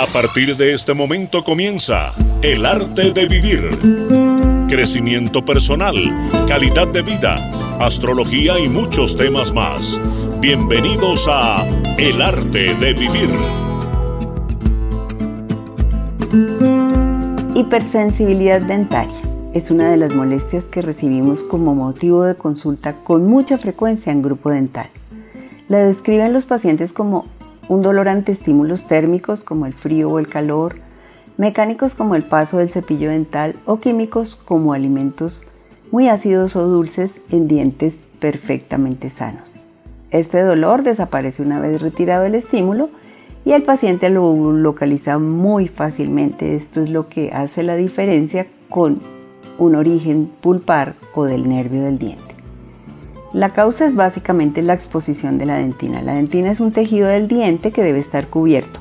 A partir de este momento comienza El arte de vivir. Crecimiento personal, calidad de vida, astrología y muchos temas más. Bienvenidos a El arte de vivir. Hipersensibilidad dentaria es una de las molestias que recibimos como motivo de consulta con mucha frecuencia en grupo dental. La describen los pacientes como un dolor ante estímulos térmicos como el frío o el calor, mecánicos como el paso del cepillo dental o químicos como alimentos muy ácidos o dulces en dientes perfectamente sanos. Este dolor desaparece una vez retirado el estímulo y el paciente lo localiza muy fácilmente. Esto es lo que hace la diferencia con un origen pulpar o del nervio del diente. La causa es básicamente la exposición de la dentina. La dentina es un tejido del diente que debe estar cubierto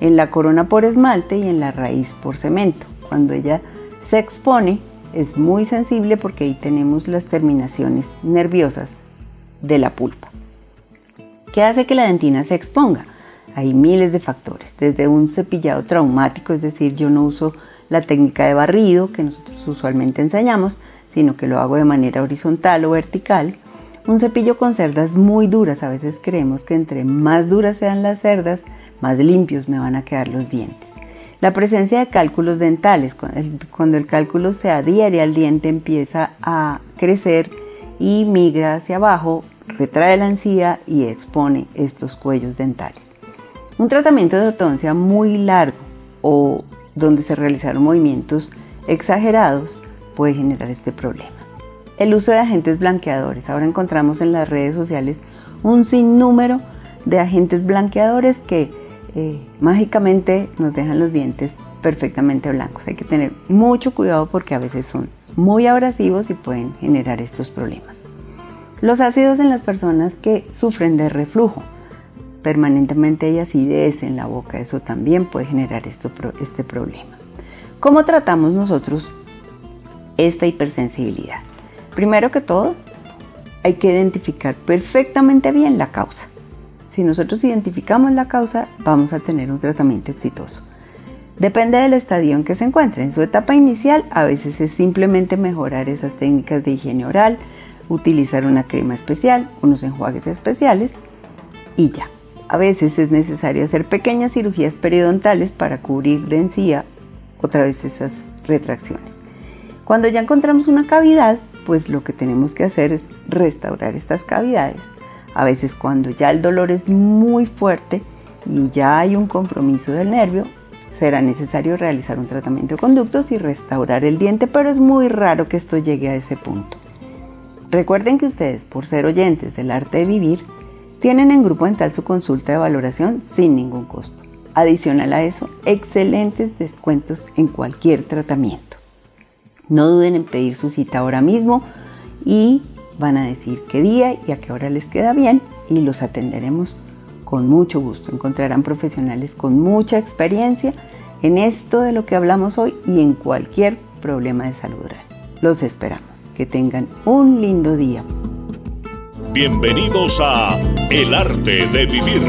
en la corona por esmalte y en la raíz por cemento. Cuando ella se expone es muy sensible porque ahí tenemos las terminaciones nerviosas de la pulpa. ¿Qué hace que la dentina se exponga? Hay miles de factores, desde un cepillado traumático, es decir, yo no uso la técnica de barrido que nosotros usualmente enseñamos, sino que lo hago de manera horizontal o vertical, un cepillo con cerdas muy duras, a veces creemos que entre más duras sean las cerdas, más limpios me van a quedar los dientes. La presencia de cálculos dentales, cuando el cálculo se adhiere al diente empieza a crecer y migra hacia abajo, retrae la encía y expone estos cuellos dentales. Un tratamiento de ortodoncia muy largo o donde se realizaron movimientos exagerados puede generar este problema el uso de agentes blanqueadores. Ahora encontramos en las redes sociales un sinnúmero de agentes blanqueadores que eh, mágicamente nos dejan los dientes perfectamente blancos. Hay que tener mucho cuidado porque a veces son muy abrasivos y pueden generar estos problemas. Los ácidos en las personas que sufren de reflujo. Permanentemente hay acidez en la boca, eso también puede generar este problema. ¿Cómo tratamos nosotros esta hipersensibilidad? Primero que todo, hay que identificar perfectamente bien la causa. Si nosotros identificamos la causa, vamos a tener un tratamiento exitoso. Depende del estadio en que se encuentre. En su etapa inicial, a veces es simplemente mejorar esas técnicas de higiene oral, utilizar una crema especial, unos enjuagues especiales y ya. A veces es necesario hacer pequeñas cirugías periodontales para cubrir de encía otra vez esas retracciones. Cuando ya encontramos una cavidad, pues lo que tenemos que hacer es restaurar estas cavidades. A veces cuando ya el dolor es muy fuerte y ya hay un compromiso del nervio, será necesario realizar un tratamiento de conductos y restaurar el diente, pero es muy raro que esto llegue a ese punto. Recuerden que ustedes, por ser oyentes del arte de vivir, tienen en Grupo Dental su consulta de valoración sin ningún costo. Adicional a eso, excelentes descuentos en cualquier tratamiento. No duden en pedir su cita ahora mismo y van a decir qué día y a qué hora les queda bien y los atenderemos con mucho gusto. Encontrarán profesionales con mucha experiencia en esto de lo que hablamos hoy y en cualquier problema de salud oral. Los esperamos. Que tengan un lindo día. Bienvenidos a El arte de vivir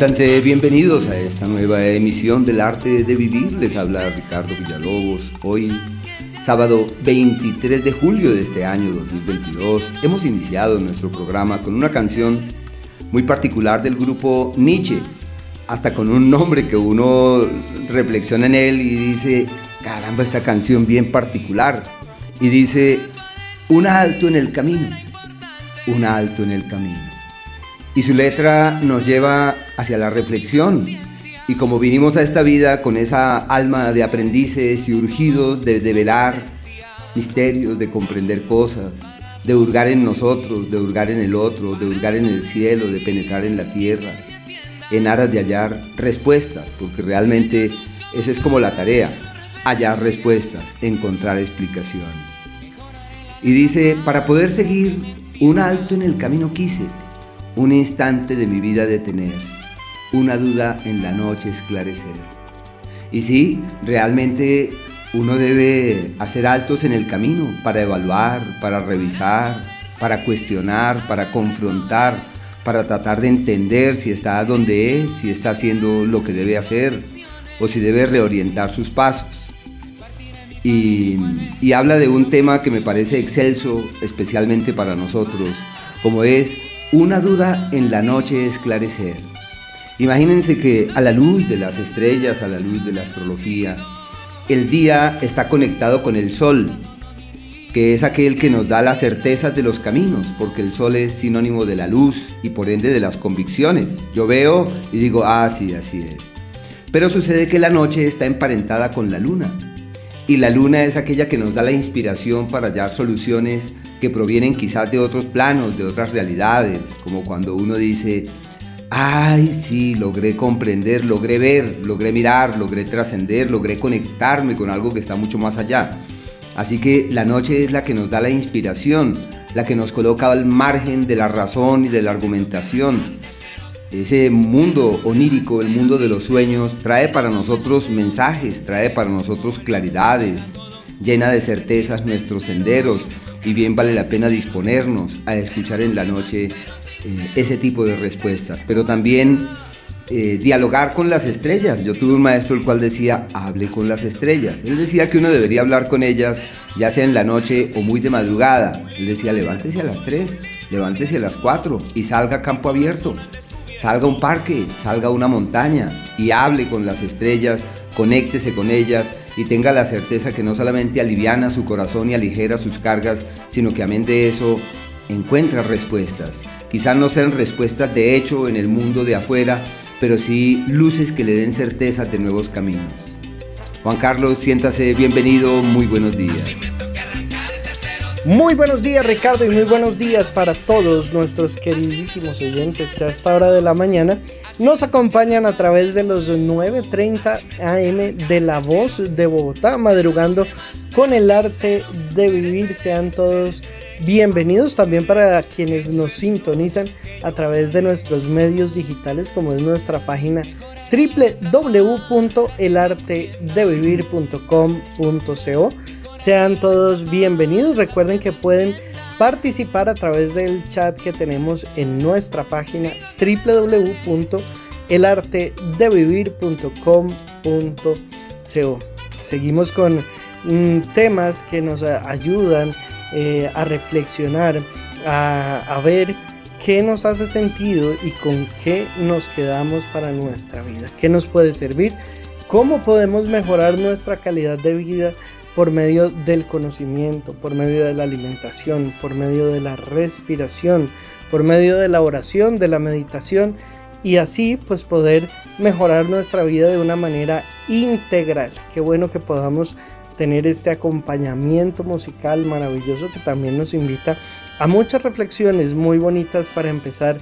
Siéntanse bienvenidos a esta nueva emisión del Arte de Vivir. Les habla Ricardo Villalobos. Hoy, sábado 23 de julio de este año 2022, hemos iniciado nuestro programa con una canción muy particular del grupo Nietzsche, hasta con un nombre que uno reflexiona en él y dice, caramba, esta canción bien particular. Y dice, un alto en el camino, un alto en el camino. Y su letra nos lleva hacia la reflexión. Y como vinimos a esta vida con esa alma de aprendices y urgidos de develar misterios, de comprender cosas, de hurgar en nosotros, de hurgar en el otro, de hurgar en el cielo, de penetrar en la tierra, en aras de hallar respuestas, porque realmente esa es como la tarea, hallar respuestas, encontrar explicaciones. Y dice, para poder seguir un alto en el camino quise, un instante de mi vida detener, una duda en la noche esclarecer. Y sí, realmente uno debe hacer altos en el camino para evaluar, para revisar, para cuestionar, para confrontar, para tratar de entender si está donde es, si está haciendo lo que debe hacer o si debe reorientar sus pasos. Y, y habla de un tema que me parece excelso, especialmente para nosotros, como es una duda en la noche esclarecer. Imagínense que a la luz de las estrellas, a la luz de la astrología, el día está conectado con el sol, que es aquel que nos da las certezas de los caminos, porque el sol es sinónimo de la luz y por ende de las convicciones. Yo veo y digo, ah, sí, así es. Pero sucede que la noche está emparentada con la luna, y la luna es aquella que nos da la inspiración para hallar soluciones que provienen quizás de otros planos, de otras realidades, como cuando uno dice, ay, sí, logré comprender, logré ver, logré mirar, logré trascender, logré conectarme con algo que está mucho más allá. Así que la noche es la que nos da la inspiración, la que nos coloca al margen de la razón y de la argumentación. Ese mundo onírico, el mundo de los sueños, trae para nosotros mensajes, trae para nosotros claridades, llena de certezas nuestros senderos y bien vale la pena disponernos a escuchar en la noche eh, ese tipo de respuestas. Pero también eh, dialogar con las estrellas. Yo tuve un maestro el cual decía, hable con las estrellas. Él decía que uno debería hablar con ellas, ya sea en la noche o muy de madrugada. Él decía, levántese a las 3, levántese a las 4 y salga a campo abierto. Salga a un parque, salga a una montaña y hable con las estrellas, conéctese con ellas y tenga la certeza que no solamente aliviana su corazón y aligera sus cargas, sino que amén de eso encuentra respuestas. Quizás no sean respuestas de hecho en el mundo de afuera, pero sí luces que le den certeza de nuevos caminos. Juan Carlos, siéntase bienvenido, muy buenos días. Muy buenos días Ricardo y muy buenos días para todos nuestros queridísimos oyentes que a esta hora de la mañana nos acompañan a través de los 9.30 am de La Voz de Bogotá, madrugando con el arte de vivir. Sean todos bienvenidos también para quienes nos sintonizan a través de nuestros medios digitales como es nuestra página www.elartedevivir.com.co. Sean todos bienvenidos. Recuerden que pueden participar a través del chat que tenemos en nuestra página www.elartedevivir.com.co. Seguimos con mm, temas que nos ayudan eh, a reflexionar, a, a ver qué nos hace sentido y con qué nos quedamos para nuestra vida, qué nos puede servir, cómo podemos mejorar nuestra calidad de vida por medio del conocimiento, por medio de la alimentación, por medio de la respiración, por medio de la oración, de la meditación y así pues poder mejorar nuestra vida de una manera integral. Qué bueno que podamos tener este acompañamiento musical maravilloso que también nos invita a muchas reflexiones muy bonitas para empezar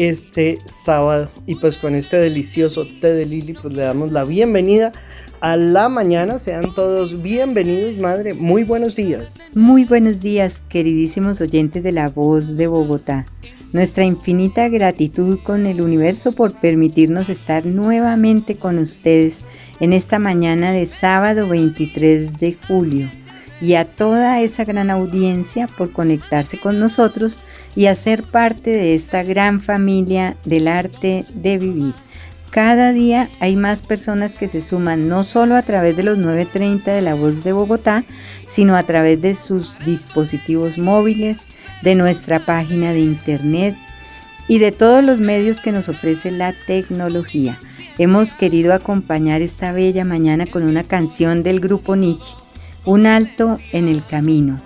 este sábado. Y pues con este delicioso té de Lili, pues le damos la bienvenida a la mañana. Sean todos bienvenidos, madre. Muy buenos días. Muy buenos días, queridísimos oyentes de la voz de Bogotá. Nuestra infinita gratitud con el universo por permitirnos estar nuevamente con ustedes en esta mañana de sábado 23 de julio y a toda esa gran audiencia por conectarse con nosotros y hacer parte de esta gran familia del arte de vivir. Cada día hay más personas que se suman no solo a través de los 9.30 de la voz de Bogotá, sino a través de sus dispositivos móviles, de nuestra página de internet y de todos los medios que nos ofrece la tecnología. Hemos querido acompañar esta bella mañana con una canción del grupo Nietzsche un alto en el camino,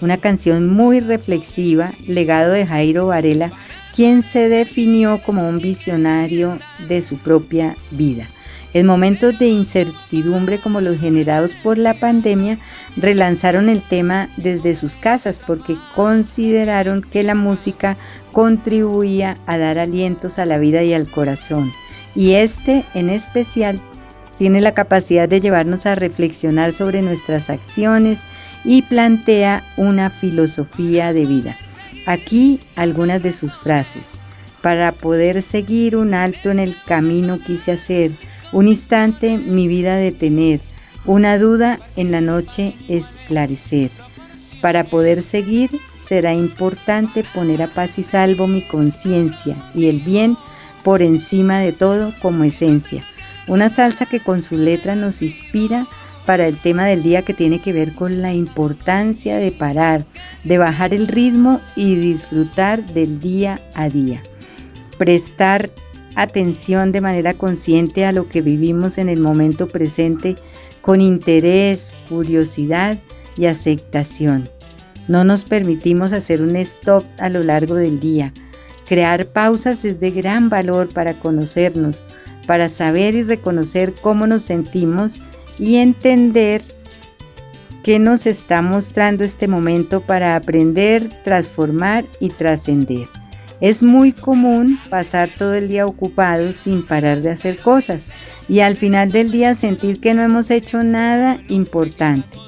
una canción muy reflexiva, legado de Jairo Varela, quien se definió como un visionario de su propia vida. En momentos de incertidumbre como los generados por la pandemia, relanzaron el tema desde sus casas porque consideraron que la música contribuía a dar alientos a la vida y al corazón. Y este en especial tiene la capacidad de llevarnos a reflexionar sobre nuestras acciones y plantea una filosofía de vida. Aquí algunas de sus frases. Para poder seguir un alto en el camino quise hacer, un instante mi vida detener, una duda en la noche esclarecer. Para poder seguir será importante poner a paz y salvo mi conciencia y el bien por encima de todo como esencia. Una salsa que con su letra nos inspira para el tema del día que tiene que ver con la importancia de parar, de bajar el ritmo y disfrutar del día a día. Prestar atención de manera consciente a lo que vivimos en el momento presente con interés, curiosidad y aceptación. No nos permitimos hacer un stop a lo largo del día. Crear pausas es de gran valor para conocernos, para saber y reconocer cómo nos sentimos y entender qué nos está mostrando este momento para aprender, transformar y trascender. Es muy común pasar todo el día ocupado sin parar de hacer cosas y al final del día sentir que no hemos hecho nada importante.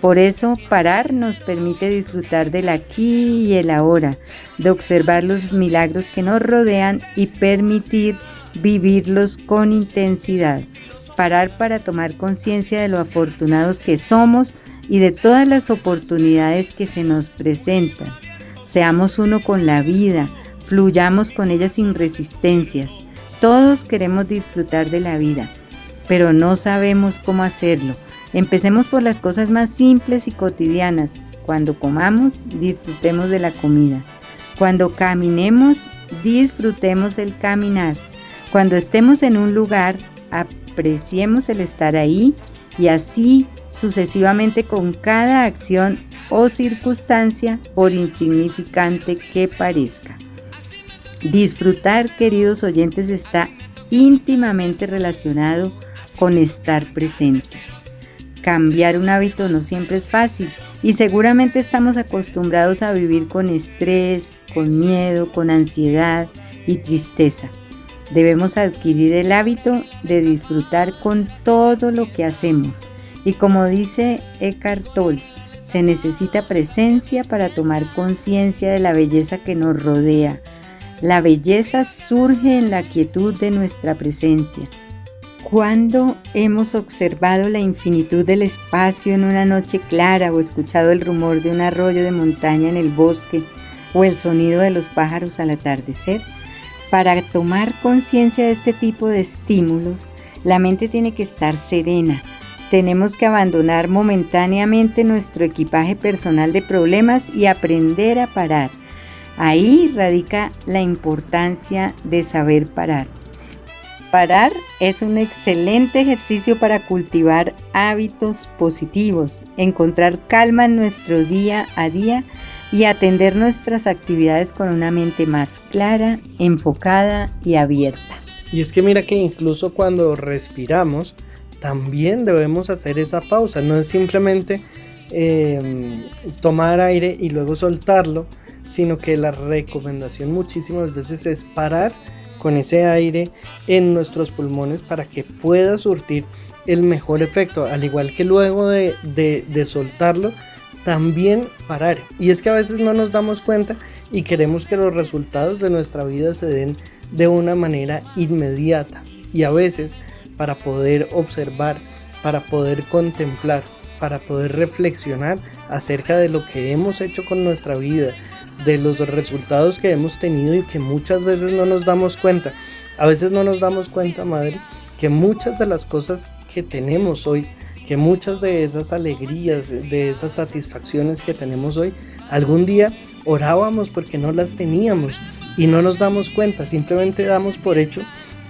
Por eso parar nos permite disfrutar del aquí y el ahora, de observar los milagros que nos rodean y permitir vivirlos con intensidad parar para tomar conciencia de lo afortunados que somos y de todas las oportunidades que se nos presentan. Seamos uno con la vida, fluyamos con ella sin resistencias. Todos queremos disfrutar de la vida, pero no sabemos cómo hacerlo. Empecemos por las cosas más simples y cotidianas. Cuando comamos, disfrutemos de la comida. Cuando caminemos, disfrutemos el caminar. Cuando estemos en un lugar, apreciemos el estar ahí y así sucesivamente con cada acción o circunstancia, por insignificante que parezca. Disfrutar, queridos oyentes, está íntimamente relacionado con estar presentes. Cambiar un hábito no siempre es fácil y seguramente estamos acostumbrados a vivir con estrés, con miedo, con ansiedad y tristeza. Debemos adquirir el hábito de disfrutar con todo lo que hacemos. Y como dice Eckhart Tolle, se necesita presencia para tomar conciencia de la belleza que nos rodea. La belleza surge en la quietud de nuestra presencia. Cuando hemos observado la infinitud del espacio en una noche clara o escuchado el rumor de un arroyo de montaña en el bosque o el sonido de los pájaros al atardecer, para tomar conciencia de este tipo de estímulos, la mente tiene que estar serena. Tenemos que abandonar momentáneamente nuestro equipaje personal de problemas y aprender a parar. Ahí radica la importancia de saber parar. Parar es un excelente ejercicio para cultivar hábitos positivos, encontrar calma en nuestro día a día y atender nuestras actividades con una mente más clara, enfocada y abierta. Y es que mira que incluso cuando respiramos, también debemos hacer esa pausa, no es simplemente em, tomar aire y luego soltarlo, sino que la recomendación muchísimas veces es parar con ese aire en nuestros pulmones para que pueda surtir el mejor efecto, al igual que luego de, de soltarlo, también parar. Y es que a veces no nos damos cuenta y queremos que los resultados de nuestra vida se den de una manera inmediata. Y a veces para poder observar, para poder contemplar, para poder reflexionar acerca de lo que hemos hecho con nuestra vida, de los resultados que hemos tenido y que muchas veces no nos damos cuenta. A veces no nos damos cuenta, madre, que muchas de las cosas que tenemos hoy que muchas de esas alegrías, de esas satisfacciones que tenemos hoy, algún día orábamos porque no las teníamos y no nos damos cuenta, simplemente damos por hecho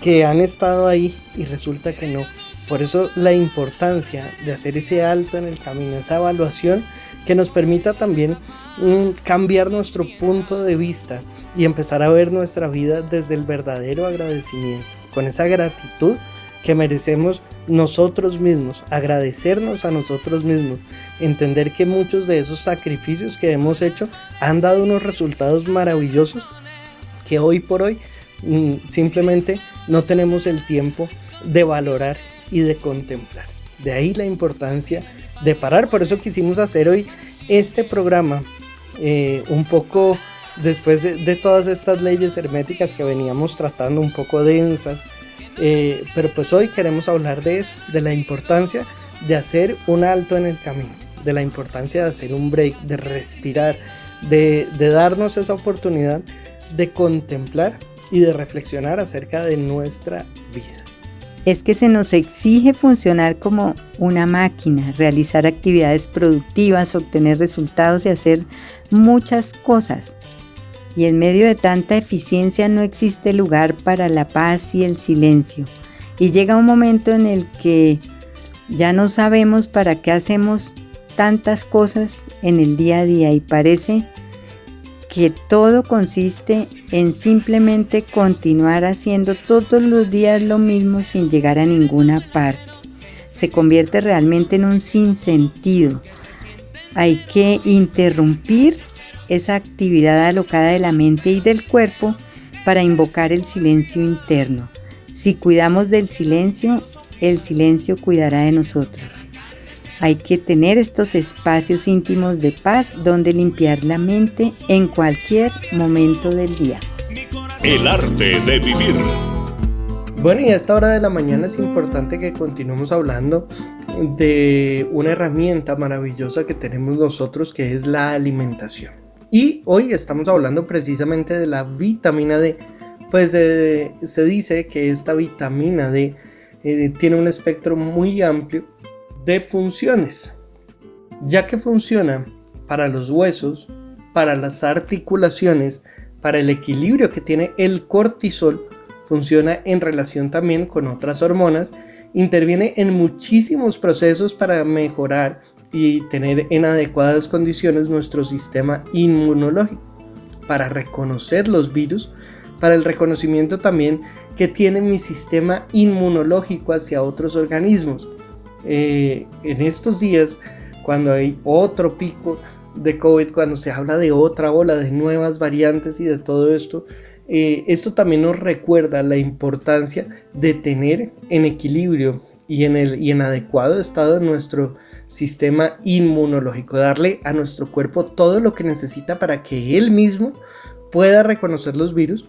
que han estado ahí y resulta que no. Por eso la importancia de hacer ese alto en el camino, esa evaluación que nos permita también mm, cambiar nuestro punto de vista y empezar a ver nuestra vida desde el verdadero agradecimiento, con esa gratitud que merecemos nosotros mismos, agradecernos a nosotros mismos, entender que muchos de esos sacrificios que hemos hecho han dado unos resultados maravillosos que hoy por hoy mm, simplemente no tenemos el tiempo de valorar y de contemplar. De ahí la importancia de parar, por eso quisimos hacer hoy este programa eh, un poco después de, todas estas leyes herméticas que veníamos tratando un poco densas, eh, pero pues hoy queremos hablar de eso, de la importancia de hacer un alto en el camino, de la importancia de hacer un break, de respirar, de, de darnos esa oportunidad de contemplar y de reflexionar acerca de nuestra vida. Es que se nos exige funcionar como una máquina, realizar actividades productivas, obtener resultados y hacer muchas cosas. Y en medio de tanta eficiencia no existe lugar para la paz y el silencio. Y llega un momento en el que ya no sabemos para qué hacemos tantas cosas en el día a día y parece que todo consiste en simplemente continuar haciendo todos los días lo mismo sin llegar a ninguna parte. Se convierte realmente en un sinsentido. Hay que interrumpir esa actividad alocada de la mente y del cuerpo para invocar el silencio interno. Si cuidamos del silencio, el silencio cuidará de nosotros. Hay que tener estos espacios íntimos de paz donde limpiar la mente en cualquier momento del día. El arte de vivir. Bueno, y a esta hora de la mañana es importante que continuemos hablando de una herramienta maravillosa que tenemos nosotros que es la alimentación. Y hoy estamos hablando precisamente de la vitamina D. Pues eh, se dice que esta vitamina D eh, tiene un espectro muy amplio de funciones, ya que funciona para los huesos, para las articulaciones, para el equilibrio que tiene el cortisol, funciona en relación también con otras hormonas, interviene en muchísimos procesos para mejorar y tener en adecuadas condiciones nuestro sistema inmunológico, para reconocer los virus, para el reconocimiento también que tiene mi sistema inmunológico hacia otros organismos, eh, en estos días, cuando hay otro pico de COVID, cuando se habla de otra ola, de nuevas variantes y de todo esto, eh, esto también nos recuerda la importancia de tener en equilibrio y en, el, y en adecuado estado nuestro sistema inmunológico, darle a nuestro cuerpo todo lo que necesita para que él mismo pueda reconocer los virus,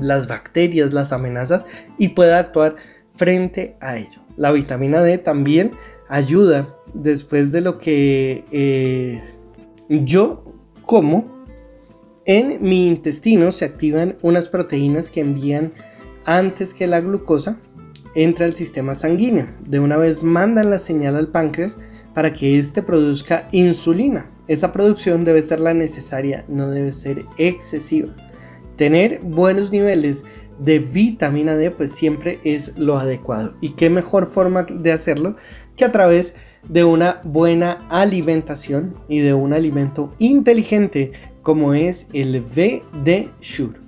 las bacterias, las amenazas y pueda actuar frente a ello. La vitamina D también ayuda después de lo que eh, yo como. En mi intestino se activan unas proteínas que envían antes que la glucosa entra al sistema sanguíneo. De una vez mandan la señal al páncreas para que éste produzca insulina. Esa producción debe ser la necesaria, no debe ser excesiva. Tener buenos niveles de vitamina D, pues siempre es lo adecuado. Y qué mejor forma de hacerlo que a través de una buena alimentación y de un alimento inteligente como es el BD Shure.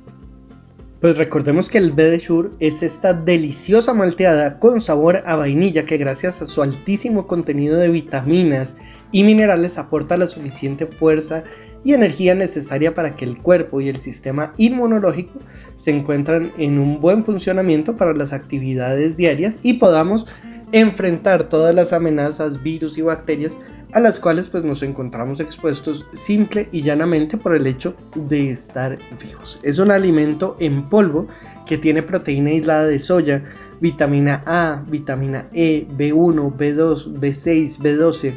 Pues recordemos que el Shure es esta deliciosa malteada con sabor a vainilla que gracias a su altísimo contenido de vitaminas y minerales aporta la suficiente fuerza y energía necesaria para que el cuerpo y el sistema inmunológico se encuentren en un buen funcionamiento para las actividades diarias y podamos enfrentar todas las amenazas, virus y bacterias a las cuales pues nos encontramos expuestos simple y llanamente por el hecho de estar vivos. Es un alimento en polvo que tiene proteína aislada de soya, vitamina A, vitamina E, B1, B2, B6, B12,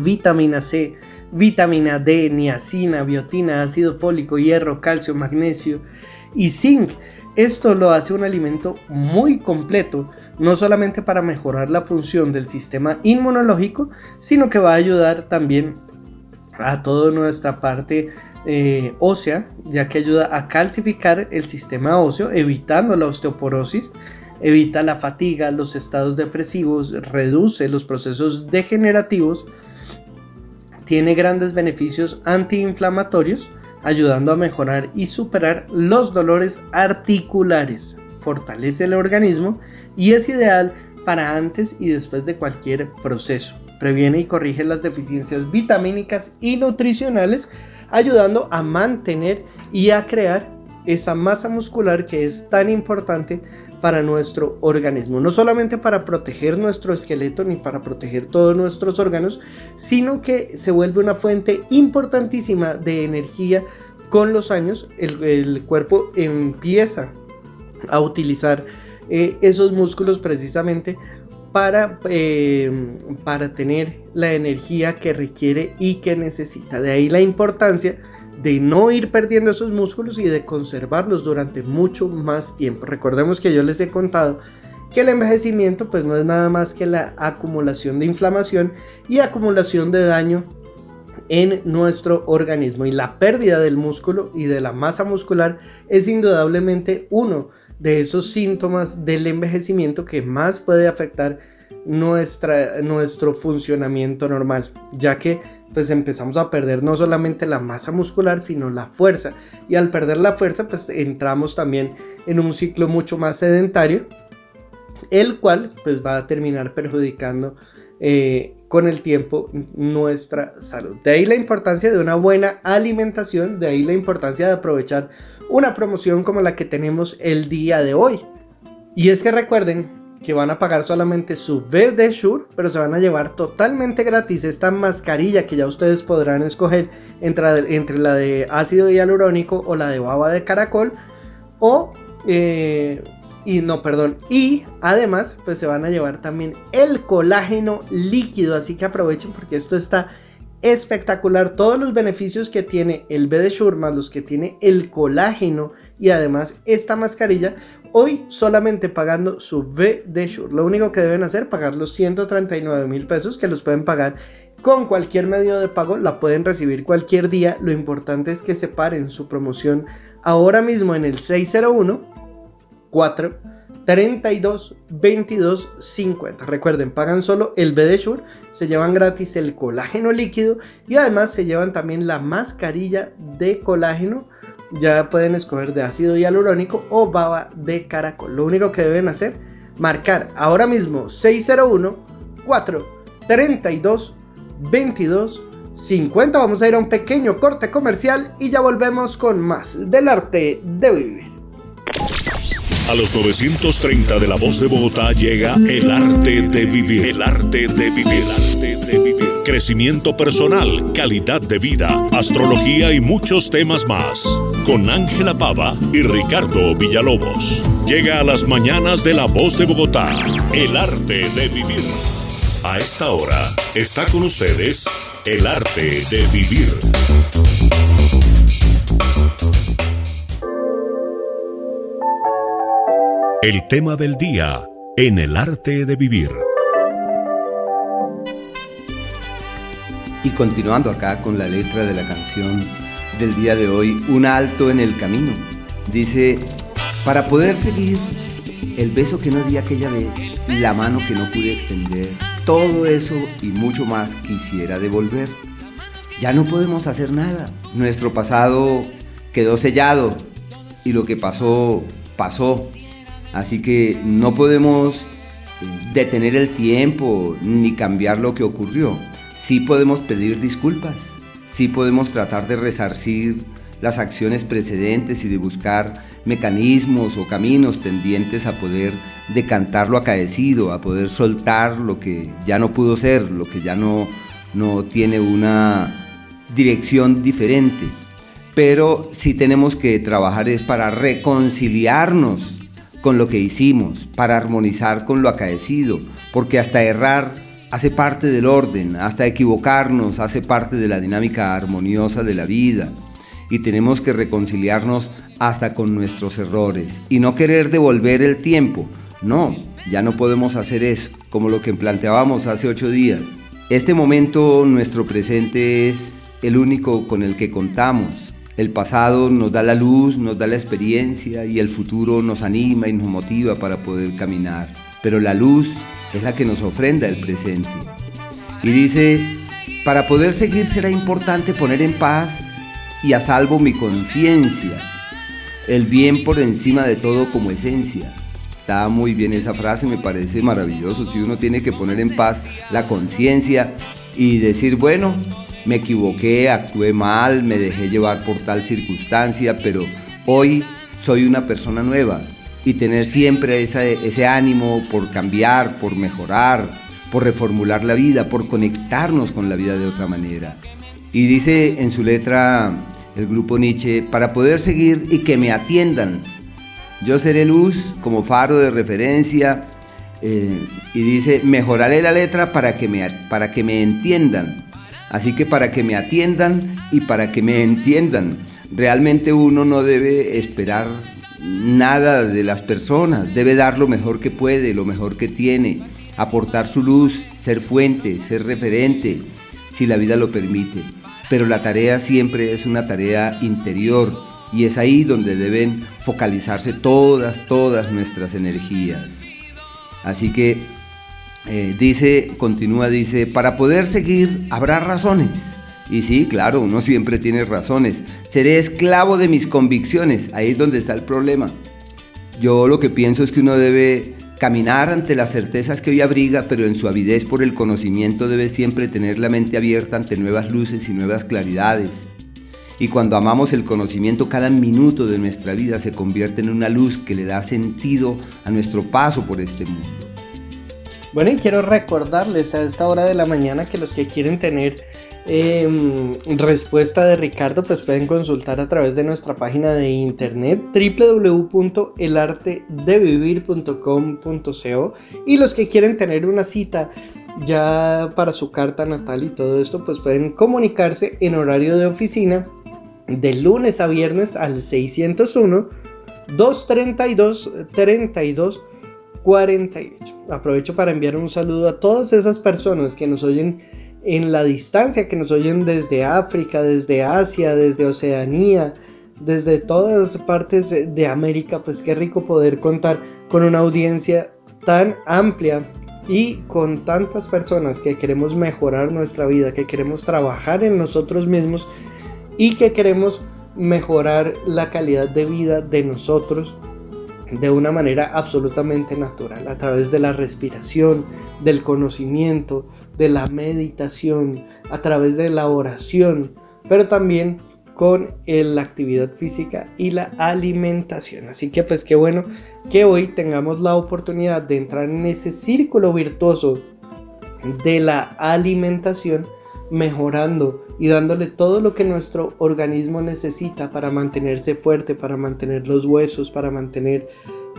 vitamina C, vitamina D, niacina, biotina, ácido fólico, hierro, calcio, magnesio y zinc. Esto lo hace un alimento muy completo, no solamente para mejorar la función del sistema inmunológico, sino que va a ayudar también a toda nuestra parte eh, ósea, ya que ayuda a calcificar el sistema óseo, evitando la osteoporosis, evita la fatiga, los estados depresivos, reduce los procesos degenerativos, tiene grandes beneficios antiinflamatorios, ayudando a mejorar y superar los dolores articulares. Fortalece el organismo y es ideal para antes y después de cualquier proceso. Previene y corrige las deficiencias vitamínicas y nutricionales, ayudando a mantener y a crear esa masa muscular que es tan importante para nuestro organismo. No solamente para proteger nuestro esqueleto ni para proteger todos nuestros órganos, sino que se vuelve una fuente importantísima de energía con los años el, cuerpo empieza a utilizar eh, esos músculos precisamente para, eh, para tener la energía que requiere y que necesita. De ahí la importancia de no ir perdiendo esos músculos y de conservarlos durante mucho más tiempo. Recordemos que yo les he contado que el envejecimiento pues no es nada más que la acumulación de inflamación y acumulación de daño en nuestro organismo y la pérdida del músculo y de la masa muscular es indudablemente uno de esos síntomas del envejecimiento que más puede afectar nuestra, nuestro funcionamiento normal, ya que pues empezamos a perder no solamente la masa muscular, sino la fuerza. Y al perder la fuerza, pues entramos también en un ciclo mucho más sedentario, el cual pues va a terminar perjudicando eh, con el tiempo nuestra salud. De ahí la importancia de una buena alimentación, de ahí la importancia de aprovechar una promoción como la que tenemos el día de hoy. Y es que recuerden que van a pagar solamente su B de Shure, pero se van a llevar totalmente gratis esta mascarilla que ya ustedes podrán escoger entre, entre la de ácido hialurónico o la de baba de caracol. O, eh, y no, perdón, y además, pues se van a llevar también el colágeno líquido, así que aprovechen porque esto está espectacular. Todos los beneficios que tiene el B de Shure más los que tiene el colágeno y además esta mascarilla hoy solamente pagando su V de Shure. Lo único que deben hacer es pagar los 139 mil pesos que los pueden pagar con cualquier medio de pago. La pueden recibir cualquier día. Lo importante es que separen su promoción ahora mismo en el 601 4 32 22 50. Recuerden, pagan solo el B de Shure, se llevan gratis el colágeno líquido y además se llevan también la mascarilla de colágeno ya pueden escoger de ácido hialurónico o baba de caracol. Lo único que deben hacer, marcar ahora mismo 601 4 32 22 50. Vamos a ir a un pequeño corte comercial y ya volvemos con más del arte de vivir. A los 930 de la voz de Bogotá llega el arte de vivir. El arte de vivir. El arte de vivir crecimiento personal, calidad de vida, astrología y muchos temas más. Con Ángela Pava y Ricardo Villalobos. Llega a las mañanas de La Voz de Bogotá, el arte de vivir. A esta hora está con ustedes el arte de vivir. El tema del día en el arte de vivir. Y continuando acá con la letra de la canción del día de hoy, Un alto en el camino. Dice, para poder seguir, el beso que no di aquella vez, la mano que no pude extender, todo eso y mucho más quisiera devolver. Ya no podemos hacer nada. Nuestro pasado quedó sellado y lo que pasó, pasó. Así que no podemos detener el tiempo ni cambiar lo que ocurrió sí podemos pedir disculpas, sí podemos tratar de resarcir las acciones precedentes y de buscar mecanismos o caminos tendientes a poder decantar lo acaecido, a poder soltar lo que ya no pudo ser, lo que ya no, no tiene una dirección diferente. Pero sí tenemos que trabajar es para reconciliarnos con lo que hicimos, para armonizar con lo acaecido, porque hasta errar hace parte del orden, hasta equivocarnos hace parte de la dinámica armoniosa de la vida y tenemos que reconciliarnos hasta con nuestros errores y no querer devolver el tiempo. No, ya no podemos hacer eso, como lo que planteábamos hace ocho días. Este momento, nuestro presente, es el único con el que contamos. El pasado nos da la luz, nos da la experiencia y el futuro nos anima y nos motiva para poder caminar. Pero la luz es la que nos ofrenda el presente. Y dice, para poder seguir será importante poner en paz y a salvo mi conciencia, el bien por encima de todo como esencia. Está muy bien esa frase, me parece maravilloso. Si uno tiene que poner en paz la conciencia y decir, bueno, me equivoqué, actué mal, me dejé llevar por tal circunstancia, pero hoy soy una persona nueva, y tener siempre ese ánimo por cambiar, por mejorar, por reformular la vida, por conectarnos con la vida de otra manera. Y dice en su letra el grupo Nietzsche, para poder seguir y que me atiendan. Yo seré luz como faro de referencia eh, y dice, mejoraré la letra para que, me, para que me entiendan. Así que para que me atiendan y para que me entiendan. Realmente uno no debe esperar nada de las personas, debe dar lo mejor que puede, lo mejor que tiene, aportar su luz, ser fuente, ser referente, si la vida lo permite. Pero la tarea siempre es una tarea interior y es ahí donde deben focalizarse todas, todas nuestras energías. Así que eh, dice, continúa, dice, para poder seguir habrá razones. Y sí, claro, uno siempre tiene razones. Seré esclavo de mis convicciones. Ahí es donde está el problema. Yo lo que pienso es que uno debe caminar ante las certezas que hoy abriga, pero en su avidez por el conocimiento debe siempre tener la mente abierta ante nuevas luces y nuevas claridades. Y cuando amamos el conocimiento, cada minuto de nuestra vida se convierte en una luz que le da sentido a nuestro paso por este mundo. Bueno, y quiero recordarles a esta hora de la mañana que los que quieren tener em, respuesta de Ricardo, pues pueden consultar a través de nuestra página de internet www.elartedevivir.com.co y los que quieren tener una cita ya para su carta natal y todo esto, pues pueden comunicarse en horario de oficina de lunes a viernes al 601 232 32 48. Aprovecho para enviar un saludo a todas esas personas que nos oyen en la distancia, que nos oyen desde África, desde Asia, desde Oceanía, desde todas partes de América. Pues qué rico poder contar con una audiencia tan amplia y con tantas personas que queremos mejorar nuestra vida, que queremos trabajar en nosotros mismos y que queremos mejorar la calidad de vida de nosotros de una manera absolutamente natural, a través de la respiración, del conocimiento, de la meditación, a través de la oración, pero también con la actividad física y la alimentación. Así que pues qué bueno que hoy tengamos la oportunidad de entrar en ese círculo virtuoso de la alimentación mejorando y dándole todo lo que nuestro organismo necesita para mantenerse fuerte, para mantener los huesos, para mantener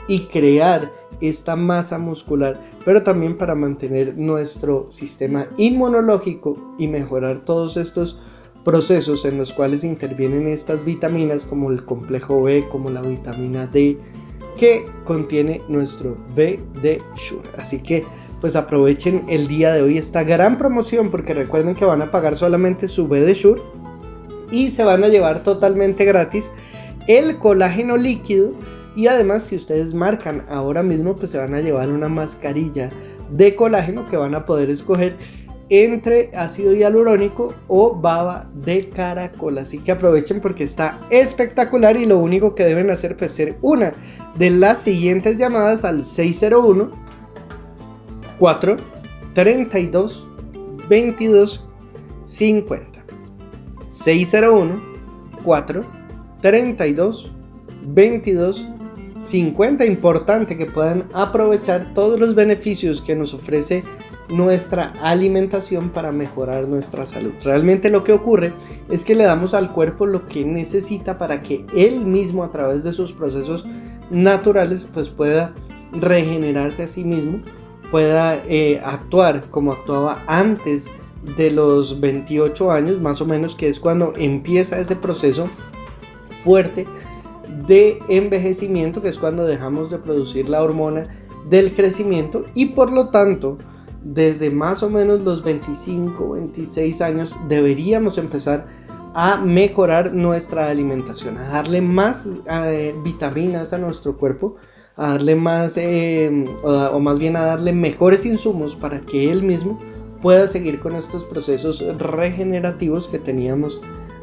y crear esta masa muscular, pero también para mantener nuestro sistema inmunológico y mejorar todos estos procesos en los cuales intervienen estas vitaminas como el complejo B, como la vitamina D, que contiene nuestro B de Shure. Así que pues aprovechen el día de hoy esta gran promoción porque recuerden que van a pagar solamente su B de Shure y se van a llevar totalmente gratis el colágeno líquido y además si ustedes marcan ahora mismo pues se van a llevar una mascarilla de colágeno que van a poder escoger entre ácido hialurónico o baba de caracol. Así que aprovechen porque está espectacular y lo único que deben hacer pues ser una de las siguientes llamadas al 601 4 32 22 50 601 4 32 22 50 importante que puedan aprovechar todos los beneficios que nos ofrece nuestra alimentación para mejorar nuestra salud. Realmente lo que ocurre es que le damos al cuerpo lo que necesita para que él mismo a través de sus procesos naturales pues pueda regenerarse a sí mismo pueda eh, actuar como actuaba antes de los 28 años, más o menos, que es cuando empieza ese proceso fuerte de envejecimiento, que es cuando dejamos de producir la hormona del crecimiento y por lo tanto desde más o menos los 25, 26 años deberíamos empezar a mejorar nuestra alimentación, a darle más eh, vitaminas a nuestro cuerpo a darle más, eh, o, más bien a darle mejores insumos para que él mismo pueda seguir con estos procesos regenerativos que teníamos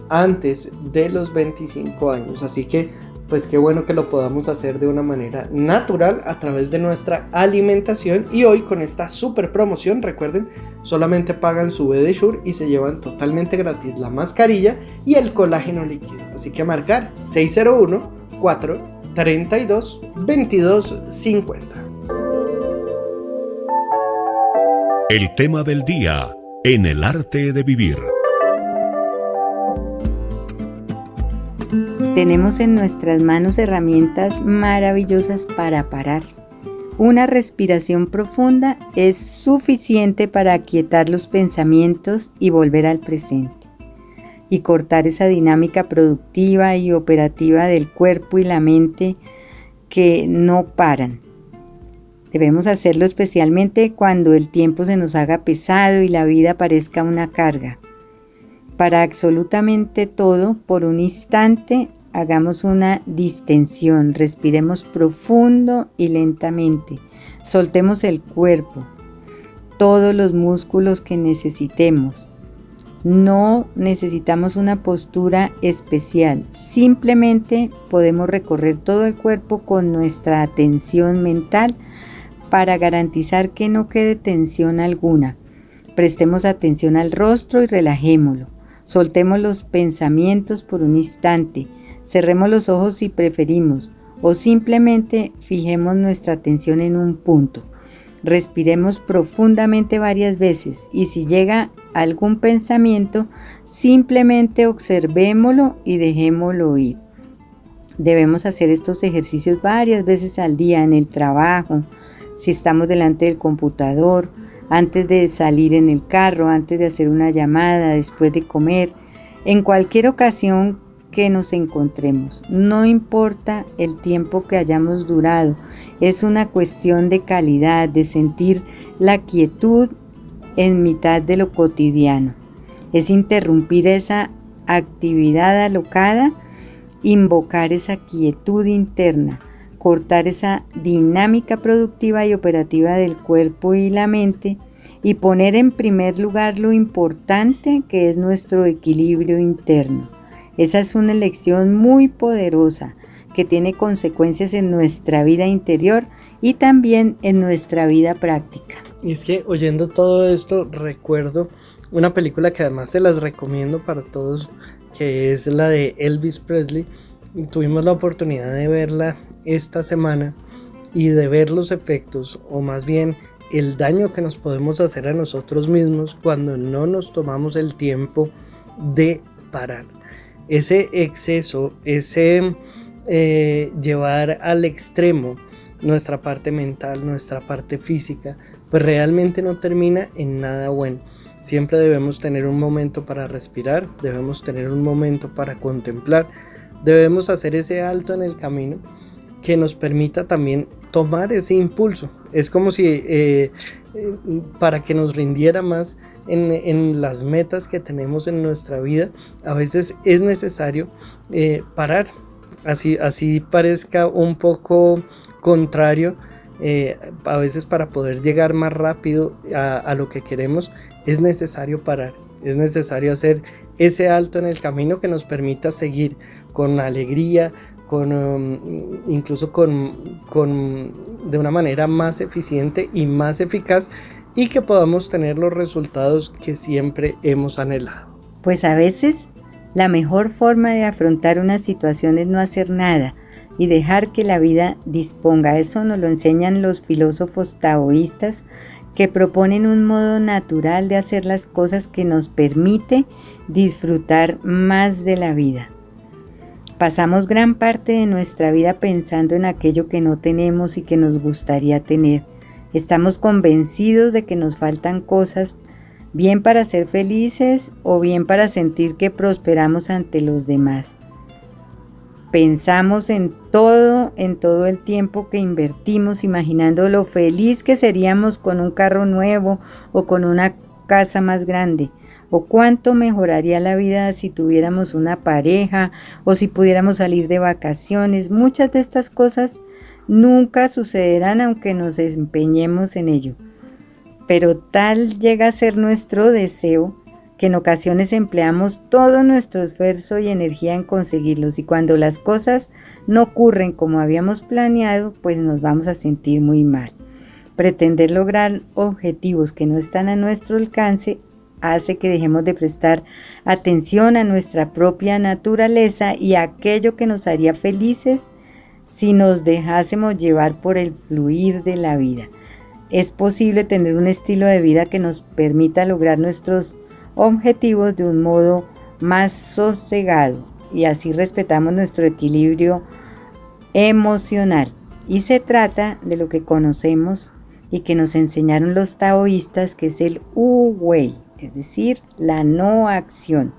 antes de los 25 años. Así que, pues qué bueno que lo podamos hacer de una manera natural a través de nuestra alimentación. Y hoy con esta super promoción, recuerden, solamente pagan su BD Shure y se llevan totalmente gratis la mascarilla y el colágeno líquido. Así que marcar 601 4 32 22 50. El tema del día en el arte de vivir. tenemos en nuestras manos herramientas maravillosas para parar. Una respiración profunda es suficiente para aquietar los pensamientos y volver al presente y cortar esa dinámica productiva y operativa del cuerpo y la mente que no paran. Debemos hacerlo especialmente cuando el tiempo se nos haga pesado y la vida parezca una carga. Para absolutamente todo, por un instante, hagamos una distensión, respiremos profundo y lentamente, soltemos el cuerpo, todos los músculos que necesitemos. No necesitamos una postura especial, simplemente podemos recorrer todo el cuerpo con nuestra atención mental para garantizar que no quede tensión alguna. Prestemos atención al rostro y relajémoslo. Soltemos los pensamientos por un instante. Cerremos los ojos si preferimos o simplemente fijemos nuestra atención en un punto. Respiremos profundamente varias veces y si llega algún pensamiento, simplemente observémoslo y dejémoslo ir. Debemos hacer estos ejercicios varias veces al día en el trabajo, si estamos delante del computador, antes de salir en el carro, antes de hacer una llamada, después de comer, en cualquier ocasión que nos encontremos. No importa el tiempo que hayamos durado, es una cuestión de calidad, de sentir la quietud en mitad de lo cotidiano. Es interrumpir esa actividad alocada, invocar esa quietud interna cortar esa dinámica productiva y operativa del cuerpo y la mente y poner en primer lugar lo importante que es nuestro equilibrio interno. Esa es una elección muy poderosa que tiene consecuencias en nuestra vida interior y también en nuestra vida práctica. Y es que oyendo todo esto recuerdo una película que además se las recomiendo para todos, que es la de Elvis Presley. Tuvimos la oportunidad de verla esta semana y de ver los efectos o más bien el daño que nos podemos hacer a nosotros mismos cuando no nos tomamos el tiempo de parar. Ese exceso, ese eh, llevar al extremo nuestra parte mental, nuestra parte física, pues realmente no termina en nada bueno. Siempre debemos tener un momento para respirar, debemos tener un momento para contemplar, debemos hacer ese alto en el camino que nos permita también tomar ese impulso. Es como si eh, eh, para que nos rindiera más en, las metas que tenemos en nuestra vida, a veces es necesario eh, parar. Así, así parezca un poco contrario, a veces para poder llegar más rápido a, a lo que queremos, es necesario parar. Es necesario hacer ese alto en el camino que nos permita seguir con alegría, con, um, incluso con, con, de una manera más eficiente y más eficaz y que podamos tener los resultados que siempre hemos anhelado. Pues a veces la mejor forma de afrontar una situación es no hacer nada y dejar que la vida disponga. Eso nos lo enseñan los filósofos taoístas que proponen un modo natural de hacer las cosas que nos permite disfrutar más de la vida. Pasamos gran parte de nuestra vida pensando en aquello que no tenemos y que nos gustaría tener. Estamos convencidos de que nos faltan cosas bien para ser felices o bien para sentir que prosperamos ante los demás. Pensamos en todo, en todo el tiempo que invertimos, imaginando lo feliz que seríamos con un carro nuevo o con una casa más grande o cuánto mejoraría la vida si tuviéramos una pareja o si pudiéramos salir de vacaciones. Muchas de estas cosas nunca sucederán aunque nos empeñemos en ello. Pero tal llega a ser nuestro deseo que en ocasiones empleamos todo nuestro esfuerzo y energía en conseguirlos y cuando las cosas no ocurren como habíamos planeado, pues nos vamos a sentir muy mal. Pretender lograr objetivos que no están a nuestro alcance hace que dejemos de prestar atención a nuestra propia naturaleza y a aquello que nos haría felices si nos dejásemos llevar por el fluir de la vida. Es posible tener un estilo de vida que nos permita lograr nuestros objetivos de un modo más sosegado, y así respetamos nuestro equilibrio emocional. Y se trata de lo que conocemos y que nos enseñaron los taoístas, que es el Wu-Wei, es decir, la no acción.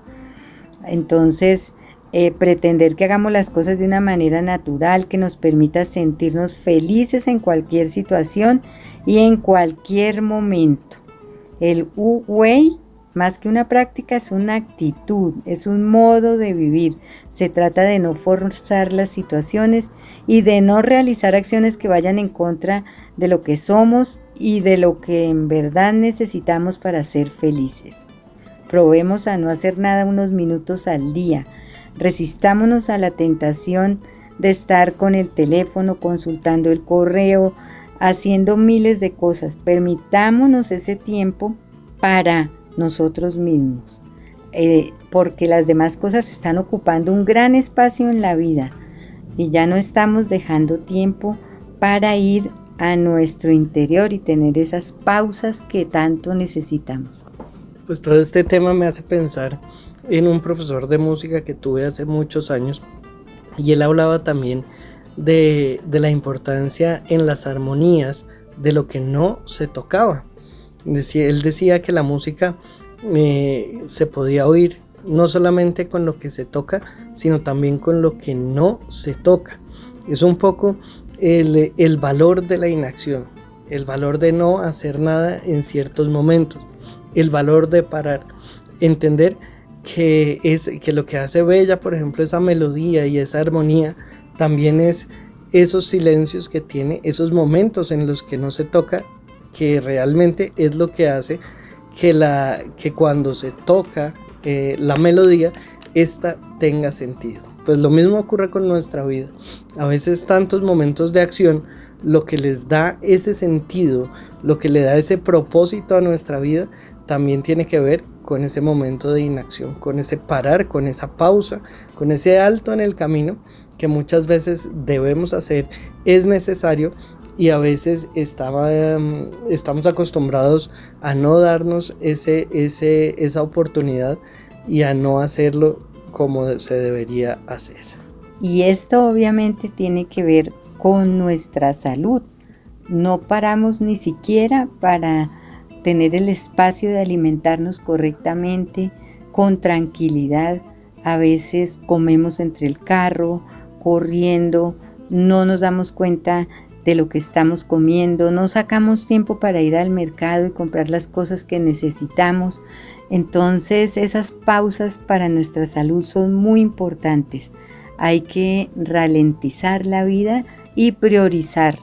Entonces, eh, pretender que hagamos las cosas de una manera natural que nos permita sentirnos felices en cualquier situación y en cualquier momento. El Wu-Wei más que una práctica es una actitud, es un modo de vivir. Se trata de no forzar las situaciones y de no realizar acciones que vayan en contra de lo que somos y de lo que en verdad necesitamos para ser felices. Probemos a no hacer nada unos minutos al día. Resistámonos a la tentación de estar con el teléfono, consultando el correo, haciendo miles de cosas. Permitámonos ese tiempo para nosotros mismos, eh, porque las demás cosas están ocupando un gran espacio en la vida y ya no estamos dejando tiempo para ir a nuestro interior y tener esas pausas que tanto necesitamos. Pues todo este tema me hace pensar en un profesor de música que tuve hace muchos años y él hablaba también de, de la importancia en las armonías de lo que no se tocaba él decía que la música eh, se podía oír no solamente con lo que se toca, sino también con lo que no se toca. Es un poco el, el valor de la inacción, el valor de no hacer nada en ciertos momentos, el valor de parar, entender que, es, que lo que hace bella, por ejemplo, esa melodía y esa armonía, también es esos silencios que tiene, esos momentos en los que no se toca que realmente es lo que hace que, la, que cuando se toca eh, la melodía, esta tenga sentido. Pues lo mismo ocurre con nuestra vida. A veces tantos momentos de acción, lo que les da ese sentido, lo que le da ese propósito a nuestra vida, también tiene que ver con ese momento de inacción, con ese parar, con esa pausa, con ese alto en el camino que muchas veces debemos hacer, es necesario y a veces em, estamos acostumbrados a no darnos ese, esa oportunidad y a no hacerlo como se debería hacer. Y esto obviamente tiene que ver con nuestra salud. No paramos ni siquiera para tener el espacio de alimentarnos correctamente, con tranquilidad. A veces comemos entre el carro, corriendo, no nos damos cuenta de lo que estamos comiendo, no sacamos tiempo para ir al mercado y comprar las cosas que necesitamos. Entonces esas pausas para nuestra salud son muy importantes. Hay que ralentizar la vida y priorizar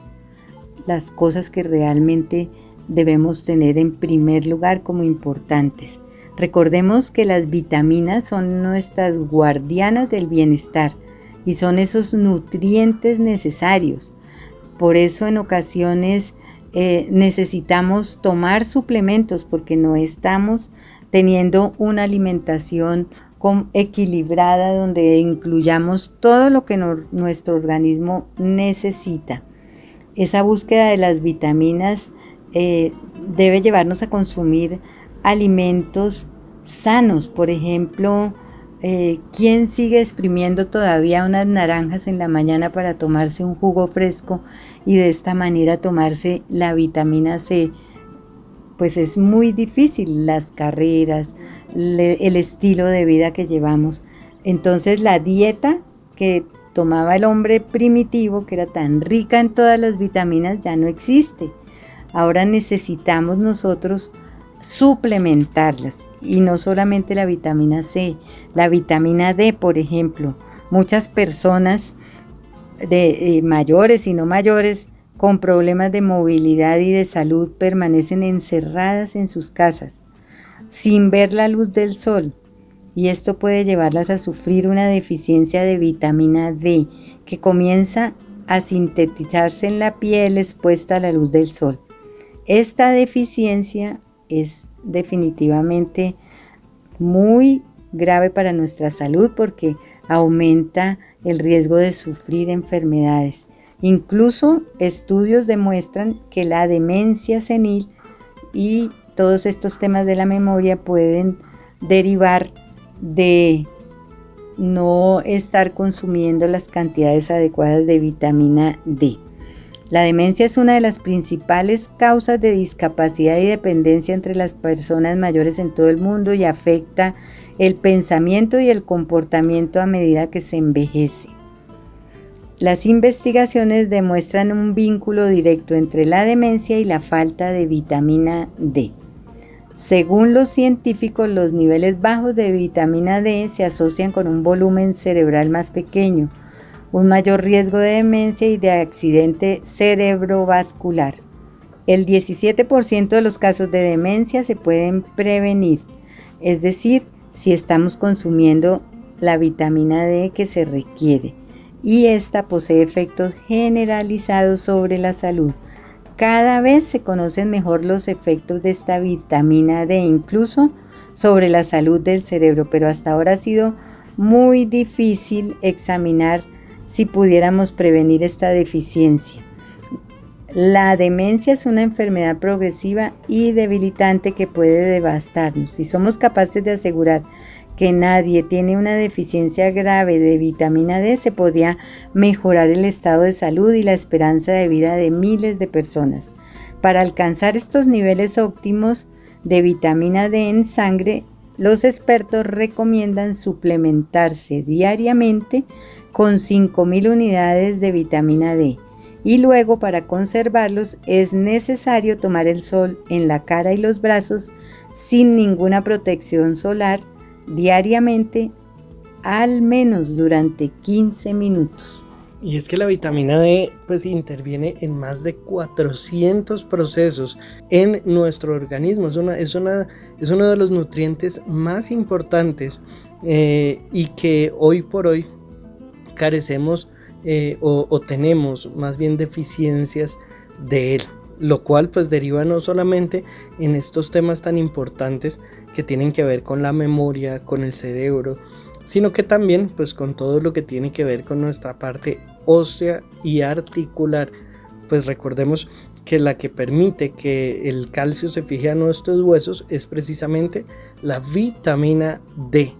las cosas que realmente debemos tener en primer lugar como importantes. Recordemos que las vitaminas son nuestras guardianas del bienestar y son esos nutrientes necesarios por eso en ocasiones eh, necesitamos tomar suplementos porque no estamos teniendo una alimentación equilibrada donde incluyamos todo lo que nuestro organismo necesita. Esa búsqueda de las vitaminas eh, debe llevarnos a consumir alimentos sanos, por ejemplo, eh, ¿Quién sigue exprimiendo todavía unas naranjas en la mañana para tomarse un jugo fresco y de esta manera tomarse la vitamina C? Pues es muy difícil las carreras, el estilo de vida que llevamos. Entonces la dieta que tomaba el hombre primitivo, que era tan rica en todas las vitaminas, ya no existe. Ahora necesitamos nosotros suplementarlas y no solamente la vitamina C, la vitamina D, por ejemplo. Muchas personas de eh, mayores y no mayores con problemas de movilidad y de salud permanecen encerradas en sus casas sin ver la luz del sol y esto puede llevarlas a sufrir una deficiencia de vitamina D que comienza a sintetizarse en la piel expuesta a la luz del sol. Esta deficiencia es definitivamente muy grave para nuestra salud porque aumenta el riesgo de sufrir enfermedades. Incluso estudios demuestran que la demencia senil y todos estos temas de la memoria pueden derivar de no estar consumiendo las cantidades adecuadas de vitamina D. La demencia es una de las principales causas de discapacidad y dependencia entre las personas mayores en todo el mundo y afecta el pensamiento y el comportamiento a medida que se envejece. Las investigaciones demuestran un vínculo directo entre la demencia y la falta de vitamina D. Según los científicos, los niveles bajos de vitamina D se asocian con un volumen cerebral más pequeño, un mayor riesgo de demencia y de accidente cerebrovascular. El 17% de los casos de demencia se pueden prevenir, es decir, si estamos consumiendo la vitamina D que se requiere, y esta posee efectos generalizados sobre la salud. Cada vez se conocen mejor los efectos de esta vitamina D, incluso sobre la salud del cerebro, pero hasta ahora ha sido muy difícil examinar si pudiéramos prevenir esta deficiencia. La demencia es una enfermedad progresiva y debilitante que puede devastarnos. Si somos capaces de asegurar que nadie tiene una deficiencia grave de vitamina D, se podría mejorar el estado de salud y la esperanza de vida de miles de personas. Para alcanzar estos niveles óptimos de vitamina D en sangre, los expertos recomiendan suplementarse diariamente con 5.000 unidades de vitamina D y luego para conservarlos es necesario tomar el sol en la cara y los brazos sin ninguna protección solar diariamente al menos durante 15 minutos. Y es que la vitamina D pues interviene en más de 400 procesos en nuestro organismo. Es, una, es, una, es uno de los nutrientes más importantes eh, y que hoy por hoy carecemos eh, o, tenemos más bien deficiencias de él, lo cual pues deriva no solamente en estos temas tan importantes que tienen que ver con la memoria, con el cerebro, sino que también pues con todo lo que tiene que ver con nuestra parte ósea y articular. Pues recordemos que la que permite que el calcio se fije a nuestros huesos es precisamente la vitamina D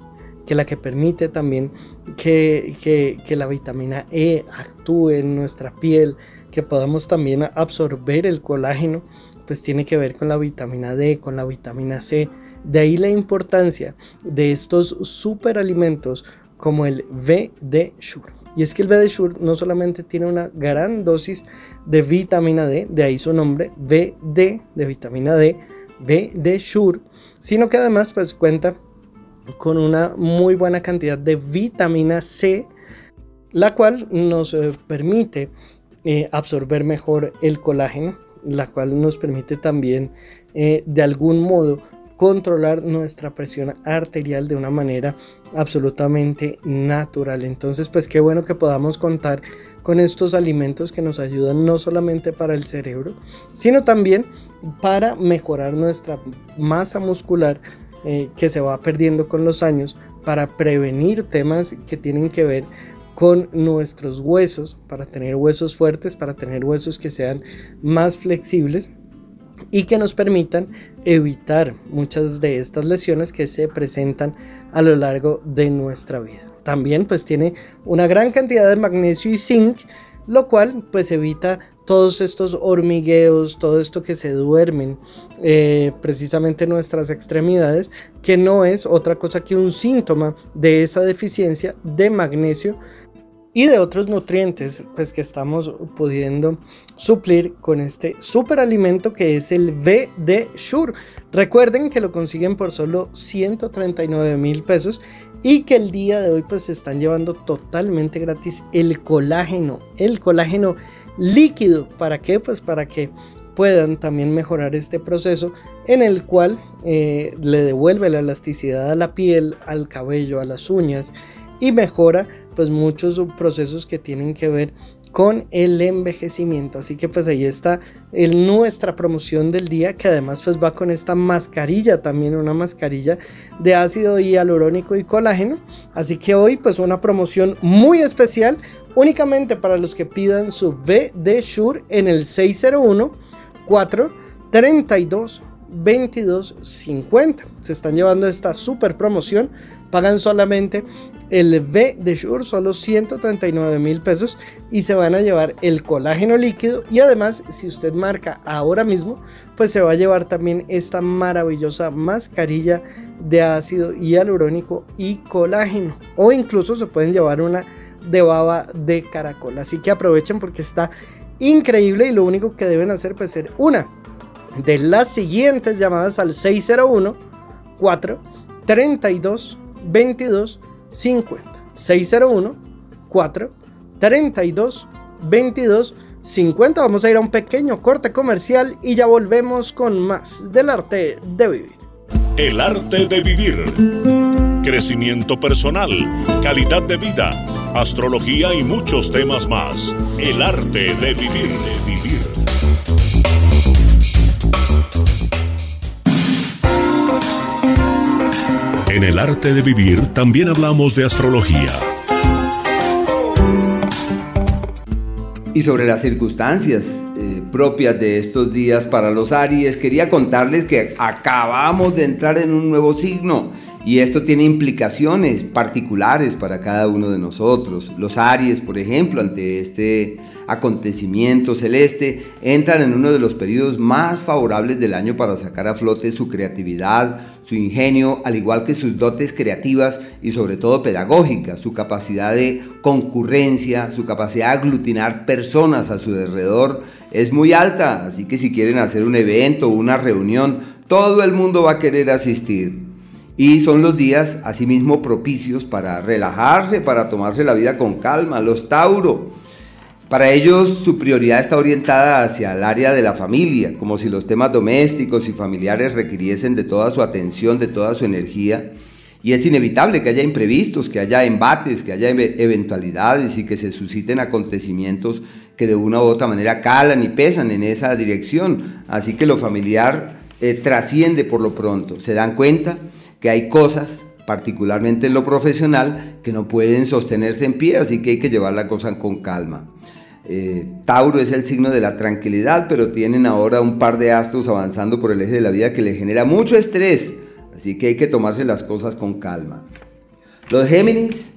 que la que permite también que, que, la vitamina E actúe en nuestra piel, que podamos también absorber el colágeno, pues tiene que ver con la vitamina D, con la vitamina C. De ahí la importancia de estos superalimentos como el VD Shure. Y es que el VD Shure no solamente tiene una gran dosis de vitamina D, de ahí su nombre, VD de vitamina D, VD Shure, sino que además pues cuenta con una muy buena cantidad de vitamina C, la cual nos eh, permite eh, absorber mejor el colágeno, la cual nos permite también eh, de algún modo controlar nuestra presión arterial de una manera absolutamente natural. Entonces, pues qué bueno que podamos contar con estos alimentos que nos ayudan no solamente para el cerebro, sino también para mejorar nuestra masa muscular, eh, que se va perdiendo con los años para prevenir temas que tienen que ver con nuestros huesos, para tener huesos fuertes, para tener huesos que sean más flexibles y que nos permitan evitar muchas de estas lesiones que se presentan a lo largo de nuestra vida. También pues tiene una gran cantidad de magnesio y zinc, lo cual pues evita todos estos hormigueos, todo esto que se duermen eh, precisamente en nuestras extremidades, que no es otra cosa que un síntoma de esa deficiencia de magnesio y de otros nutrientes pues que estamos pudiendo suplir con este superalimento que es el VD Sure. Recuerden que lo consiguen por solo 139 mil pesos y que el día de hoy pues se están llevando totalmente gratis el colágeno, el colágeno líquido. ¿Para qué? Pues para que puedan también mejorar este proceso en el cual eh, le devuelve la elasticidad a la piel, al cabello, a las uñas y mejora pues muchos procesos que tienen que ver con el envejecimiento. Así que pues ahí está nuestra promoción del día que además pues va con esta mascarilla también, una mascarilla de ácido hialurónico y colágeno. Así que hoy pues una promoción muy especial únicamente para los que pidan su VD Shure en el 601 432 2250. Se están llevando esta super promoción. Pagan solamente el V de Shure solo 139 mil pesos y se van a llevar el colágeno líquido y además si usted marca ahora mismo pues se va a llevar también esta maravillosa mascarilla de ácido hialurónico y colágeno o incluso se pueden llevar una de baba de caracol. Así que aprovechen porque está increíble y lo único que deben hacer pues ser una de las siguientes llamadas al 601 4 32 22 50 601 4 32 22 50 vamos a ir a un pequeño corte comercial y ya volvemos con más del arte de vivir. El arte de vivir. Crecimiento personal calidad de vida astrología y muchos temas más. El arte de vivir. De vivir. En el arte de vivir también hablamos de astrología. Y sobre las circunstancias eh, propias de estos días para los Aries, quería contarles que acabamos de entrar en un nuevo signo y esto tiene implicaciones particulares para cada uno de nosotros. Los Aries, por ejemplo, ante este acontecimiento celeste, entran en uno de los periodos más favorables del año para sacar a flote su creatividad, su ingenio, al igual que sus dotes creativas y sobre todo pedagógicas, su capacidad de concurrencia, su capacidad de aglutinar personas a su alrededor es muy alta, así que si quieren hacer un evento o una reunión, todo el mundo va a querer asistir. Y son los días asimismo propicios para relajarse, para tomarse la vida con calma. Los Tauro para ellos su prioridad está orientada hacia el área de la familia, como si los temas domésticos y familiares requiriesen de toda su atención, de toda su energía. Y es inevitable que haya imprevistos, que haya embates, que haya eventualidades y que se susciten acontecimientos que de una u otra manera calan y pesan en esa dirección. Así que lo familiar eh, trasciende por lo pronto. Se dan cuenta que hay cosas particularmente en lo profesional, que no pueden sostenerse en pie, así que hay que llevar la cosa con calma. Eh, Tauro es el signo de la tranquilidad, pero tienen ahora un par de astros avanzando por el eje de la vida que le genera mucho estrés, así que hay que tomarse las cosas con calma. Los Géminis,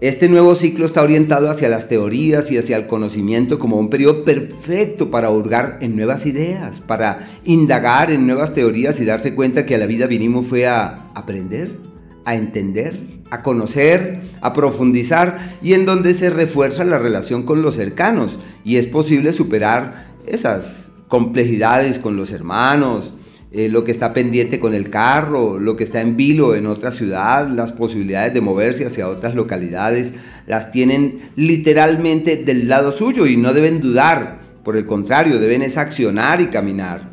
este nuevo ciclo está orientado hacia las teorías y hacia el conocimiento como un periodo perfecto para hurgar en nuevas ideas, para indagar en nuevas teorías y darse cuenta que a la vida vinimos fue a aprender, a entender, a conocer, a profundizar y en donde se refuerza la relación con los cercanos. Y es posible superar esas complejidades con los hermanos, eh, lo que está pendiente con el carro, lo que está en vilo en otra ciudad, las posibilidades de moverse hacia otras localidades, las tienen literalmente del lado suyo y no deben dudar, por el contrario, deben es accionar y caminar.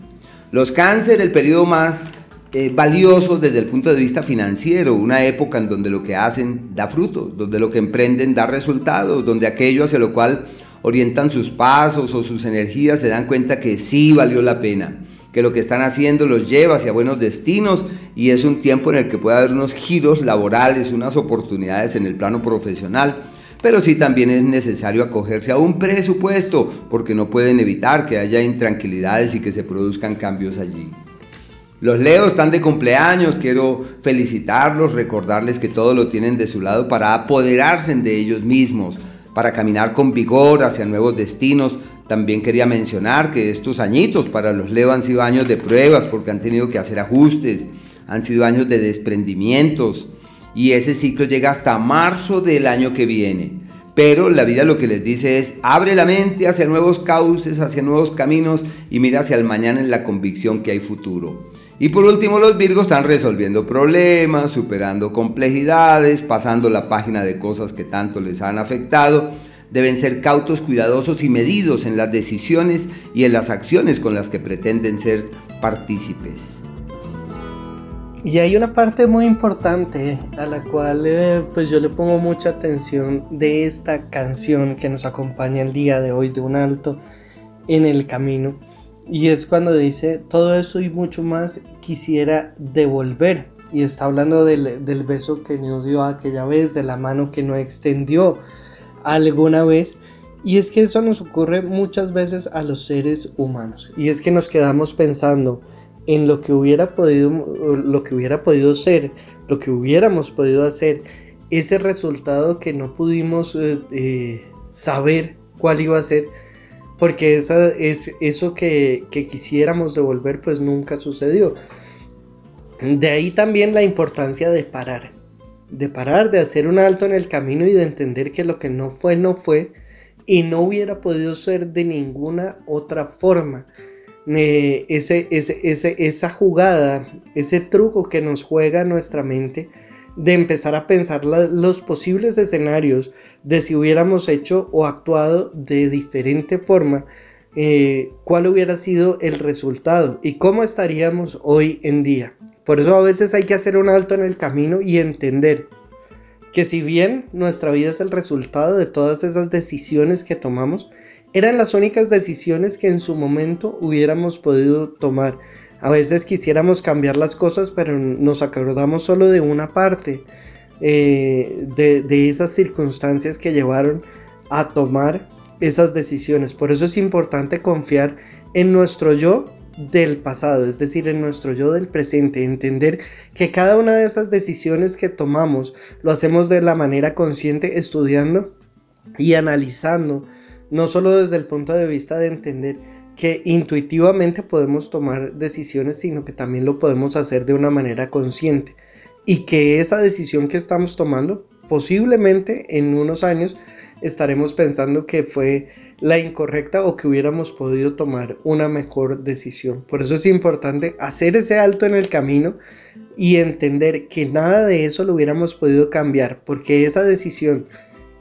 Los cáncer, el periodo más eh, valiosos desde el punto de vista financiero, una época en donde lo que hacen da frutos, donde lo que emprenden da resultados, donde aquello hacia lo cual orientan sus pasos o sus energías se dan cuenta que sí valió la pena, que lo que están haciendo los lleva hacia buenos destinos y es un tiempo en el que puede haber unos giros laborales, unas oportunidades en el plano profesional. Pero sí también es necesario acogerse a un presupuesto porque no pueden evitar que haya intranquilidades y que se produzcan cambios allí. Los Leos están de cumpleaños, quiero felicitarlos, recordarles que todo lo tienen de su lado para apoderarse de ellos mismos, para caminar con vigor hacia nuevos destinos. También quería mencionar que estos añitos para los Leo han sido años de pruebas porque han tenido que hacer ajustes, han sido años de desprendimientos y ese ciclo llega hasta marzo del año que viene. Pero la vida lo que les dice es, abre la mente hacia nuevos cauces, hacia nuevos caminos y mira hacia el mañana en la convicción que hay futuro. Y por último, los Virgos están resolviendo problemas, superando complejidades, pasando la página de cosas que tanto les han afectado. Deben ser cautos, cuidadosos y medidos en las decisiones y en las acciones con las que pretenden ser partícipes. Y hay una parte muy importante a la cual eh, pues yo le pongo mucha atención de esta canción que nos acompaña el día de hoy de un alto en el camino y es cuando dice, todo eso y mucho más quisiera devolver. Y está hablando del, del beso que nos dio aquella vez, de la mano que no extendió alguna vez. Y es que eso nos ocurre muchas veces a los seres humanos. Y es que nos quedamos pensando en lo que hubiera podido, lo que hubiera podido ser, lo que hubiéramos podido hacer ese resultado que no pudimos eh, eh, saber cuál iba a ser, porque esa, es, eso que, que quisiéramos devolver pues nunca sucedió. De ahí también la importancia de parar, de parar, de hacer un alto en el camino y de entender que lo que no fue, no fue y no hubiera podido ser de ninguna otra forma. Eh, ese, ese, esa jugada, ese truco que nos juega nuestra mente de empezar a pensar los posibles escenarios de si hubiéramos hecho o actuado de diferente forma, eh, cuál hubiera sido el resultado y cómo estaríamos hoy en día. Por eso a veces hay que hacer un alto en el camino y entender que si bien nuestra vida es el resultado de todas esas decisiones que tomamos, eran las únicas decisiones que en su momento hubiéramos podido tomar. A veces quisiéramos cambiar las cosas, pero nos acordamos solo de una parte eh, de, de esas circunstancias que llevaron a tomar esas decisiones. Por eso es importante confiar en nuestro yo del pasado, es decir, en nuestro yo del presente, entender que cada una de esas decisiones que tomamos lo hacemos de la manera consciente, estudiando y analizando, no solo desde el punto de vista de entender que intuitivamente podemos tomar decisiones, sino que también lo podemos hacer de una manera consciente. Y que esa decisión que estamos tomando, posiblemente en unos años, estaremos pensando que fue la incorrecta o que hubiéramos podido tomar una mejor decisión. Por eso es importante hacer ese alto en el camino y entender que nada de eso lo hubiéramos podido cambiar, porque esa decisión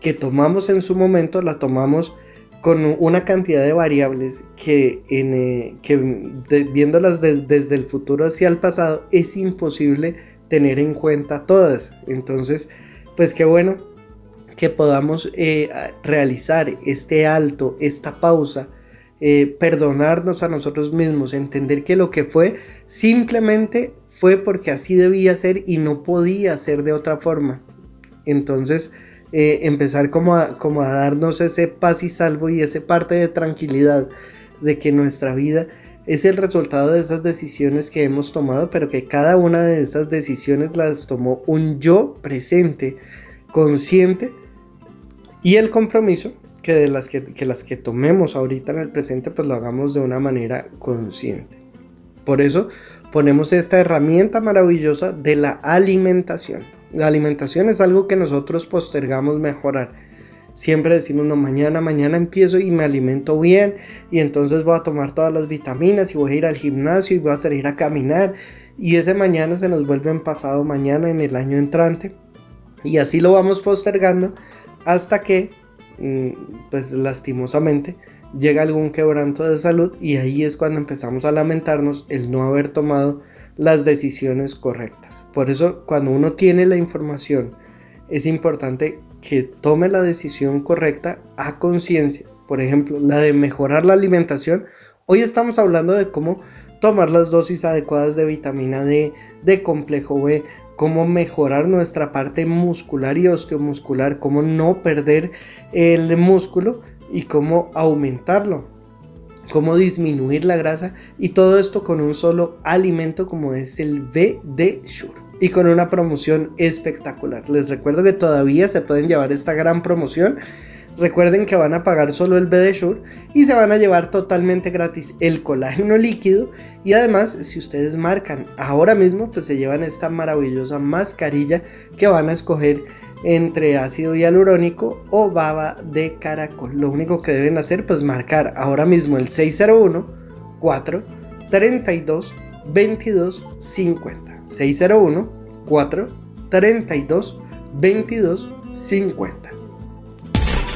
que tomamos en su momento la tomamos con una cantidad de variables que, en, eh, que viéndolas desde el futuro hacia el pasado es imposible tener en cuenta todas. Entonces, pues qué bueno que podamos eh, realizar este alto, esta pausa, eh, perdonarnos a nosotros mismos, entender que lo que fue simplemente fue porque así debía ser y no podía ser de otra forma. Entonces, eh, empezar como a, como a darnos ese paz y salvo y ese parte de tranquilidad de que nuestra vida es el resultado de esas decisiones que hemos tomado, pero que cada una de esas decisiones las tomó un yo presente, consciente, y el compromiso que de las que, que las que tomemos ahorita en el presente, pues lo hagamos de una manera consciente. Por eso ponemos esta herramienta maravillosa de la alimentación. La alimentación es algo que nosotros postergamos mejorar. Siempre decimos, no, mañana, mañana empiezo y me alimento bien y entonces voy a tomar todas las vitaminas y voy a ir al gimnasio y voy a salir a caminar y ese mañana se nos vuelve en pasado mañana en el año entrante y así lo vamos postergando hasta que, mm, pues lastimosamente, llega algún quebranto de salud y ahí es cuando empezamos a lamentarnos el no haber tomado las decisiones correctas. Por eso cuando uno tiene la información es importante que tome la decisión correcta a conciencia. Por ejemplo, la de mejorar la alimentación. Hoy estamos hablando de cómo tomar las dosis adecuadas de vitamina D, de complejo B, cómo mejorar nuestra parte muscular y osteomuscular, cómo no perder el músculo y cómo aumentarlo cómo disminuir la grasa y todo esto con un solo alimento como es el BD Shure y con una promoción espectacular. Les recuerdo que todavía se pueden llevar esta gran promoción. Recuerden que van a pagar solo el BD Shure y se van a llevar totalmente gratis el colágeno líquido y además si ustedes marcan ahora mismo pues se llevan esta maravillosa mascarilla que van a escoger entre ácido hialurónico o baba de caracol. Lo único que deben hacer pues marcar ahora mismo el 601 4 32 22 50. 601 4 32 22 50.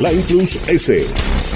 Line Plus S.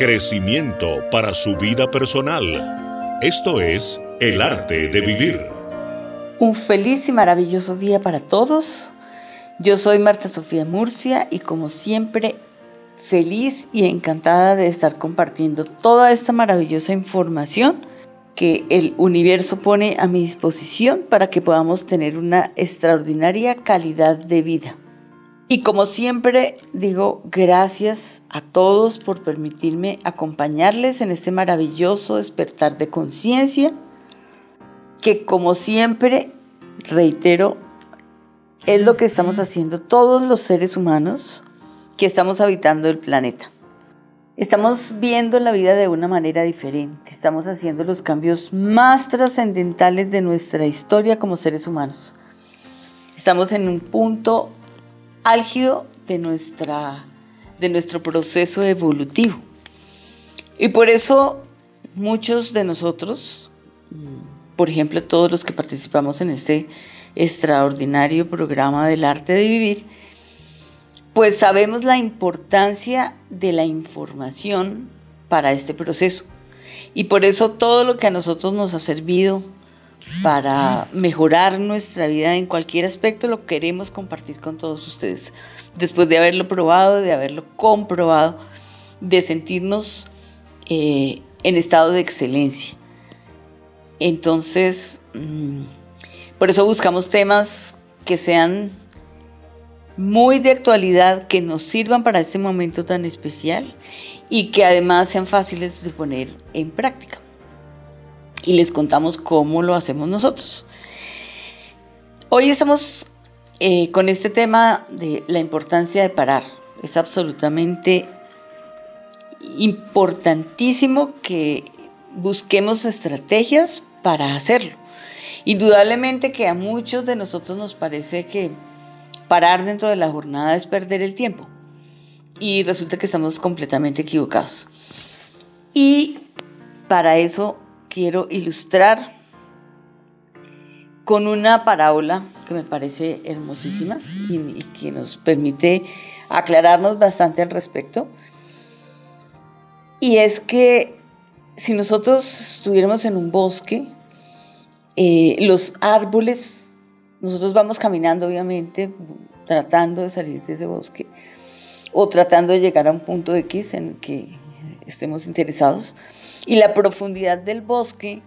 Crecimiento para su vida personal. Esto es el arte de vivir. Un feliz y maravilloso día para todos. Yo soy Marta Sofía Murcia y como siempre feliz y encantada de estar compartiendo toda esta maravillosa información que el universo pone a mi disposición para que podamos tener una extraordinaria calidad de vida. Y como siempre digo, gracias a todos por permitirme acompañarles en este maravilloso despertar de conciencia, que como siempre, reitero, es lo que estamos haciendo todos los seres humanos que estamos habitando el planeta. Estamos viendo la vida de una manera diferente, estamos haciendo los cambios más trascendentales de nuestra historia como seres humanos. Estamos en un punto álgido de, nuestra, de nuestro proceso evolutivo. Y por eso muchos de nosotros, por ejemplo todos los que participamos en este extraordinario programa del arte de vivir, pues sabemos la importancia de la información para este proceso. Y por eso todo lo que a nosotros nos ha servido para mejorar nuestra vida en cualquier aspecto, lo queremos compartir con todos ustedes. Después de haberlo probado, de haberlo comprobado, de sentirnos eh, en estado de excelencia. Entonces, mm, por eso buscamos temas que sean muy de actualidad, que nos sirvan para este momento tan especial y que además sean fáciles de poner en práctica y les contamos cómo lo hacemos nosotros. Hoy estamos eh, con este tema de la importancia de parar. Es absolutamente importantísimo que busquemos estrategias para hacerlo. Indudablemente que a muchos de nosotros nos parece que parar dentro de la jornada es perder el tiempo. Y resulta que estamos completamente equivocados. Y para eso quiero ilustrar con una parábola que me parece hermosísima y, que nos permite aclararnos bastante al respecto. Y es que si nosotros estuviéramos en un bosque, eh, los árboles, nosotros vamos caminando obviamente, tratando de salir de ese bosque o tratando de llegar a un punto X en el que estemos interesados. Y la profundidad del bosque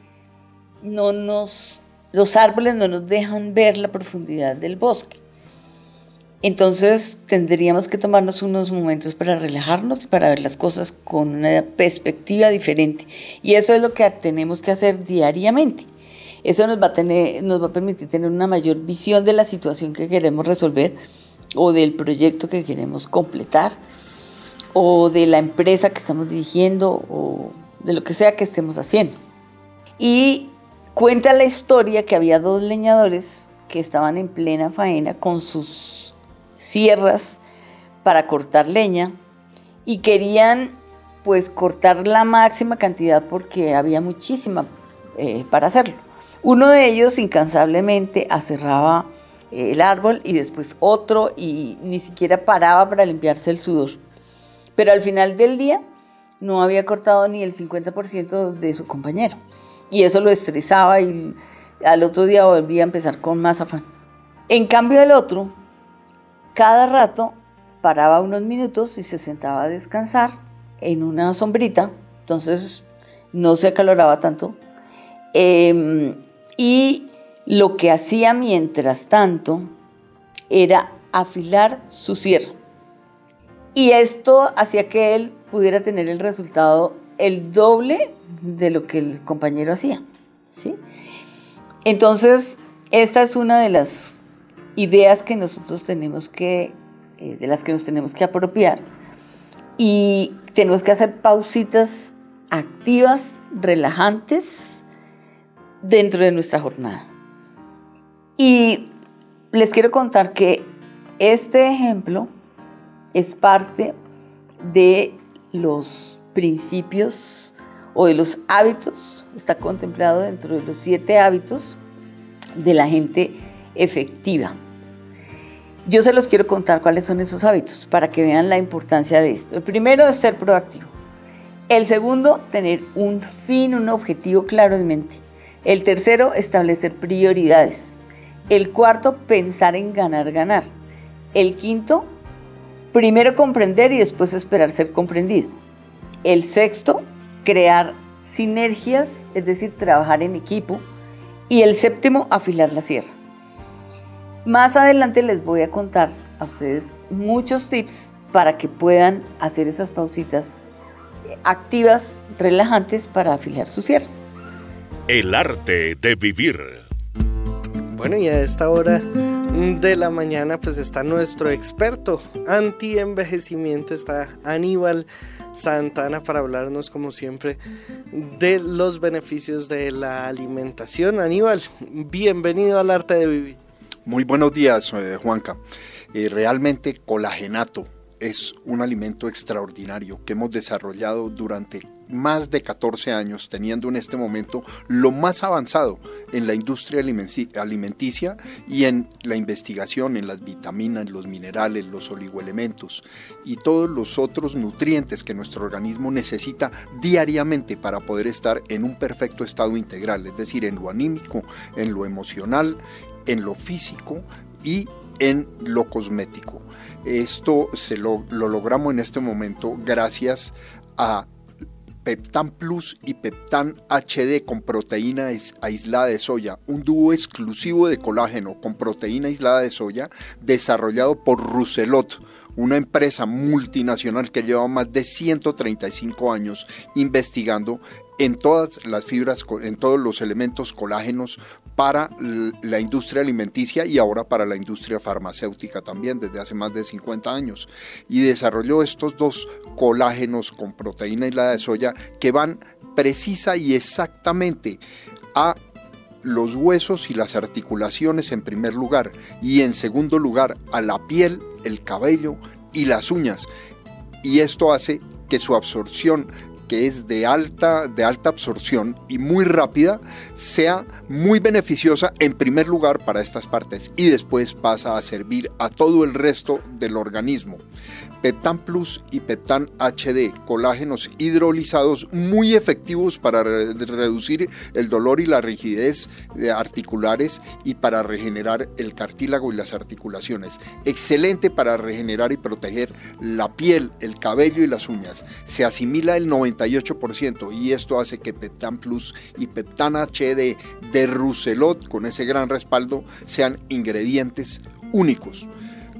no nos, los árboles no nos dejan ver la profundidad del bosque. Entonces tendríamos que tomarnos unos momentos para relajarnos y para ver las cosas con una perspectiva diferente. Y eso es lo que tenemos que hacer diariamente. Eso nos va a, tener, nos va a permitir tener una mayor visión de la situación que queremos resolver o del proyecto que queremos completar o de la empresa que estamos dirigiendo o de lo que sea que estemos haciendo. Y cuenta la historia que había dos leñadores que estaban en plena faena con sus sierras para cortar leña y querían pues cortar la máxima cantidad porque había muchísima eh, para hacerlo. Uno de ellos incansablemente aserraba el árbol y después otro y ni siquiera paraba para limpiarse el sudor. Pero al final del día no había cortado ni el 50% de su compañero. Y eso lo estresaba y al otro día volvía a empezar con más afán. En cambio el otro, cada rato paraba unos minutos y se sentaba a descansar en una sombrita, entonces no se acaloraba tanto. Em, y lo que hacía mientras tanto era afilar su sierra. Y esto hacía que él pudiera tener el resultado el doble de lo que el compañero hacía. ¿sí? Entonces, esta es una de las ideas que nosotros tenemos que, eh, de las que nos tenemos que apropiar. Y tenemos que hacer pausitas activas, relajantes dentro de nuestra jornada. Y les quiero contar que este ejemplo es parte de los principios o de los hábitos, está contemplado dentro de los siete hábitos de la gente efectiva. Yo se los quiero contar cuáles son esos hábitos para que vean la importancia de esto. El primero es ser proactivo. El segundo, tener un fin, un objetivo claro en mente. El tercero, establecer prioridades. El cuarto, pensar en ganar, ganar. El quinto, primero comprender y después esperar ser comprendido. El sexto, crear sinergias, es decir, trabajar en equipo. Y el séptimo, afilar la sierra. Más adelante les voy a contar a ustedes muchos tips para que puedan hacer esas pausitas activas, relajantes para afilar su sierra. El arte de vivir. Bueno, y a esta hora de la mañana pues está nuestro experto anti-envejecimiento, está Aníbal Santana para hablarnos como siempre de los beneficios de la alimentación. Aníbal, bienvenido al arte de vivir. Muy buenos días, eh, Juanca. Eh, realmente colagenato es un alimento extraordinario que hemos desarrollado durante más de 14 años, teniendo en este momento lo más avanzado en la industria alimenticia y en la investigación en las vitaminas, los minerales, los oligoelementos y todos los otros nutrientes que nuestro organismo necesita diariamente para poder estar en un perfecto estado integral, es decir, en lo anímico, en lo emocional en lo físico y en lo cosmético. Esto se lo, logramos en este momento gracias a Peptan Plus y Peptan HD con proteína aislada de soya, un dúo exclusivo de colágeno con proteína aislada de soya desarrollado por Rousselot, una empresa multinacional que lleva más de 135 años investigando en todas las fibras, en todos los elementos colágenos para la industria alimenticia y ahora para la industria farmacéutica también desde hace más de 50 años. Y desarrolló estos dos colágenos con proteína la de soya que van precisa y exactamente a los huesos y las articulaciones en primer lugar y en segundo lugar a la piel, el cabello y las uñas. Y esto hace que su absorción que es de alta, de alta absorción y muy rápida, sea muy beneficiosa en primer lugar para estas partes y después pasa a servir a todo el resto del organismo. Peptan Plus y Peptan HD, colágenos hidrolizados muy efectivos para reducir el dolor y la rigidez articulares y para regenerar el cartílago y las articulaciones. Excelente para regenerar y proteger la piel, el cabello y las uñas. Se asimila el 98% y esto hace que Peptan Plus y Peptan HD de Rousselot con ese gran respaldo sean ingredientes únicos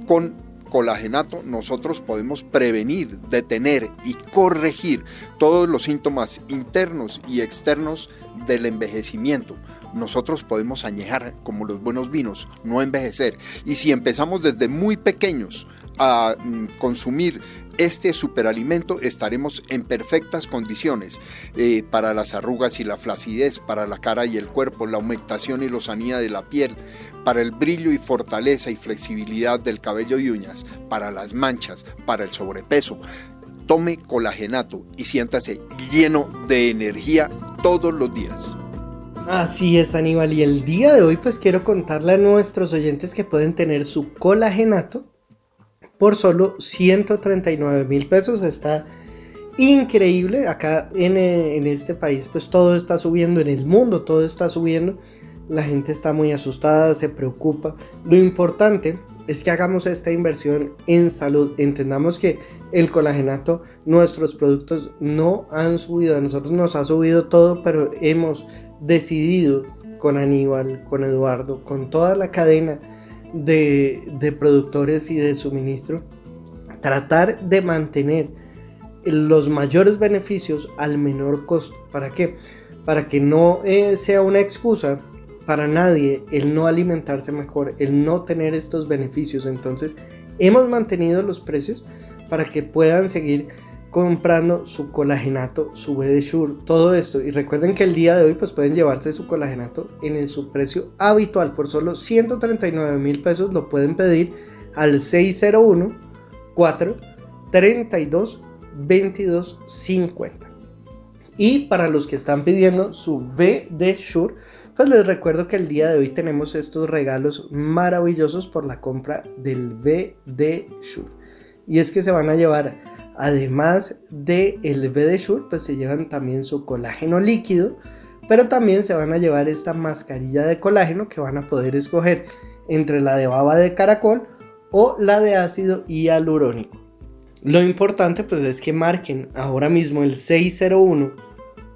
con colagenato nosotros podemos prevenir, detener y corregir todos los síntomas internos y externos del envejecimiento. Nosotros podemos añejar como los buenos vinos, no envejecer. Y si empezamos desde muy pequeños a mm, consumir este superalimento estaremos en perfectas condiciones eh, para las arrugas y la flacidez, para la cara y el cuerpo, la humectación y lozanía de la piel, para el brillo y fortaleza y flexibilidad del cabello y uñas, para las manchas, para el sobrepeso. Tome colagenato y siéntase lleno de energía todos los días. Así es, Aníbal. Y el día de hoy pues quiero contarle a nuestros oyentes que pueden tener su colagenato por solo 139 mil pesos. Está increíble. Acá en, eh, en, este país pues todo está subiendo, en el mundo todo está subiendo. La gente está muy asustada, se preocupa. Lo importante es que hagamos esta inversión en salud. Entendamos que el colagenato, nuestros productos no han subido. A nosotros nos ha subido todo, pero hemos decidido con Aníbal, con Eduardo, con toda la cadena de, productores y de suministro, tratar de mantener los mayores beneficios al menor costo. ¿Para qué? Para que no eh, sea una excusa para nadie el no alimentarse mejor, el no tener estos beneficios. Entonces, hemos mantenido los precios para que puedan seguir comprando su colagenato, su Shure, todo esto. Y recuerden que el día de hoy pues pueden llevarse su colagenato en su precio habitual por solo 139 mil pesos. Lo pueden pedir al 601 4 32 22 50. Y para los que están pidiendo su V de Shure, pues les recuerdo que el día de hoy tenemos estos regalos maravillosos por la compra del V de Shure. Y es que se van a llevar Además del el BD Shure, pues se llevan también su colágeno líquido, pero también se van a llevar esta mascarilla de colágeno que van a poder escoger entre la de baba de caracol o la de ácido hialurónico. Lo importante pues es que marquen ahora mismo el 601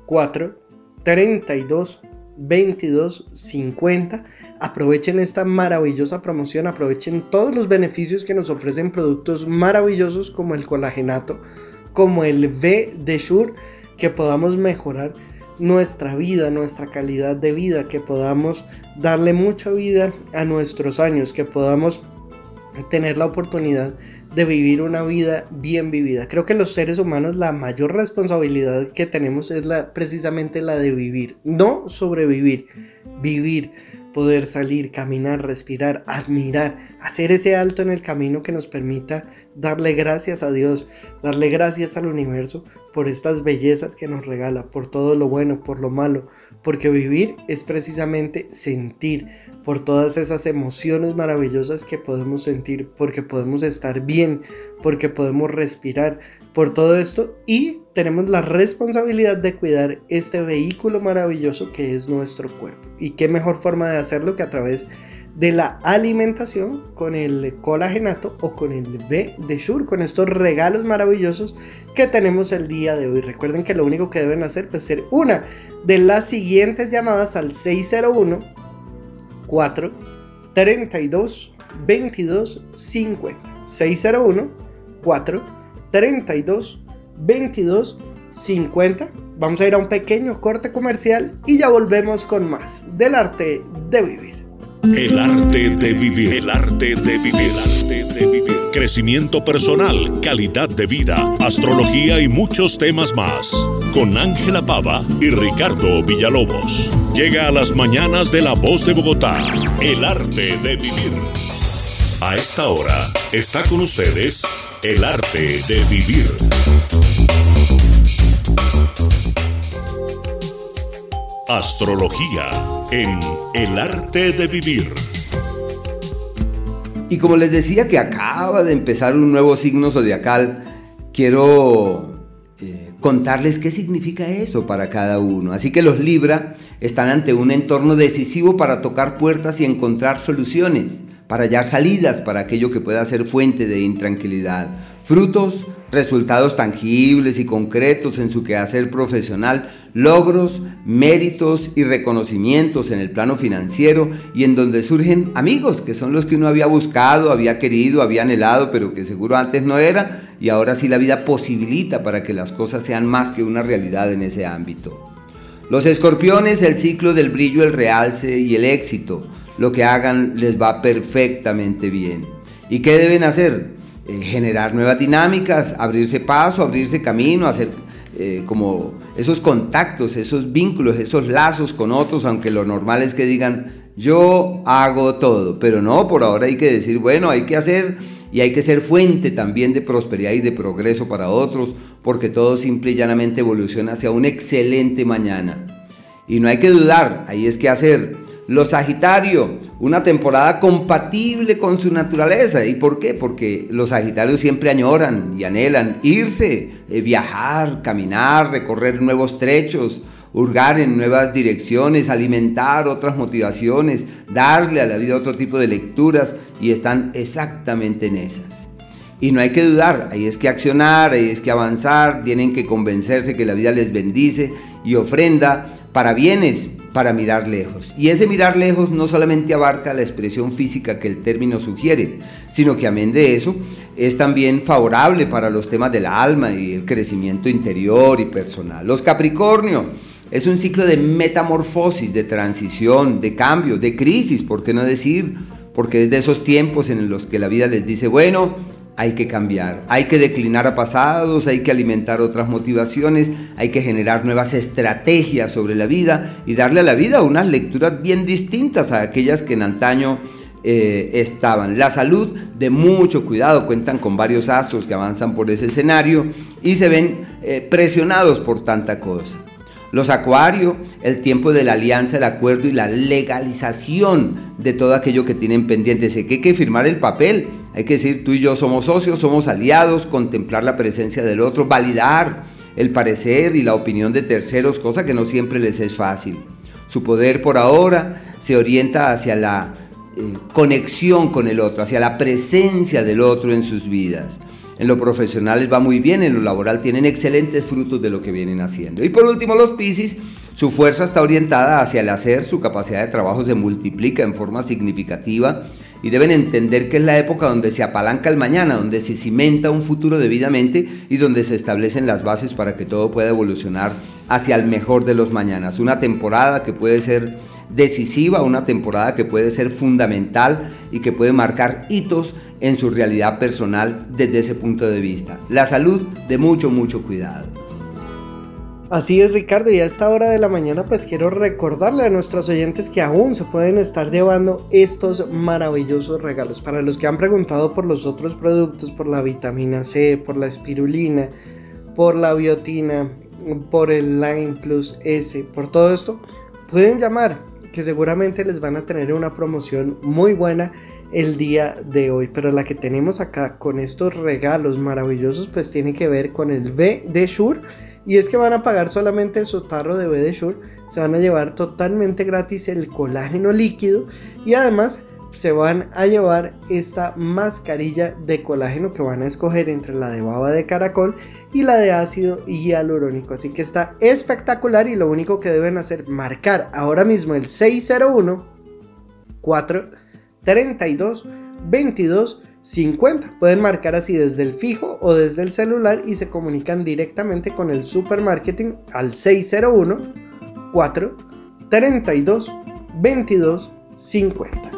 4 32 22 50 Aprovechen esta maravillosa promoción, aprovechen todos los beneficios que nos ofrecen productos maravillosos como el colagenato, como el V de Shure, que podamos mejorar nuestra vida, nuestra calidad de vida, que podamos darle mucha vida a nuestros años, que podamos tener la oportunidad de vivir una vida bien vivida. Creo que los seres humanos la mayor responsabilidad que tenemos es la, precisamente la de vivir, no sobrevivir, vivir poder salir, caminar, respirar, admirar, hacer ese alto en el camino que nos permita darle gracias a Dios, darle gracias al universo por estas bellezas que nos regala, por todo lo bueno, por lo malo, porque vivir es precisamente sentir, por todas esas emociones maravillosas que podemos sentir, porque podemos estar bien, porque podemos respirar, por todo esto y tenemos la responsabilidad de cuidar este vehículo maravilloso que es nuestro cuerpo. Y qué mejor forma de hacerlo que a través de la alimentación con el colagenato o con el B de Shure, con estos regalos maravillosos que tenemos el día de hoy. Recuerden que lo único que deben hacer es pues, ser una de las siguientes llamadas al 601 4 32 22 50 601 4 32 22 50. Vamos a ir a un pequeño corte comercial y ya volvemos con más del arte de vivir. El arte de vivir. El arte de vivir. El arte de vivir. Crecimiento personal, calidad de vida, astrología y muchos temas más. Con Ángela Pava y Ricardo Villalobos. Llega a las mañanas de la voz de Bogotá. El arte de vivir. A esta hora está con ustedes el arte de vivir. Astrología en El arte de vivir. Y como les decía que acaba de empezar un nuevo signo zodiacal, quiero eh, contarles qué significa eso para cada uno. Así que los Libra están ante un entorno decisivo para tocar puertas y encontrar soluciones para hallar salidas para aquello que pueda ser fuente de intranquilidad. Frutos, resultados tangibles y concretos en su quehacer profesional, logros, méritos y reconocimientos en el plano financiero y en donde surgen amigos, que son los que uno había buscado, había querido, había anhelado, pero que seguro antes no era, y ahora sí la vida posibilita para que las cosas sean más que una realidad en ese ámbito. Los escorpiones, el ciclo del brillo, el realce y el éxito lo que hagan les va perfectamente bien. ¿Y qué deben hacer? Eh, generar nuevas dinámicas, abrirse paso, abrirse camino, hacer eh, como esos contactos, esos vínculos, esos lazos con otros, aunque lo normal es que digan, yo hago todo, pero no, por ahora hay que decir, bueno, hay que hacer y hay que ser fuente también de prosperidad y de progreso para otros, porque todo simple y llanamente evoluciona hacia un excelente mañana. Y no hay que dudar, ahí es que hacer los Sagitarios, una temporada compatible con su naturaleza. ¿Y por qué? Porque los Sagitarios siempre añoran y anhelan irse, eh, viajar, caminar, recorrer nuevos trechos, hurgar en nuevas direcciones, alimentar otras motivaciones, darle a la vida otro tipo de lecturas y están exactamente en esas. Y no hay que dudar, ahí es que accionar, ahí es que avanzar, tienen que convencerse que la vida les bendice y ofrenda para bienes, para mirar lejos. Y ese mirar lejos no solamente abarca la expresión física que el término sugiere, sino que amén de eso es también favorable para los temas del alma y el crecimiento interior y personal. Los Capricornio es un ciclo de metamorfosis, de transición, de cambio, de crisis, ¿por qué no decir? Porque es de esos tiempos en los que la vida les dice, bueno, hay que cambiar, hay que declinar a pasados, hay que alimentar otras motivaciones, hay que generar nuevas estrategias sobre la vida y darle a la vida unas lecturas bien distintas a aquellas que en antaño eh, estaban. La salud de mucho cuidado, cuentan con varios astros que avanzan por ese escenario y se ven eh, presionados por tanta cosa. Los acuarios, el tiempo de la alianza, el acuerdo y la legalización de todo aquello que tienen pendientes. Sé que hay que firmar el papel, hay que decir tú y yo somos socios, somos aliados, contemplar la presencia del otro, validar el parecer y la opinión de terceros, cosa que no siempre les es fácil. Su poder por ahora se orienta hacia la eh, conexión con el otro, hacia la presencia del otro en sus vidas. En lo profesional les va muy bien, en lo laboral tienen excelentes frutos de lo que vienen haciendo. Y por último, los Piscis, su fuerza está orientada hacia el hacer, su capacidad de trabajo se multiplica en forma significativa y deben entender que es la época donde se apalanca el mañana, donde se cimenta un futuro debidamente y donde se establecen las bases para que todo pueda evolucionar hacia el mejor de los mañanas. Una temporada que puede ser decisiva, una temporada que puede ser fundamental y que puede marcar hitos en su realidad personal desde ese punto de vista. La salud de mucho, mucho cuidado. Así es Ricardo y a esta hora de la mañana pues quiero recordarle a nuestros oyentes que aún se pueden estar llevando estos maravillosos regalos. Para los que han preguntado por los otros productos, por la vitamina C, por la espirulina, por la biotina, por el Line Plus S, por todo esto, pueden llamar que seguramente les van a tener una promoción muy buena el día de hoy. Pero la que tenemos acá con estos regalos maravillosos pues tiene que ver con el B de Shure. Y es que van a pagar solamente su tarro de B de Shure. Se van a llevar totalmente gratis el colágeno líquido. Y además se van a llevar esta mascarilla de colágeno que van a escoger entre la de baba de caracol y la de ácido hialurónico. Así que está espectacular y lo único que deben hacer marcar ahora mismo el 601 432 22 50. Pueden marcar así desde el fijo o desde el celular y se comunican directamente con el supermarketing al 601 432 22 50.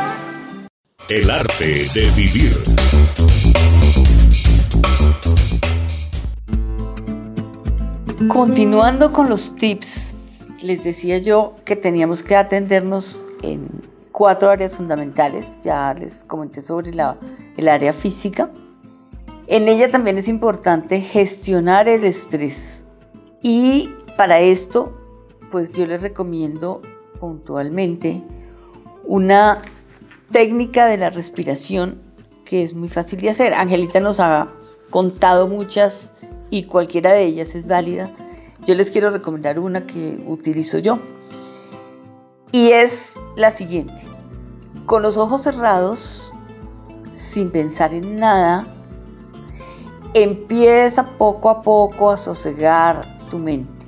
El arte de vivir. Continuando con los tips, les decía yo que teníamos que atendernos en cuatro áreas fundamentales. Ya les comenté sobre la, el área física. En ella también es importante gestionar el estrés. Y para esto, pues yo les recomiendo puntualmente una técnica de la respiración que es muy fácil de hacer. Angelita nos ha contado muchas y cualquiera de ellas es válida. Yo les quiero recomendar una que utilizo yo. Y es la siguiente. Con los ojos cerrados, sin pensar en nada, empieza poco a poco a sosegar tu mente.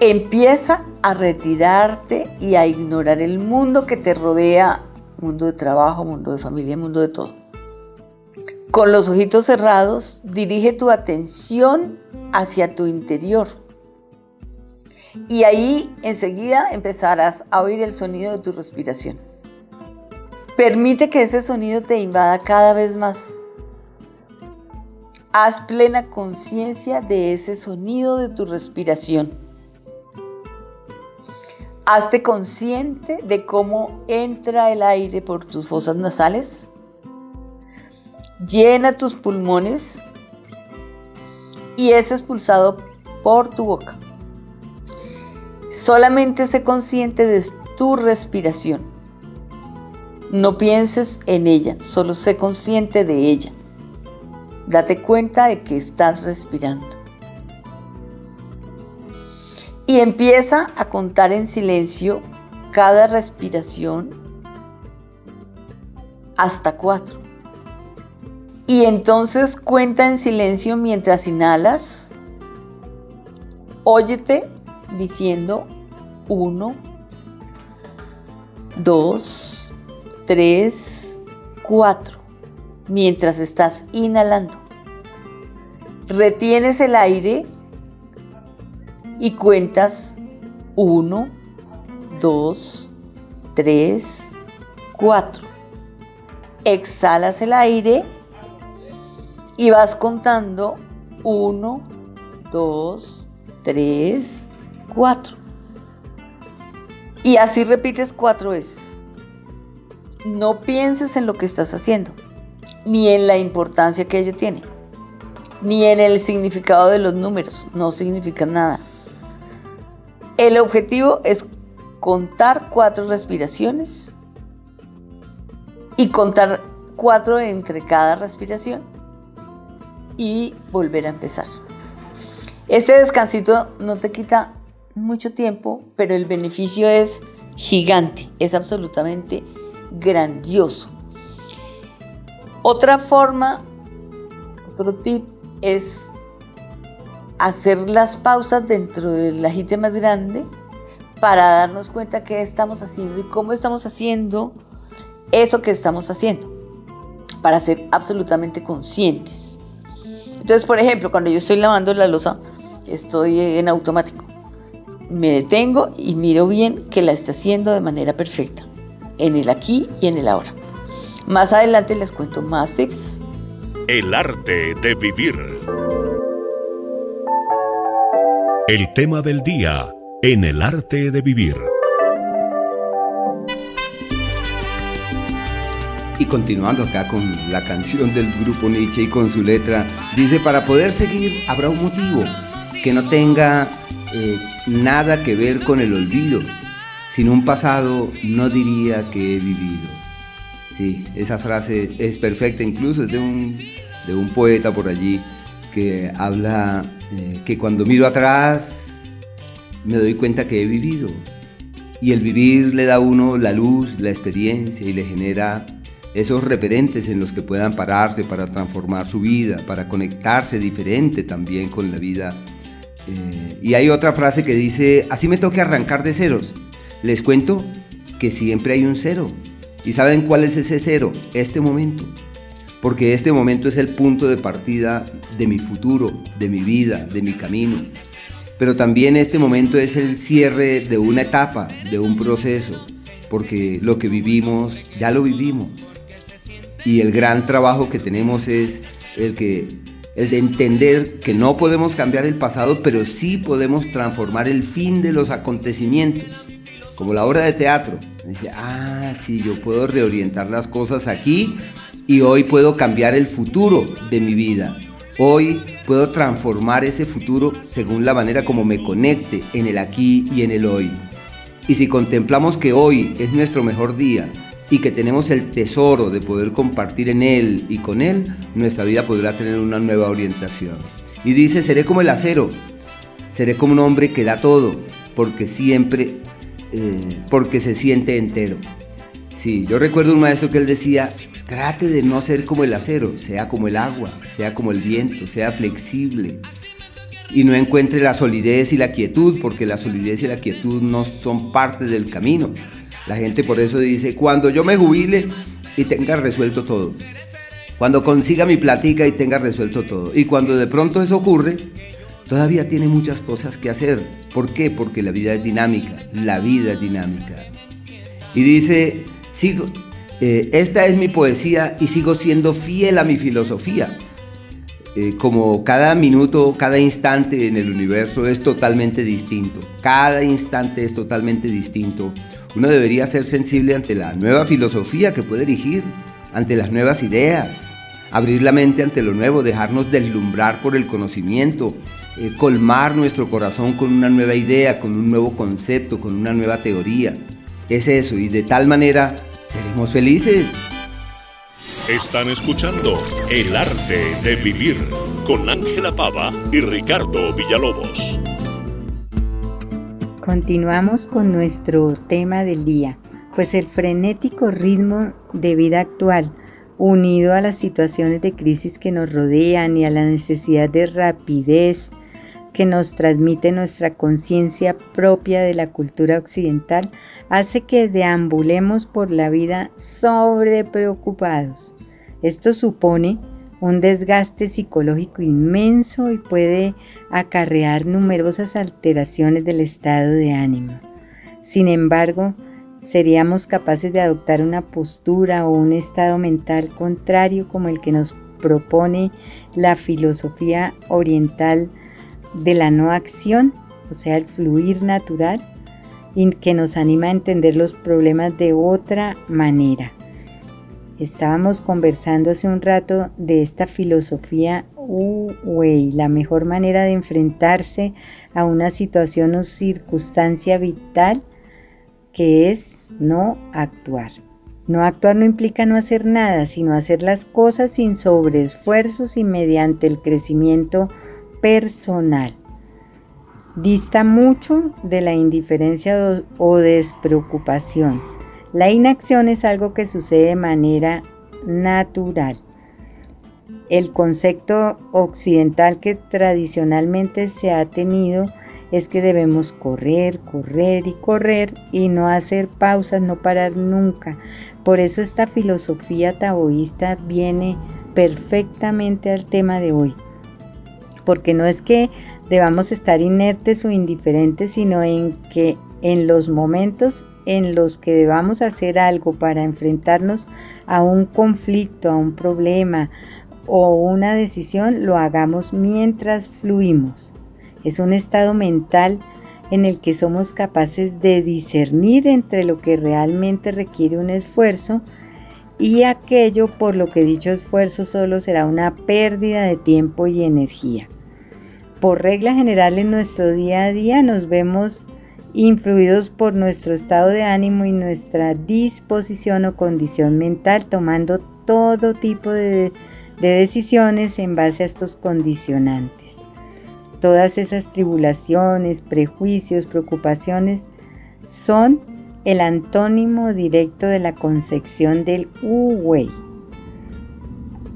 Empieza a retirarte y a ignorar el mundo que te rodea mundo de trabajo, mundo de familia, mundo de todo. Con los ojitos cerrados, dirige tu atención hacia tu interior. Y ahí enseguida empezarás a oír el sonido de tu respiración. Permite que ese sonido te invada cada vez más. Haz plena conciencia de ese sonido de tu respiración. Hazte consciente de cómo entra el aire por tus fosas nasales. Llena tus pulmones y es expulsado por tu boca. Solamente sé consciente de tu respiración. No pienses en ella, solo sé consciente de ella. Date cuenta de que estás respirando y empieza a contar en silencio cada respiración hasta cuatro. Y entonces cuenta en silencio mientras inhalas. Óyete diciendo 1, 2, 3, 4. Mientras estás inhalando. Retienes el aire y cuentas 1, 2, 3, 4. Exhalas el aire y vas contando 1, 2, 3, 4. Y así repites cuatro veces. No pienses en lo que estás haciendo, ni en la importancia que ello tiene, ni en el significado de los números, no significa nada. El objetivo es contar cuatro respiraciones y contar cuatro entre cada respiración y volver a empezar. Este descansito no te quita mucho tiempo, pero el beneficio es gigante, es absolutamente grandioso. Otra forma, otro tip es hacer las pausas dentro del agite más grande para darnos cuenta qué estamos haciendo y cómo estamos haciendo eso que estamos haciendo, para ser absolutamente conscientes. Entonces, por ejemplo, cuando yo estoy lavando la losa, estoy en automático me detengo y miro bien que la está haciendo de manera perfecta, en el aquí y en el ahora. Más adelante les cuento más tips. El arte de vivir. El tema del día en el arte de vivir. Y continuando acá con la canción del grupo Nietzsche y con su letra, dice, para poder seguir habrá un motivo que no tenga eh, nada que ver con el olvido. Sin un pasado no diría que he vivido. Sí, esa frase es perfecta, incluso es de un, de un poeta por allí que habla eh, que cuando miro atrás me doy cuenta que he vivido. Y el vivir le da a uno la luz, la experiencia y le genera esos referentes en los que puedan pararse para transformar su vida, para conectarse diferente también con la vida eh, y hay otra frase que dice, así me toca arrancar de ceros. Les cuento que siempre hay un cero. ¿Y saben cuál es ese cero? Este momento. Porque este momento es el punto de partida de mi futuro, de mi vida, de mi camino. Pero también este momento es el cierre de una etapa, de un proceso. Porque lo que vivimos, ya lo vivimos. Y el gran trabajo que tenemos es el que el de entender que no podemos cambiar el pasado, pero sí podemos transformar el fin de los acontecimientos, como la obra de teatro. Dice, ah, sí, yo puedo reorientar las cosas aquí y hoy puedo cambiar el futuro de mi vida. Hoy puedo transformar ese futuro según la manera como me conecte en el aquí y en el hoy. Y si contemplamos que hoy es nuestro mejor día, y que tenemos el tesoro de poder compartir en Él y con Él, nuestra vida podrá tener una nueva orientación. Y dice, seré como el acero, seré como un hombre que da todo, porque siempre, eh, porque se siente entero. Sí, yo recuerdo un maestro que él decía, trate de no ser como el acero, sea como el agua, sea como el viento, sea flexible. Y no encuentre la solidez y la quietud, porque la solidez y la quietud no son parte del camino. La gente por eso dice, cuando yo me jubile y tenga resuelto todo. Cuando consiga mi platica y tenga resuelto todo. Y cuando de pronto eso ocurre, todavía tiene muchas cosas que hacer. ¿Por qué? Porque la vida es dinámica. La vida es dinámica. Y dice, sigo, eh, esta es mi poesía y sigo siendo fiel a mi filosofía. Eh, como cada minuto, cada instante en el universo es totalmente distinto. Cada instante es totalmente distinto. Uno debería ser sensible ante la nueva filosofía que puede dirigir, ante las nuevas ideas, abrir la mente ante lo nuevo, dejarnos deslumbrar por el conocimiento, eh, colmar nuestro corazón con una nueva idea, con un nuevo concepto, con una nueva teoría. Es eso, y de tal manera seremos felices. Están escuchando El arte de vivir con Ángela Pava y Ricardo Villalobos. Continuamos con nuestro tema del día, pues el frenético ritmo de vida actual, unido a las situaciones de crisis que nos rodean y a la necesidad de rapidez que nos transmite nuestra conciencia propia de la cultura occidental, hace que deambulemos por la vida sobre preocupados. Esto supone un desgaste psicológico inmenso y puede acarrear numerosas alteraciones del estado de ánimo. Sin embargo, seríamos capaces de adoptar una postura o un estado mental contrario como el que nos propone la filosofía oriental de la no acción, o sea, el fluir natural, y que nos anima a entender los problemas de otra manera. Estábamos conversando hace un rato de esta filosofía Wu-Wei, la mejor manera de enfrentarse a una situación o circunstancia vital que es no actuar. No actuar no implica no hacer nada, sino hacer las cosas sin sobreesfuerzos y mediante el crecimiento personal. Dista mucho de la indiferencia o despreocupación. La inacción es algo que sucede de manera natural. El concepto occidental que tradicionalmente se ha tenido es que debemos correr, correr y correr y no hacer pausas, no parar nunca. Por eso esta filosofía taoísta viene perfectamente al tema de hoy. Porque no es que debamos estar inertes o indiferentes, sino en que en los momentos en los que debamos hacer algo para enfrentarnos a un conflicto, a un problema o una decisión, lo hagamos mientras fluimos. Es un estado mental en el que somos capaces de discernir entre lo que realmente requiere un esfuerzo y aquello por lo que dicho esfuerzo solo será una pérdida de tiempo y energía. Por regla general en nuestro día a día nos vemos influidos por nuestro estado de ánimo y nuestra disposición o condición mental, tomando todo tipo de, de decisiones en base a estos condicionantes. Todas esas tribulaciones, prejuicios, preocupaciones son el antónimo directo de la concepción del Wu-Wei.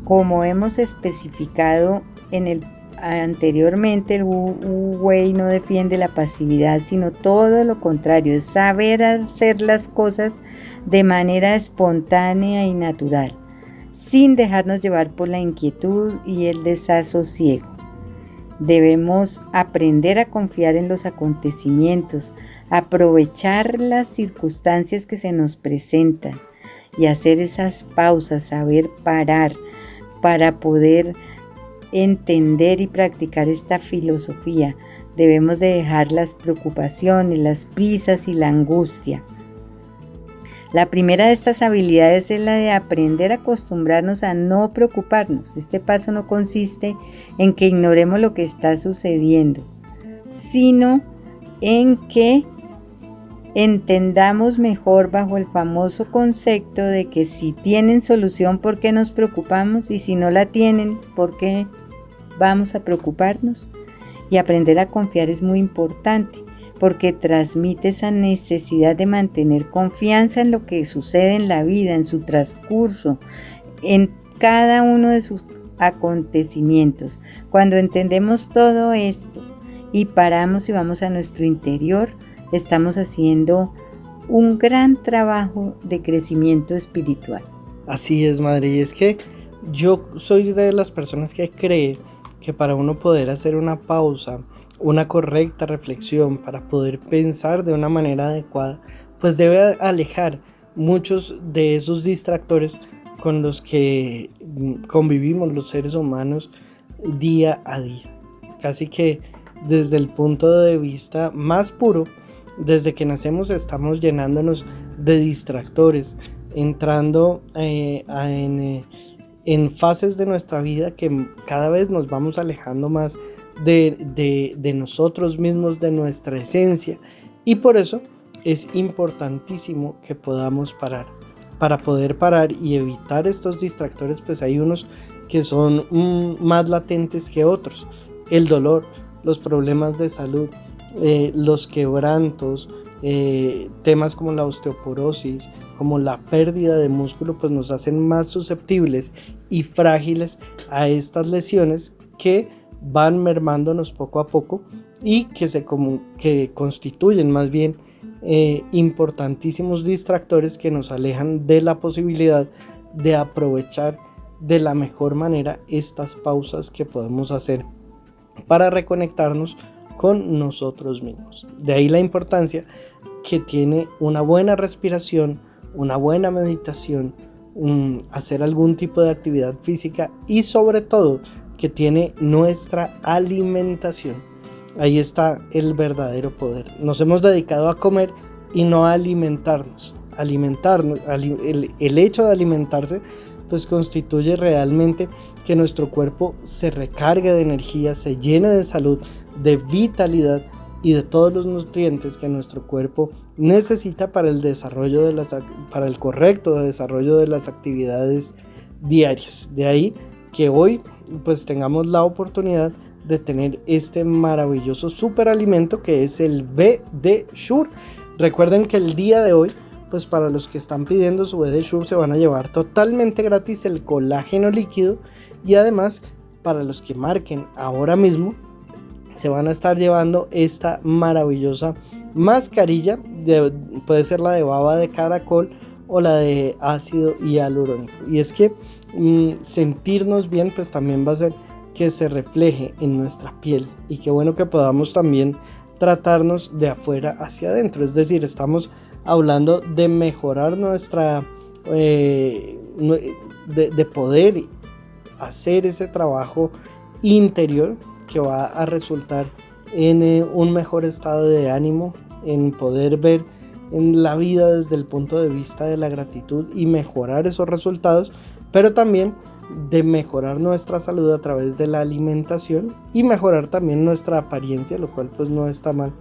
Como hemos especificado en el anteriormente, el Wu-Wei no defiende la pasividad, sino todo lo contrario, es saber hacer las cosas de manera espontánea y natural, sin dejarnos llevar por la inquietud y el desasosiego. Debemos aprender a confiar en los acontecimientos, aprovechar las circunstancias que se nos presentan y hacer esas pausas, saber parar para poder entender y practicar esta filosofía. Debemos de dejar las preocupaciones, las prisas y la angustia la primera de estas habilidades es la de aprender a acostumbrarnos a no preocuparnos. Este paso no consiste en que ignoremos lo que está sucediendo, sino en que entendamos mejor bajo el famoso concepto de que si tienen solución, ¿por qué nos preocupamos? Y si no la tienen, ¿por qué vamos a preocuparnos? Y aprender a confiar es muy importante porque transmite esa necesidad de mantener confianza en lo que sucede en la vida, en su transcurso, en cada uno de sus acontecimientos. Cuando entendemos todo esto y paramos y vamos a nuestro interior, estamos haciendo un gran trabajo de crecimiento espiritual. Así es, madre, y es que yo soy de las personas que cree que para uno poder hacer una pausa, una correcta reflexión para poder pensar de una manera adecuada, pues debe alejar muchos de esos distractores con los que convivimos los seres humanos día a día. Casi que desde el punto de vista más puro, desde que nacemos estamos llenándonos de distractores, entrando eh, en, eh, en fases de nuestra vida que cada vez nos vamos alejando más de, nosotros mismos, de nuestra esencia. Y por eso es importantísimo que podamos parar. Para poder parar y evitar estos distractores, pues hay unos que son mm, más latentes que otros. El dolor, los problemas de salud, eh, los quebrantos, eh, temas como la osteoporosis, como la pérdida de músculo, pues nos hacen más susceptibles y frágiles a estas lesiones que van mermándonos poco a poco y que, se que constituyen más bien eh, importantísimos distractores que nos alejan de la posibilidad de aprovechar de la mejor manera estas pausas que podemos hacer para reconectarnos con nosotros mismos. De ahí la importancia que tiene una buena respiración, una buena meditación, hacer algún tipo de actividad física y sobre todo que tiene nuestra alimentación. Ahí está el verdadero poder. Nos hemos dedicado a comer y no a alimentarnos. Alimentarnos, el, el hecho de alimentarse pues constituye realmente que nuestro cuerpo se recargue de energía, se llene de salud, de vitalidad y de todos los nutrientes que nuestro cuerpo necesita para el desarrollo de las para el correcto desarrollo de las actividades diarias. De ahí que hoy pues tengamos la oportunidad de tener este maravilloso superalimento que es el BD Shure. Recuerden que el día de hoy pues para los que están pidiendo su BD Shure se van a llevar totalmente gratis el colágeno líquido y además para los que marquen ahora mismo se van a estar llevando esta maravillosa mascarilla, puede ser la de baba de caracol o la de ácido hialurónico. Y es que mm, sentirnos bien pues también va a ser que se refleje en nuestra piel y qué bueno que podamos también tratarnos de afuera hacia adentro. Es decir, estamos hablando de mejorar nuestra, eh, de, de poder hacer ese trabajo interior que va a resultar en eh, un mejor estado de ánimo, en poder ver en la vida desde el punto de vista de la gratitud y mejorar esos resultados, pero también de mejorar nuestra salud a través de la alimentación y mejorar también nuestra apariencia, lo cual pues no está mal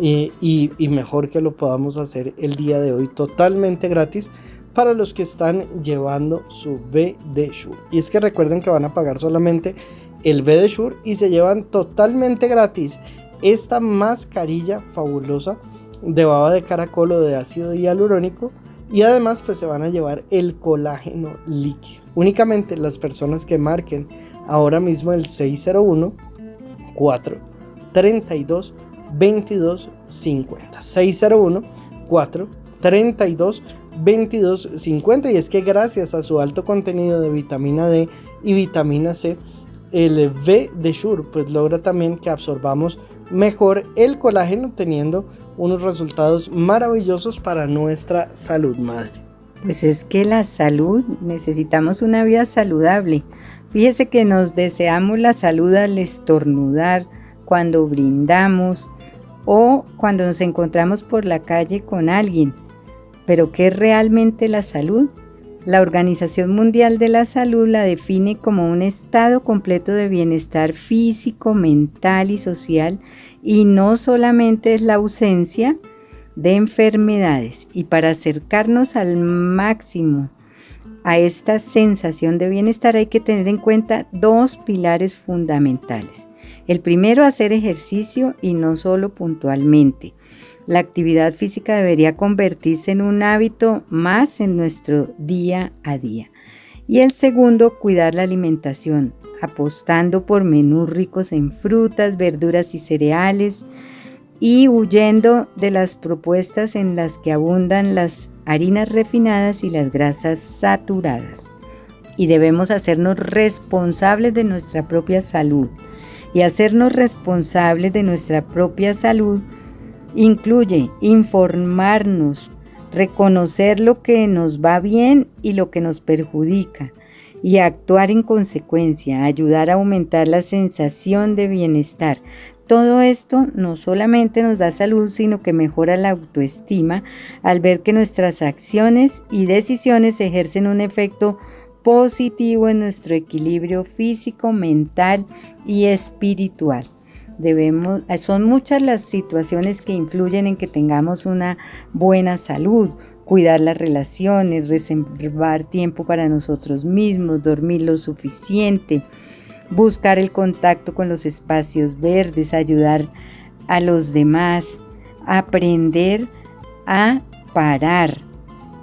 y, y, mejor que lo podamos hacer el día de hoy totalmente gratis para los que están llevando su BD Shure. Y es que recuerden que van a pagar solamente el B de Shure y se llevan totalmente gratis esta mascarilla fabulosa de baba de caracol o de ácido hialurónico. Y además pues se van a llevar el colágeno líquido. Únicamente las personas que marquen ahora mismo el 601 4 32 22 50 601 4 32 22 50 y es que gracias a su alto contenido de vitamina D y vitamina C el V de Shure pues logra también que absorbamos mejor el colágeno teniendo unos resultados maravillosos para nuestra salud madre. Pues es que la salud, necesitamos una vida saludable. Fíjese que nos deseamos la salud al estornudar, cuando brindamos o cuando nos encontramos por la calle con alguien. Pero ¿qué es realmente la salud? La Organización Mundial de la Salud la define como un estado completo de bienestar físico, mental y social y no solamente es la ausencia de enfermedades. Y para acercarnos al máximo a esta sensación de bienestar hay que tener en cuenta dos pilares fundamentales. El primero, hacer ejercicio y no solo puntualmente. La actividad física debería convertirse en un hábito más en nuestro día a día. Y el segundo, cuidar la alimentación, apostando por menús ricos en frutas, verduras y cereales y huyendo de las propuestas en las que abundan las harinas refinadas y las grasas saturadas. Y debemos hacernos responsables de nuestra propia salud. Y hacernos responsables de nuestra propia salud Incluye informarnos, reconocer lo que nos va bien y lo que nos perjudica y actuar en consecuencia, ayudar a aumentar la sensación de bienestar. Todo esto no solamente nos da salud, sino que mejora la autoestima al ver que nuestras acciones y decisiones ejercen un efecto positivo en nuestro equilibrio físico, mental y espiritual. Debemos, son muchas las situaciones que influyen en que tengamos una buena salud, cuidar las relaciones, reservar tiempo para nosotros mismos, dormir lo suficiente, buscar el contacto con los espacios verdes, ayudar a los demás, aprender a parar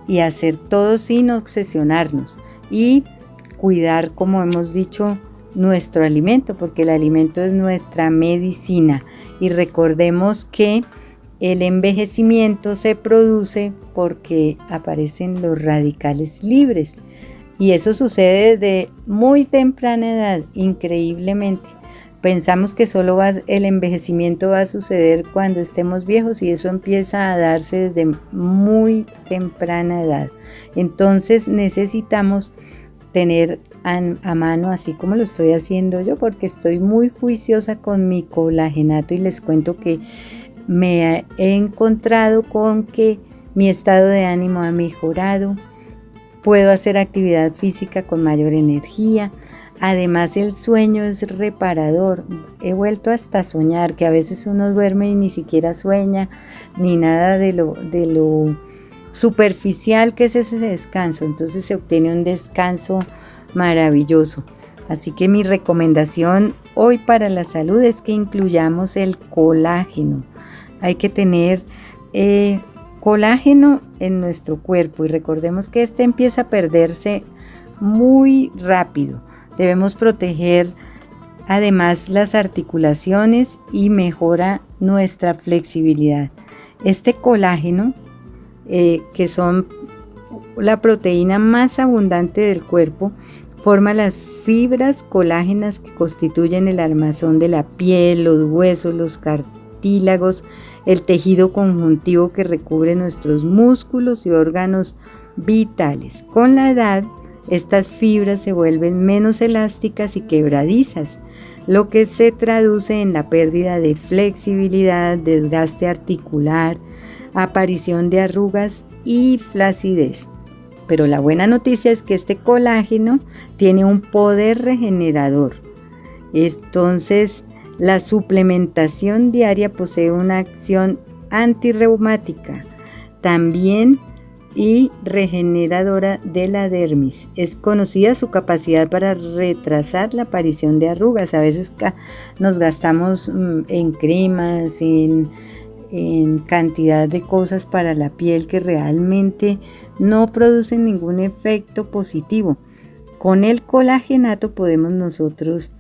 y hacer todo sin obsesionarnos y cuidar, como hemos dicho, nuestro alimento, porque el alimento es nuestra medicina. Y recordemos que el envejecimiento se produce porque aparecen los radicales libres. Y eso sucede desde muy temprana edad, increíblemente. Pensamos que solo va, el envejecimiento va a suceder cuando estemos viejos y eso empieza a darse desde muy temprana edad. Entonces necesitamos tener a, mano, así como lo estoy haciendo yo, porque estoy muy juiciosa con mi colagenato y les cuento que me he encontrado con que mi estado de ánimo ha mejorado, puedo hacer actividad física con mayor energía, además el sueño es reparador, he vuelto hasta soñar, que a veces uno duerme y ni siquiera sueña, ni nada de lo, de lo superficial que es ese descanso, entonces se obtiene un descanso maravilloso. Así que mi recomendación hoy para la salud es que incluyamos el colágeno. Hay que tener eh, colágeno en nuestro cuerpo y recordemos que este empieza a perderse muy rápido. Debemos proteger además las articulaciones y mejora nuestra flexibilidad. Este colágeno, eh, que son la proteína más abundante del cuerpo, forma las fibras colágenas que constituyen el armazón de la piel, los huesos, los cartílagos, el tejido conjuntivo que recubre nuestros músculos y órganos vitales. Con la edad, estas fibras se vuelven menos elásticas y quebradizas, lo que se traduce en la pérdida de flexibilidad, desgaste articular, aparición de arrugas y flacidez. Pero la buena noticia es que este colágeno tiene un poder regenerador. Entonces, la suplementación diaria posee una acción antirreumática, también y regeneradora de la dermis. Es conocida su capacidad para retrasar la aparición de arrugas. A veces nos gastamos mm, en cremas, en en cantidad de cosas para la piel que realmente no producen ningún efecto positivo. Con el colagenato podemos nosotros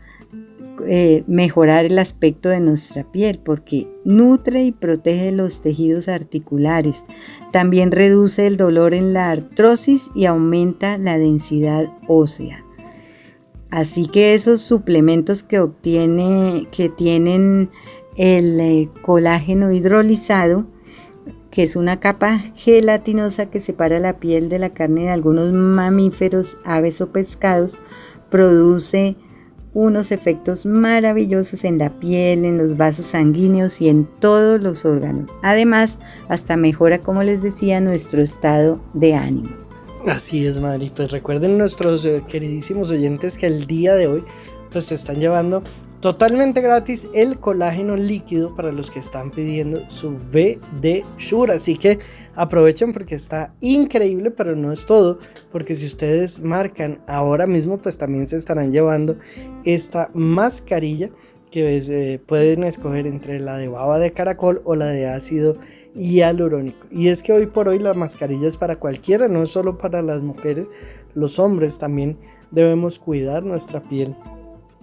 eh, mejorar el aspecto de nuestra piel porque nutre y protege los tejidos articulares. También reduce el dolor en la artrosis y aumenta la densidad ósea. Así que esos suplementos que obtiene, que tienen el eh, colágeno hidrolizado, que es una capa gelatinosa que separa la piel de la carne de algunos mamíferos, aves o pescados, produce unos efectos maravillosos en la piel, en los vasos sanguíneos y en todos los órganos. Además, hasta mejora, como les decía, nuestro estado de ánimo. Así es, Madrid. Pues recuerden nuestros eh, queridísimos oyentes que el día de hoy pues se están llevando Totalmente gratis el colágeno líquido para los que están pidiendo su BD Shure. Así que aprovechen porque está increíble, pero no es todo. Porque si ustedes marcan ahora mismo, pues también se estarán llevando esta mascarilla que eh, pueden escoger entre la de baba de caracol o la de ácido hialurónico. Y es que hoy por hoy la mascarilla es para cualquiera, no es solo para las mujeres, los hombres también debemos cuidar nuestra piel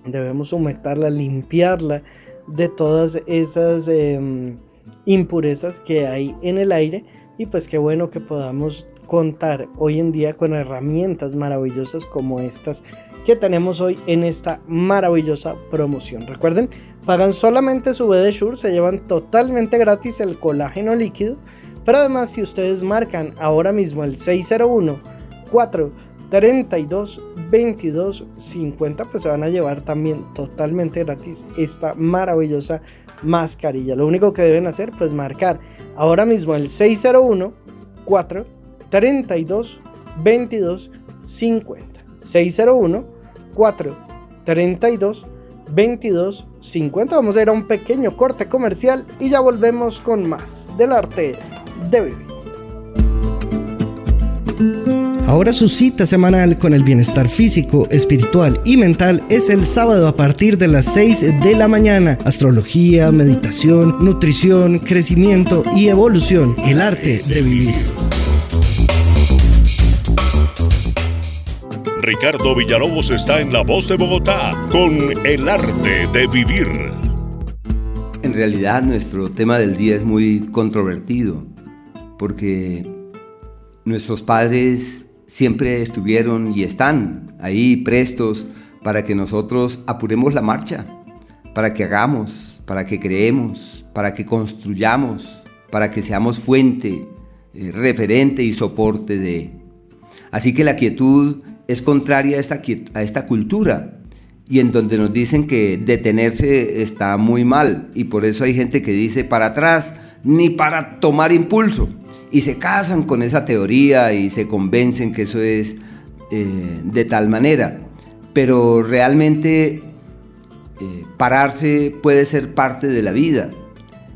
debemos humectarla, limpiarla de todas esas em, impurezas que hay en el aire y pues qué bueno que podamos contar hoy en día con herramientas maravillosas como estas que tenemos hoy en esta maravillosa promoción. Recuerden, pagan solamente su BD Shure, se llevan totalmente gratis el colágeno líquido, pero además si ustedes marcan ahora mismo el 601 4 32 22 50 pues se van a llevar también totalmente gratis esta maravillosa mascarilla. Lo único que deben hacer pues marcar ahora mismo el 601 4 32 22 50 601 4 32 22 50 vamos a ir a un pequeño corte comercial y ya volvemos con más del arte de vivir Ahora su cita semanal con el bienestar físico, espiritual y mental es el sábado a partir de las 6 de la mañana. Astrología, meditación, nutrición, crecimiento y evolución. El arte de vivir. Ricardo Villalobos está en La Voz de Bogotá con El arte de vivir. En realidad nuestro tema del día es muy controvertido porque nuestros padres siempre estuvieron y están ahí prestos para que nosotros apuremos la marcha, para que hagamos, para que creemos, para que construyamos, para que seamos fuente, eh, referente y soporte de. Así que la quietud es contraria a esta, a esta cultura y en donde nos dicen que detenerse está muy mal y por eso hay gente que dice para atrás ni para tomar impulso y se casan con esa teoría y se convencen que eso es eh, de tal manera. Pero realmente eh, pararse puede ser parte de la vida.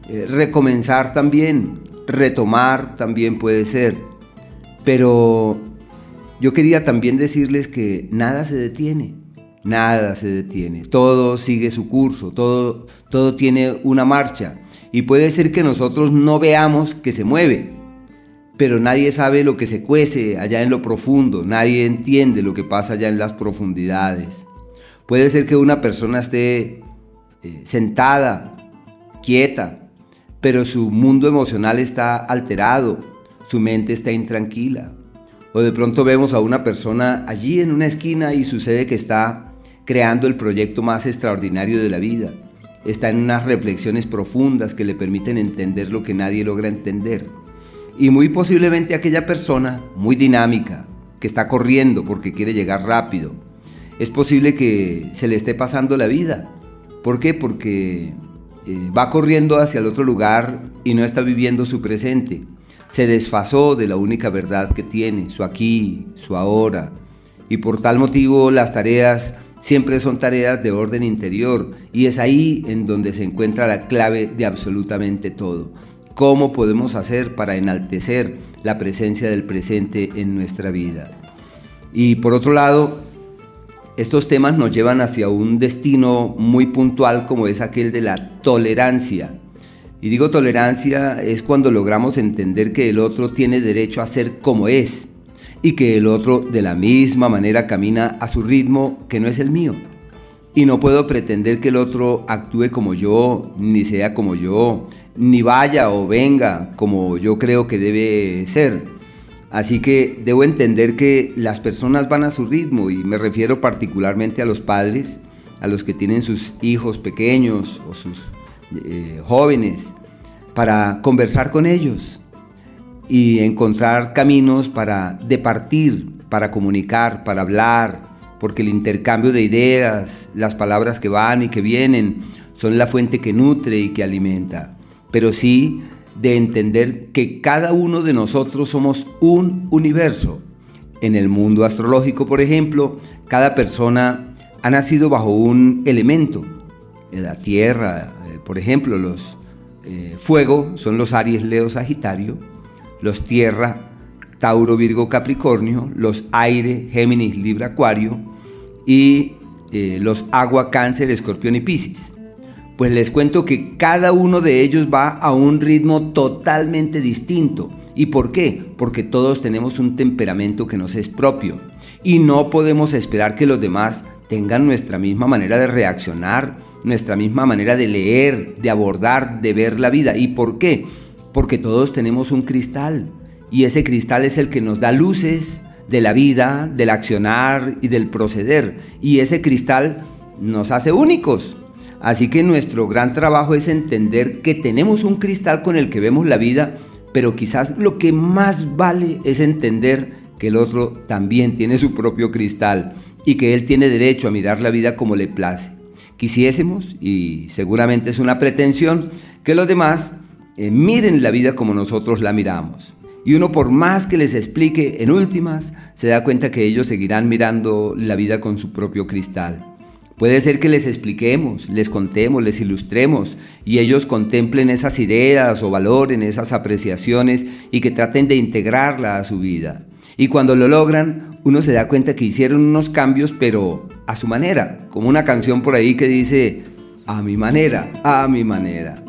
Eh, recomenzar también, retomar también puede ser. Pero yo quería también decirles que nada se detiene, nada se detiene, todo sigue su curso, todo, todo tiene una marcha y puede ser que nosotros no veamos que se mueve, pero nadie sabe lo que se cuece allá en lo profundo, nadie entiende lo que pasa allá en las profundidades. Puede ser que una persona esté eh, sentada, quieta, pero su mundo emocional está alterado, su mente está intranquila. O de pronto vemos a una persona allí en una esquina y sucede que está creando el proyecto más extraordinario de la vida. Está en unas reflexiones profundas que le permiten entender lo que nadie logra entender. Y muy posiblemente aquella persona, muy dinámica, que está corriendo porque quiere llegar rápido, es posible que se le esté pasando la vida. ¿Por qué? Porque eh, va corriendo hacia el otro lugar y no está viviendo su presente se desfasó de la única verdad que tiene, su aquí, su ahora, y por tal motivo las tareas siempre son tareas de orden interior y es ahí en donde se encuentra la clave de absolutamente todo. ¿Cómo podemos hacer para enaltecer la presencia del presente en nuestra vida? Y por otro lado, estos temas nos llevan hacia un destino muy puntual como es aquel de la tolerancia y digo tolerancia es cuando logramos entender que el otro tiene derecho a ser como es y que el otro de la misma manera camina a su ritmo que no es el mío. Y no puedo pretender que el otro actúe como yo, ni sea como yo, ni vaya o venga como yo creo que debe ser. Así que debo entender que las personas van a su ritmo y me refiero particularmente a los padres, a los que tienen sus hijos pequeños o sus eh, jóvenes para conversar con ellos y encontrar caminos para departir, para comunicar, para hablar, porque el intercambio de ideas, las palabras que van y que vienen, son la fuente que nutre y que alimenta. Pero sí de entender que cada uno de nosotros somos un universo. En el mundo astrológico, por ejemplo, cada persona ha nacido bajo un elemento. La tierra, por ejemplo, los eh, fuego son los Aries, Leo, Sagitario, los tierra, Tauro, Virgo, Capricornio, los aire, Géminis, Libra, Acuario y eh, los agua, Cáncer, Escorpión y Piscis. Pues les cuento que cada uno de ellos va a un ritmo totalmente distinto. ¿Y por qué? Porque todos tenemos un temperamento que nos es propio y no podemos esperar que los demás tengan nuestra misma manera de reaccionar, nuestra misma manera de leer, de abordar, de ver la vida. ¿Y por qué? Porque todos tenemos un cristal y ese cristal es el que nos da luces de la vida, del accionar y del proceder. Y ese cristal nos hace únicos. Así que nuestro gran trabajo es entender que tenemos un cristal con el que vemos la vida, pero quizás lo que más vale es entender que el otro también tiene su propio cristal y que él tiene derecho a mirar la vida como le place. Quisiésemos, y seguramente es una pretensión, que los demás eh, miren la vida como nosotros la miramos. Y uno por más que les explique, en últimas, se da cuenta que ellos seguirán mirando la vida con su propio cristal. Puede ser que les expliquemos, les contemos, les ilustremos y ellos contemplen esas ideas o valoren esas apreciaciones y que traten de integrarla a su vida. Y cuando lo logran, uno se da cuenta que hicieron unos cambios, pero a su manera, como una canción por ahí que dice, a mi manera, a mi manera.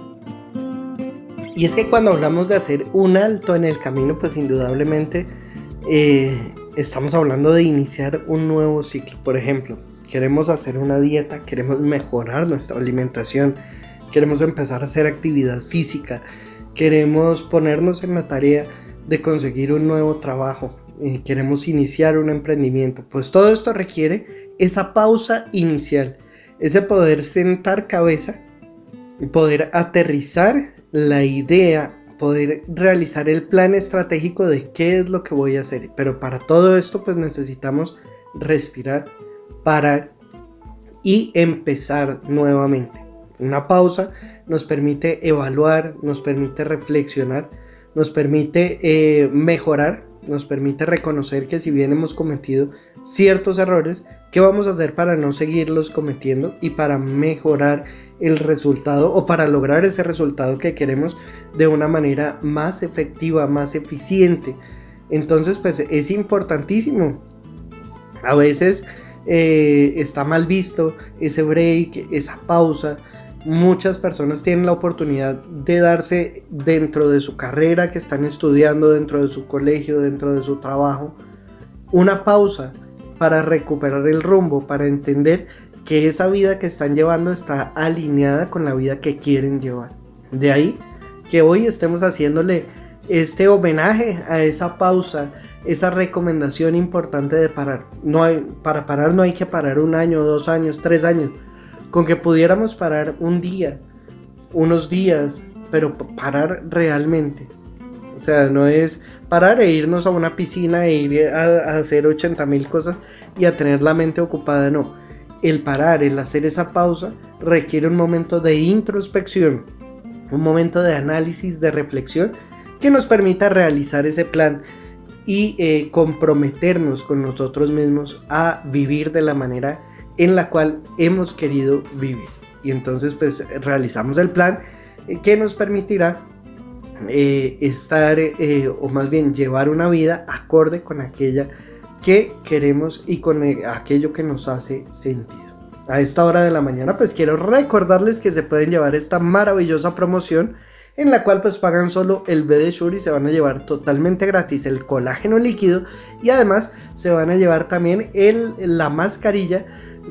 Y es que cuando hablamos de hacer un alto en el camino, pues indudablemente eh, estamos hablando de iniciar un nuevo ciclo. Por ejemplo, queremos hacer una dieta, queremos mejorar nuestra alimentación, queremos empezar a hacer actividad física, queremos ponernos en la tarea de conseguir un nuevo trabajo, eh, queremos iniciar un emprendimiento. Pues todo esto requiere esa pausa inicial, ese poder sentar cabeza y poder aterrizar la idea, poder realizar el plan estratégico de qué es lo que voy a hacer. Pero para todo esto pues necesitamos respirar, parar y empezar nuevamente. Una pausa nos permite evaluar, nos permite reflexionar, nos permite eh, mejorar, nos permite reconocer que si bien hemos cometido ciertos errores, ¿qué vamos a hacer para no seguirlos cometiendo y para mejorar el resultado o para lograr ese resultado que queremos de una manera más efectiva, más eficiente? Entonces, pues es importantísimo. A veces eh, está mal visto ese break, esa pausa. Muchas personas tienen la oportunidad de darse dentro de su carrera que están estudiando, dentro de su colegio, dentro de su trabajo, una pausa para recuperar el rumbo, para entender que esa vida que están llevando está alineada con la vida que quieren llevar. De ahí que hoy estemos haciéndole este homenaje a esa pausa, esa recomendación importante de parar. No hay, para parar no hay que parar un año, dos años, tres años. Con que pudiéramos parar un día, unos días, pero parar realmente. O sea, no es parar e irnos a una piscina e ir a, hacer 80 mil cosas y a tener la mente ocupada, no. El parar, el hacer esa pausa, requiere un momento de introspección, un momento de análisis, de reflexión, que nos permita realizar ese plan y eh, comprometernos con nosotros mismos a vivir de la manera en la cual hemos querido vivir. Y entonces pues realizamos el plan eh, que nos permitirá eh, estar, eh, o más bien llevar una vida acorde con aquella que queremos y con aquello que nos hace sentido. A esta hora de la mañana pues quiero recordarles que se pueden llevar esta maravillosa promoción en la cual pues pagan solo el BD Shure y se van a llevar totalmente gratis el colágeno líquido y además se van a llevar también el, la mascarilla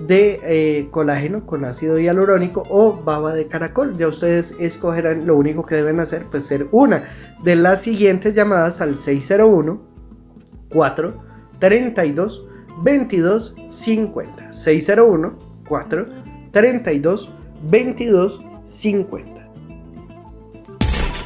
de eh, colágeno con ácido hialurónico o baba de caracol. Ya ustedes escogerán, lo único que deben hacer pues ser una de las siguientes llamadas al 601 4 32 22 50. 601 4 32 22 50.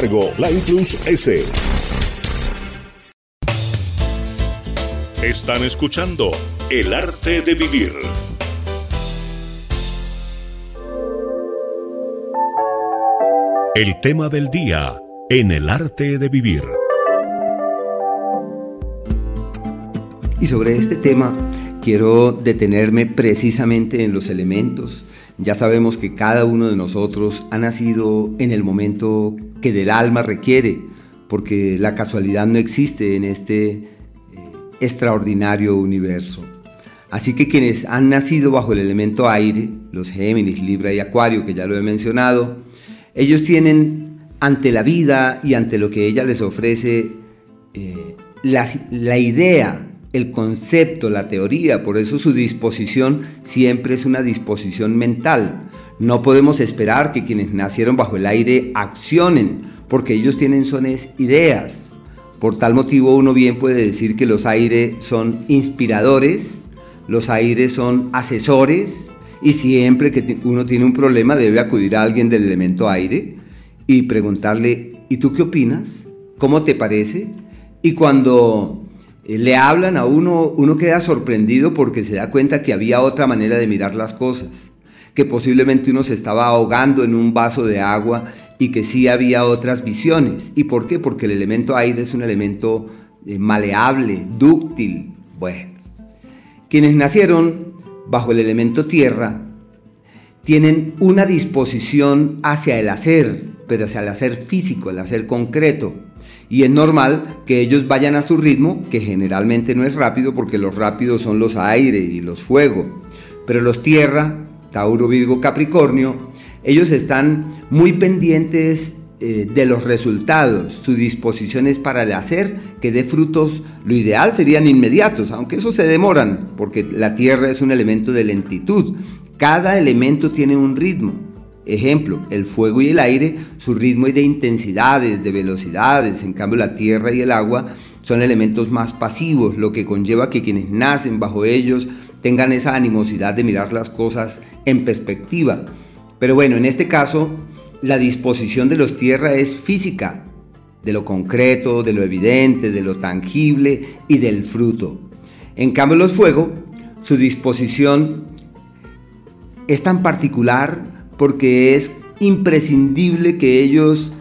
cargo, Line Plus S. Están escuchando El arte de vivir. El tema del día en El arte de vivir. Y sobre este tema quiero detenerme precisamente en los elementos. Ya sabemos que cada uno de nosotros ha nacido en el momento que del alma requiere, porque la casualidad no existe en este eh, extraordinario universo. Así que quienes han nacido bajo el elemento aire, los Géminis, Libra y Acuario, que ya lo he mencionado, ellos tienen ante la vida y ante lo que ella les ofrece eh, la, la idea, el concepto, la teoría, por eso su disposición siempre es una disposición mental, no podemos esperar que quienes nacieron bajo el aire accionen, porque ellos tienen sones ideas. Por tal motivo uno bien puede decir que los aires son inspiradores, los aires son asesores, y siempre que uno tiene un problema debe acudir a alguien del elemento aire y preguntarle, ¿y tú qué opinas? ¿Cómo te parece? Y cuando eh, le hablan a uno, uno queda sorprendido porque se da cuenta que había otra manera de mirar las cosas, que posiblemente uno se estaba ahogando en un vaso de agua y que sí había otras visiones. ¿Y por qué? Porque el elemento aire es un elemento eh, maleable, dúctil. Bueno, quienes nacieron bajo el elemento tierra tienen una disposición hacia el hacer, pero hacia el hacer físico, el hacer concreto. Y es normal que ellos vayan a su ritmo, que generalmente no es rápido porque los rápidos son los aire y los fuego. Pero los tierra, Tauro, Virgo, Capricornio, ellos están muy pendientes eh, de los resultados, su disposición es para el hacer que dé frutos, lo ideal serían inmediatos, aunque eso se demoran, porque la tierra es un elemento de lentitud, cada elemento tiene un ritmo. Ejemplo, el fuego y el aire, su ritmo es de intensidades, de velocidades, en cambio la tierra y el agua son elementos más pasivos, lo que conlleva que quienes nacen bajo ellos tengan esa animosidad de mirar las cosas en perspectiva. Pero bueno, en este caso, la disposición de los tierra es física, de lo concreto, de lo evidente, de lo tangible y del fruto. En cambio los fuego, su disposición es tan particular porque es imprescindible que ellos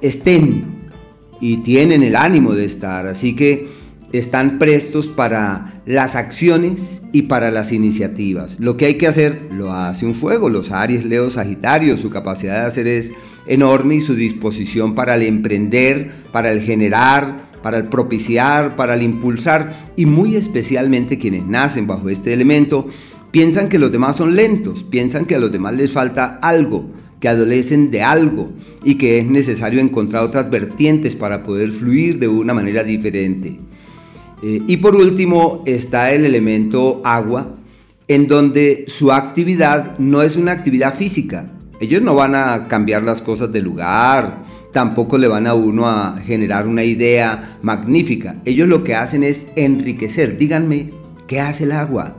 estén y tienen el ánimo de estar, así que están prestos para las acciones y para las iniciativas. Lo que hay que hacer lo hace un fuego, los Aries, Leo, Sagitario, su capacidad de hacer es enorme y su disposición para el emprender, para el generar, para el propiciar, para el impulsar y muy especialmente quienes nacen bajo este elemento Piensan que los demás son lentos, piensan que a los demás les falta algo, que adolecen de algo y que es necesario encontrar otras vertientes para poder fluir de una manera diferente. Eh, y por último está el elemento agua, en donde su actividad no es una actividad física. Ellos no van a cambiar las cosas de lugar, tampoco le van a uno a generar una idea magnífica. Ellos lo que hacen es enriquecer. Díganme, ¿qué hace el agua?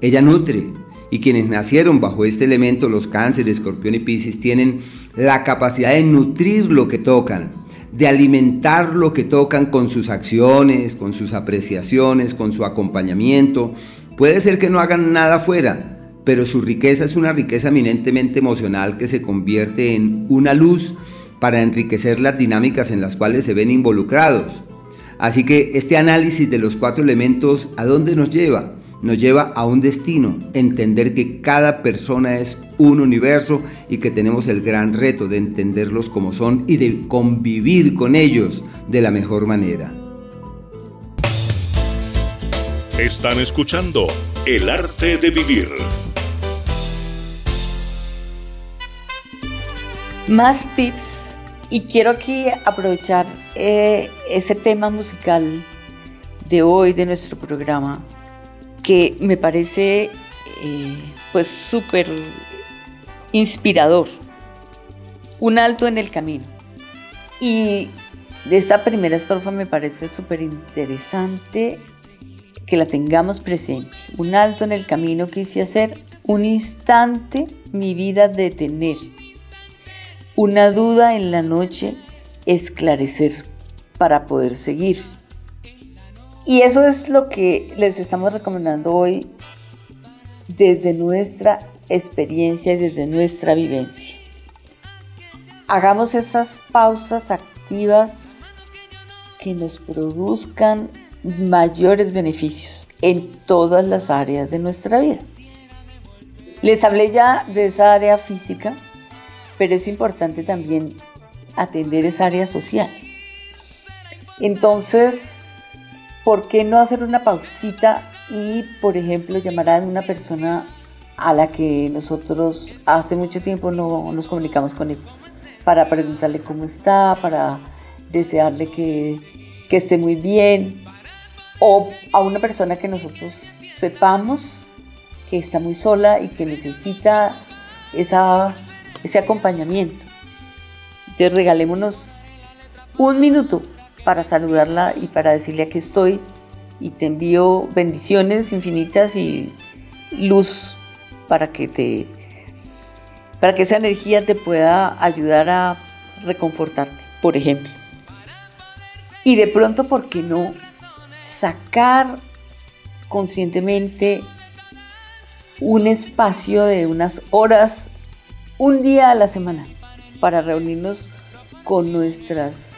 Ella nutre y quienes nacieron bajo este elemento, los cánceres, escorpión y piscis, tienen la capacidad de nutrir lo que tocan, de alimentar lo que tocan con sus acciones, con sus apreciaciones, con su acompañamiento. Puede ser que no hagan nada fuera, pero su riqueza es una riqueza eminentemente emocional que se convierte en una luz para enriquecer las dinámicas en las cuales se ven involucrados. Así que este análisis de los cuatro elementos, ¿a dónde nos lleva? Nos lleva a un destino, entender que cada persona es un universo y que tenemos el gran reto de entenderlos como son y de convivir con ellos de la mejor manera. Están escuchando El arte de vivir. Más tips y quiero aquí aprovechar eh, ese tema musical de hoy de nuestro programa que me parece eh, pues súper inspirador. Un alto en el camino. Y de esta primera estrofa me parece súper interesante que la tengamos presente. Un alto en el camino quise hacer, un instante mi vida detener, una duda en la noche esclarecer para poder seguir y eso es lo que les estamos recomendando hoy desde nuestra experiencia y desde nuestra vivencia. Hagamos esas pausas activas que nos produzcan mayores beneficios en todas las áreas de nuestra vida. Les hablé ya de esa área física, pero es importante también atender esa área social. Entonces, ¿por qué no hacer una pausita y, por ejemplo, llamar a una persona a la que nosotros hace mucho tiempo no nos comunicamos con ella? Para preguntarle cómo está, para desearle que, esté muy bien, o a una persona que nosotros sepamos que está muy sola y que necesita esa, ese acompañamiento. Entonces regalémonos un minuto para saludarla y para decirle que estoy y te envío bendiciones infinitas y luz para que te para que esa energía te pueda ayudar a reconfortarte, por ejemplo. Y de pronto, ¿por qué no? sacar conscientemente un espacio de unas horas, un día a la semana, para reunirnos con nuestras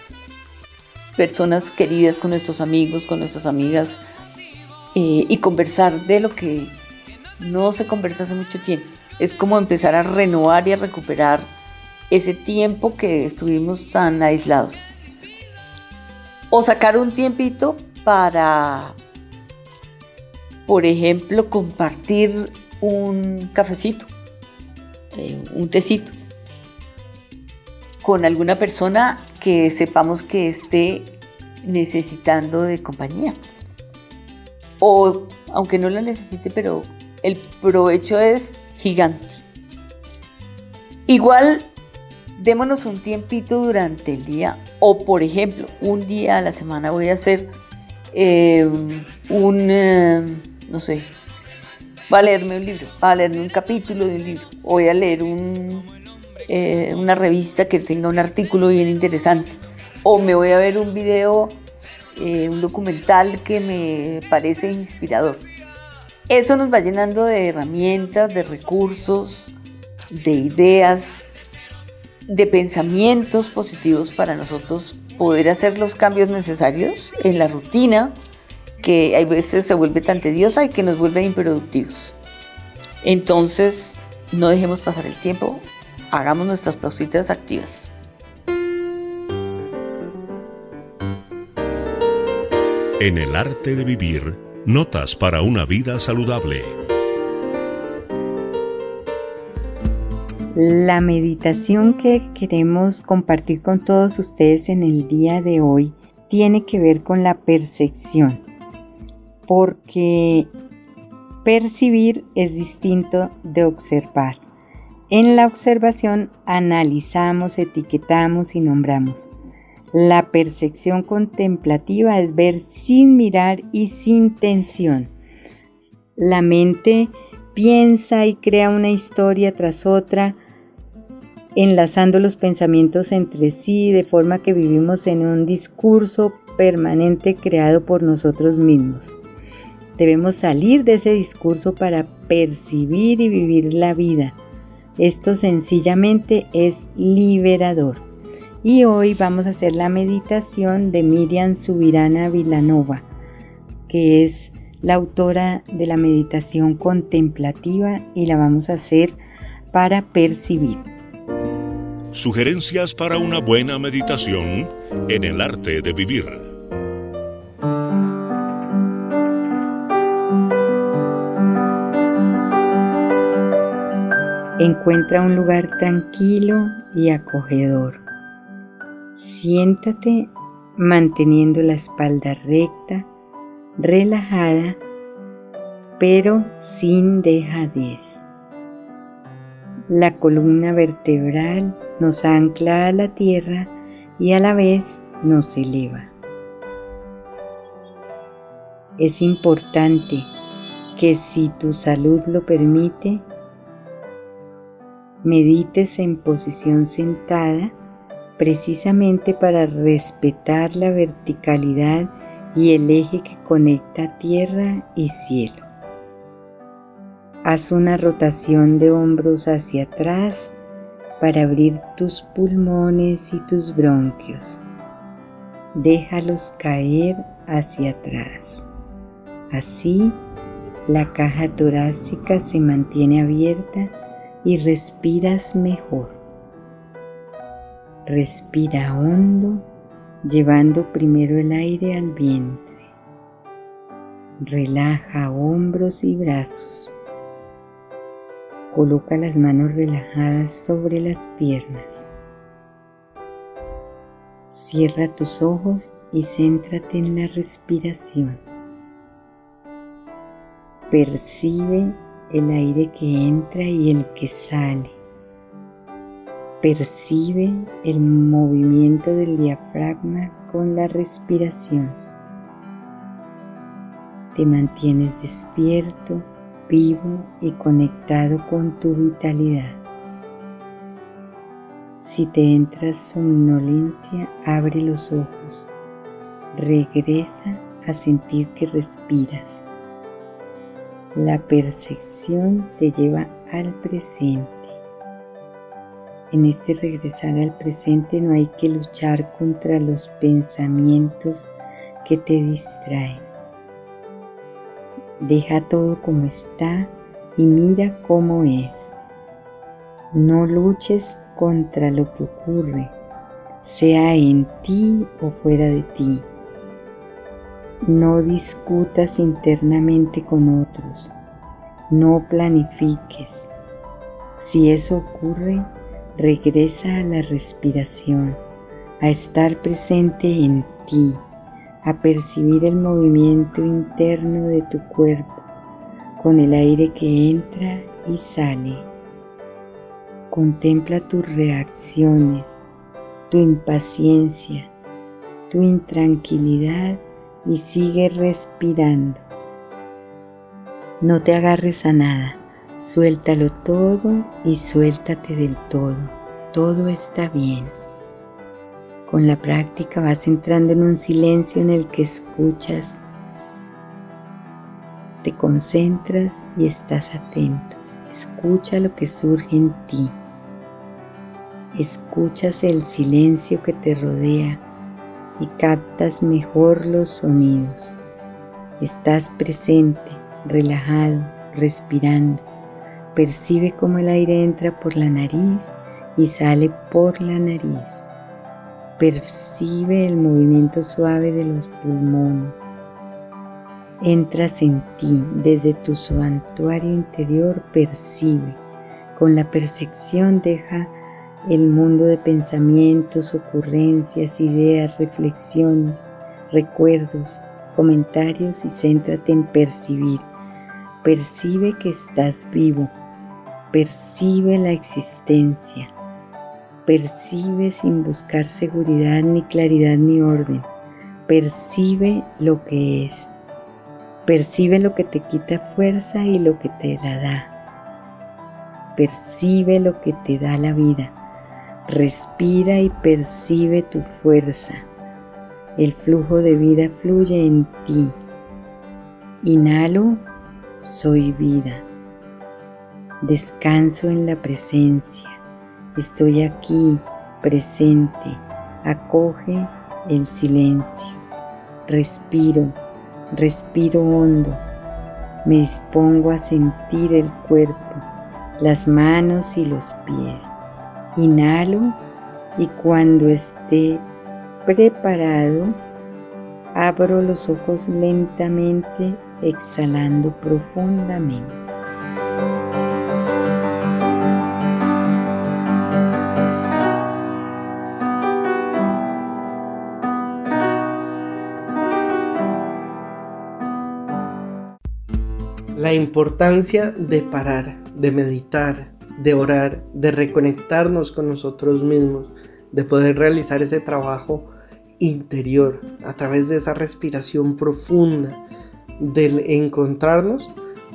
personas queridas, con nuestros amigos, con nuestras amigas y conversar de lo que no se conversa hace mucho tiempo. Es como empezar a renovar y a recuperar ese tiempo que estuvimos tan aislados. O sacar un tiempito para, por ejemplo, compartir un cafecito, eh, un tecito, con alguna persona que sepamos que esté necesitando de compañía. O aunque no la necesite, pero el provecho es gigante. Igual démonos un tiempito durante el día o por ejemplo un día a la semana voy a hacer eh, un, eh, no sé, va a leerme un libro, va a leerme un capítulo de un libro, voy a leer un, eh, una revista que tenga un artículo bien interesante o me voy a ver un video, un documental que me parece inspirador. Eso nos va llenando de herramientas, de recursos, de ideas, de pensamientos positivos para nosotros poder hacer los cambios necesarios en la rutina que a veces se vuelve tan tediosa y que nos vuelve improductivos. Entonces, no dejemos pasar el tiempo, hagamos nuestras pausitas activas. En el arte de vivir, notas para una vida saludable. La meditación que queremos compartir con todos ustedes en el día de hoy tiene que ver con la percepción, porque percibir es distinto de observar. En la observación analizamos, etiquetamos y nombramos. La percepción contemplativa es ver sin mirar y sin tensión. La mente piensa y crea una historia tras otra enlazando los pensamientos entre sí de forma que vivimos en un discurso permanente creado por nosotros mismos. Debemos salir de ese discurso para percibir y vivir la vida. Esto sencillamente es liberador. Y hoy vamos a hacer la meditación de Miriam Subirana Vilanova, que es la autora de la meditación contemplativa y la vamos a hacer para percibir. Sugerencias para una buena meditación en el arte de vivir. Encuentra un lugar tranquilo y acogedor. Siéntate manteniendo la espalda recta, relajada, pero sin dejadez. La columna vertebral nos ancla a la tierra y a la vez nos eleva. Es importante que si tu salud lo permite, medites en posición sentada precisamente para respetar la verticalidad y el eje que conecta tierra y cielo. Haz una rotación de hombros hacia atrás para abrir tus pulmones y tus bronquios. Déjalos caer hacia atrás. Así, la caja torácica se mantiene abierta y respiras mejor. Respira hondo, llevando primero el aire al vientre. Relaja hombros y brazos. Coloca las manos relajadas sobre las piernas. Cierra tus ojos y céntrate en la respiración. Percibe el aire que entra y el que sale. Percibe el movimiento del diafragma con la respiración. Te mantienes despierto vivo y conectado con tu vitalidad. Si te entras somnolencia, abre los ojos, regresa a sentir que respiras. La percepción te lleva al presente. En este regresar al presente no hay que luchar contra los pensamientos que te distraen. Deja todo como está y mira cómo es. No luches contra lo que ocurre, sea en ti o fuera de ti. No discutas internamente con otros. No planifiques. Si eso ocurre, regresa a la respiración, a estar presente en ti, a percibir el movimiento interno de tu cuerpo con el aire que entra y sale. Contempla tus reacciones, tu impaciencia, tu intranquilidad y sigue respirando. No te agarres a nada, suéltalo todo y suéltate del todo. Todo está bien. Con la práctica vas entrando en un silencio en el que escuchas, te concentras y estás atento. Escucha lo que surge en ti. Escuchas el silencio que te rodea y captas mejor los sonidos. Estás presente, relajado, respirando. Percibe cómo el aire entra por la nariz y sale por la nariz. Percibe el movimiento suave de los pulmones. Entras en ti desde tu santuario interior, percibe. Con la percepción deja el mundo de pensamientos, ocurrencias, ideas, reflexiones, recuerdos, comentarios y céntrate en percibir. Percibe que estás vivo. Percibe la existencia. Percibe sin buscar seguridad ni claridad ni orden. Percibe lo que es. Percibe lo que te quita fuerza y lo que te la da. Percibe lo que te da la vida. Respira y percibe tu fuerza. El flujo de vida fluye en ti. Inhalo, soy vida. Descanso en la presencia. Estoy aquí, presente. Acoge el silencio. Respiro, respiro hondo. Me dispongo a sentir el cuerpo, las manos y los pies. Inhalo y cuando esté preparado, abro los ojos lentamente, exhalando profundamente. La importancia de parar, de meditar, de orar, de reconectarnos con nosotros mismos, de poder realizar ese trabajo interior a través de esa respiración profunda, del encontrarnos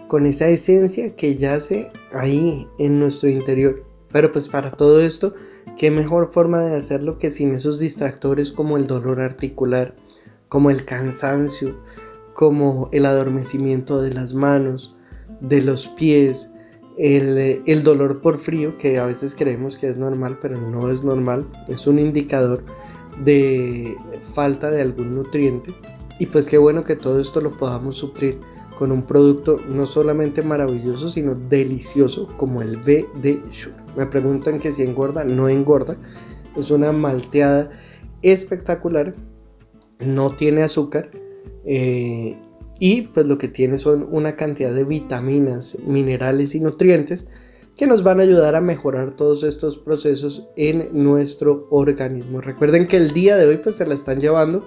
con esa esencia que yace ahí en nuestro interior. Pero pues para todo esto, qué mejor forma de hacerlo que sin esos distractores como el dolor articular, como el cansancio, como el adormecimiento de las manos, de los pies, el, dolor por frío, que a veces creemos que es normal, pero no es normal, es un indicador de falta de algún nutriente. Y pues qué bueno que todo esto lo podamos suplir con un producto no solamente maravilloso, sino delicioso como el BD Shure. Me preguntan que si engorda, no engorda. Es una malteada espectacular, no tiene azúcar. Eh, y pues lo que tiene son una cantidad de vitaminas, minerales y nutrientes que nos van a ayudar a mejorar todos estos procesos en nuestro organismo. Recuerden que el día de hoy pues se la están llevando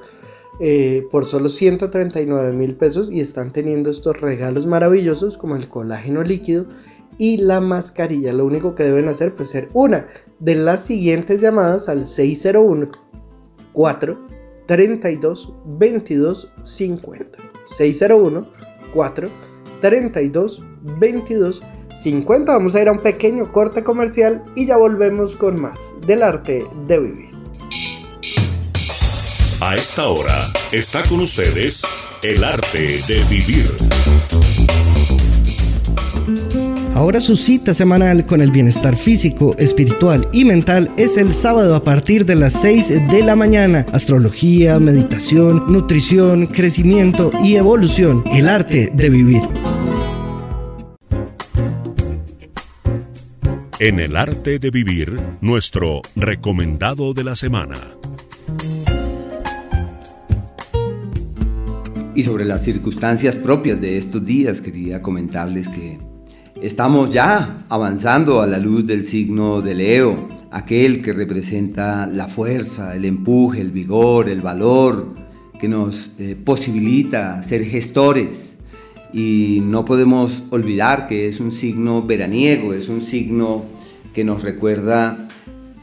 eh, por solo 139 mil pesos y están teniendo estos regalos maravillosos como el colágeno líquido y la mascarilla. Lo único que deben hacer pues ser una de las siguientes llamadas al 601 4 32 22 50. 601 4 32 22 50. Vamos a ir a un pequeño corte comercial y ya volvemos con más del arte de vivir. A esta hora está con ustedes el arte de vivir. Ahora su cita semanal con el bienestar físico, espiritual y mental es el sábado a partir de las 6 de la mañana. Astrología, meditación, nutrición, crecimiento y evolución. El arte de vivir. En el arte de vivir, nuestro recomendado de la semana. Y sobre las circunstancias propias de estos días, quería comentarles que estamos ya avanzando a la luz del signo de Leo, aquel que representa la fuerza, el empuje, el vigor, el valor, que nos eh, posibilita ser gestores. Y no podemos olvidar que es un signo veraniego, es un signo que nos recuerda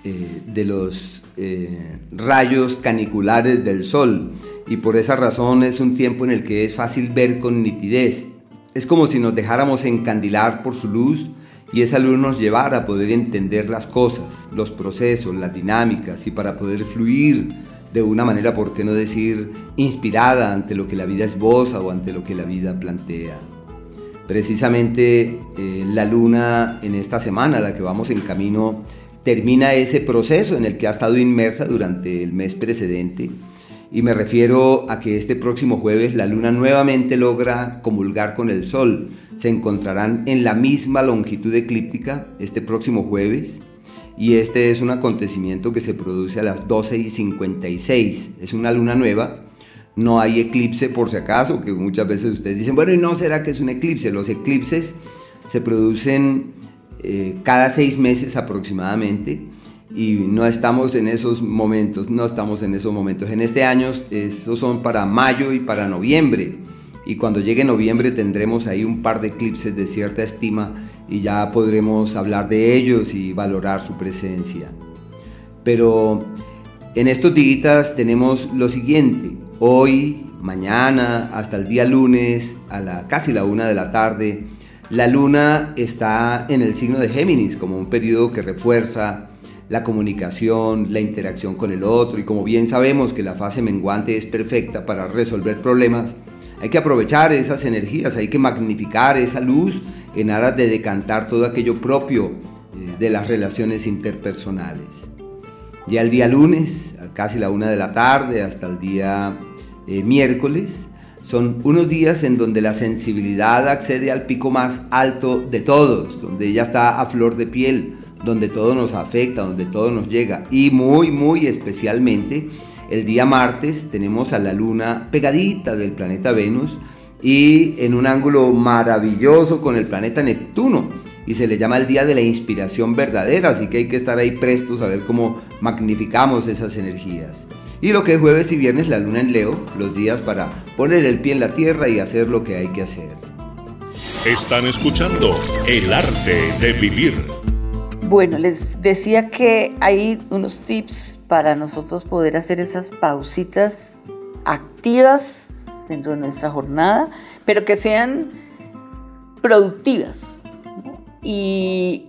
eh, de los eh, rayos caniculares del sol y por esa razón es un tiempo en el que es fácil ver con nitidez. Es como si nos dejáramos encandilar por su luz y esa luz nos llevara a poder entender las cosas, los procesos, las dinámicas y para poder fluir de una manera, por qué no decir, inspirada ante lo que la vida esboza o ante lo que la vida plantea. Precisamente eh, la luna en esta semana, la que vamos en camino, termina ese proceso en el que ha estado inmersa durante el mes precedente y me refiero a que este próximo jueves la luna nuevamente logra comulgar con el sol. Se encontrarán en la misma longitud eclíptica este próximo jueves y este es un acontecimiento que se produce a las 12 y 56. Es una luna nueva. No hay eclipse por si acaso, que muchas veces ustedes dicen, bueno, ¿y no será que es un eclipse? Los eclipses se producen eh, cada seis meses aproximadamente y no estamos en esos momentos, no estamos en esos momentos. En este año esos son para mayo y para noviembre y cuando llegue noviembre tendremos ahí un par de eclipses de cierta estima y ya podremos hablar de ellos y valorar su presencia. Pero en estos días tenemos lo siguiente, hoy, mañana, hasta el día lunes, a la, casi la una de la tarde, la luna está en el signo de Géminis como un periodo que refuerza la comunicación, la interacción con el otro y como bien sabemos que la fase menguante es perfecta para resolver problemas, hay que aprovechar esas energías, hay que magnificar esa luz en aras de decantar todo aquello propio eh, de las relaciones interpersonales. Ya el día lunes, casi la una de la tarde, hasta el día eh, miércoles, son unos días en donde la sensibilidad accede al pico más alto de todos, donde ella está a flor de piel, donde todo nos afecta, donde todo nos llega. Y muy, muy especialmente, el día martes tenemos a la luna pegadita del planeta Venus y en un ángulo maravilloso con el planeta Neptuno. Y se le llama el día de la inspiración verdadera, así que hay que estar ahí prestos a ver cómo magnificamos esas energías. Y lo que es jueves y viernes, la luna en Leo, los días para poner el pie en la tierra y hacer lo que hay que hacer. Están escuchando El arte de vivir bueno, les decía que hay unos tips para nosotros poder hacer esas pausitas activas dentro de nuestra jornada, pero que sean productivas. Y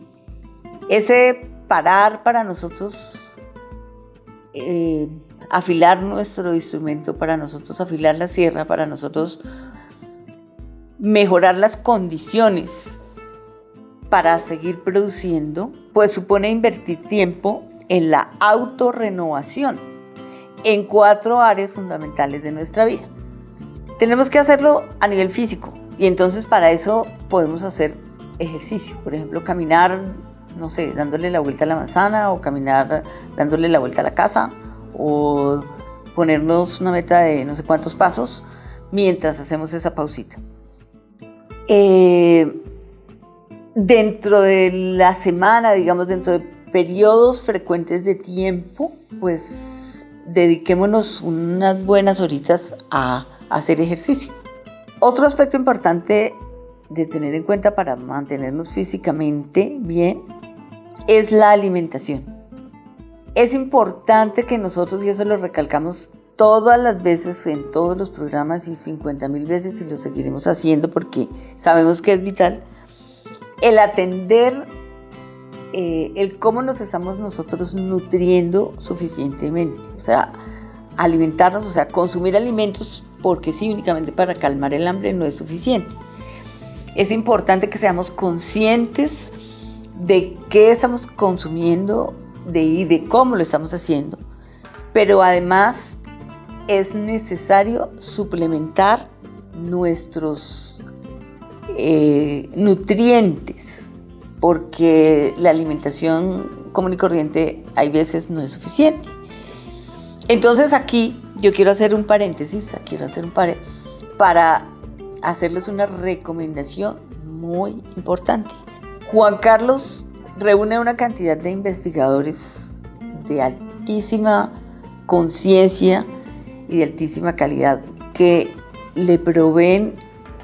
ese parar para nosotros, eh, afilar nuestro instrumento, para nosotros afilar la sierra, para nosotros mejorar las condiciones para seguir produciendo, pues supone invertir tiempo en la autorrenovación en cuatro áreas fundamentales de nuestra vida. Tenemos que hacerlo a nivel físico y entonces para eso podemos hacer ejercicio, por ejemplo, caminar, no sé, dándole la vuelta a la manzana o caminar dándole la vuelta a la casa o ponernos una meta de no sé cuántos pasos mientras hacemos esa pausita. Eh, dentro de la semana, digamos, dentro de periodos frecuentes de tiempo, pues dediquémonos unas buenas horitas a hacer ejercicio. Otro aspecto importante de tener en cuenta para mantenernos físicamente bien es la alimentación. Es importante que nosotros, y eso lo recalcamos todas las veces en todos los programas y 50 mil veces y lo seguiremos haciendo porque sabemos que es vital, el atender eh, el cómo nos estamos nosotros nutriendo suficientemente. O sea, alimentarnos, o sea, consumir alimentos, porque sí, únicamente para calmar el hambre no es suficiente. Es importante que seamos conscientes de qué estamos consumiendo de, y de cómo lo estamos haciendo, pero además es necesario suplementar nuestros eh, nutrientes, porque la alimentación común y corriente hay veces no es suficiente. Entonces aquí yo quiero hacer un paréntesis, quiero hacer un para hacerles una recomendación muy importante. Juan Carlos reúne una cantidad de investigadores de altísima conciencia y de altísima calidad que le proveen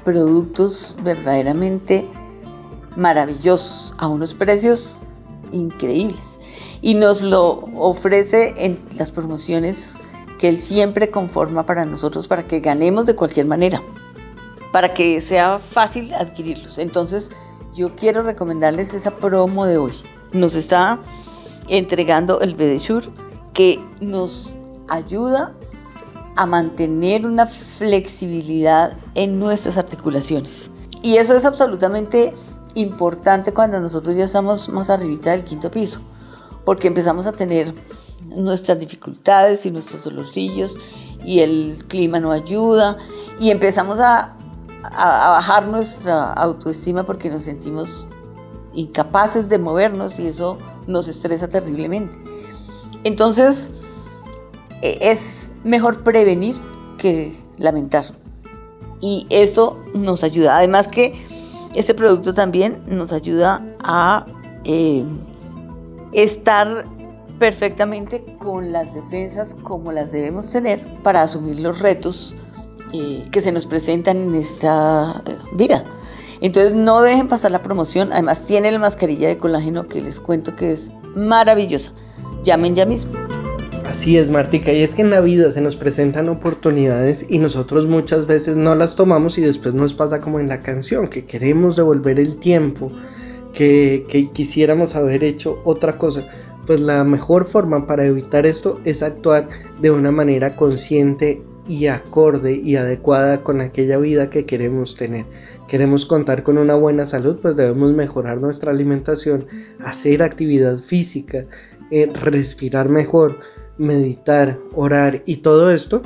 productos verdaderamente maravillosos a unos precios increíbles y nos lo ofrece en las promociones que él siempre conforma para nosotros para que ganemos de cualquier manera, para que sea fácil adquirirlos. Entonces, yo quiero recomendarles esa promo de hoy. Nos está entregando el Bedeshur que nos ayuda a mantener una flexibilidad en nuestras articulaciones. Y eso es absolutamente importante cuando nosotros ya estamos más arribita del quinto piso, porque empezamos a tener nuestras dificultades y nuestros dolorcillos y el clima no ayuda y empezamos a, a, bajar nuestra autoestima porque nos sentimos incapaces de movernos y eso nos estresa terriblemente. Entonces, es mejor prevenir que lamentar. Y esto nos ayuda. Además que este producto también nos ayuda a eh, estar perfectamente con las defensas como las debemos tener para asumir los retos eh, que se nos presentan en esta eh, vida. Entonces no dejen pasar la promoción. Además tiene la mascarilla de colágeno que les cuento que es maravillosa. Llamen ya mismo. Así es, Martica, y es que en la vida se nos presentan oportunidades y nosotros muchas veces no las tomamos y después nos pasa como en la canción, que queremos devolver el tiempo, que, que quisiéramos haber hecho otra cosa. Pues la mejor forma para evitar esto es actuar de una manera consciente y acorde y adecuada con aquella vida que queremos tener. Queremos contar con una buena salud, pues debemos mejorar nuestra alimentación, hacer actividad física, eh, respirar mejor, meditar, orar y todo esto,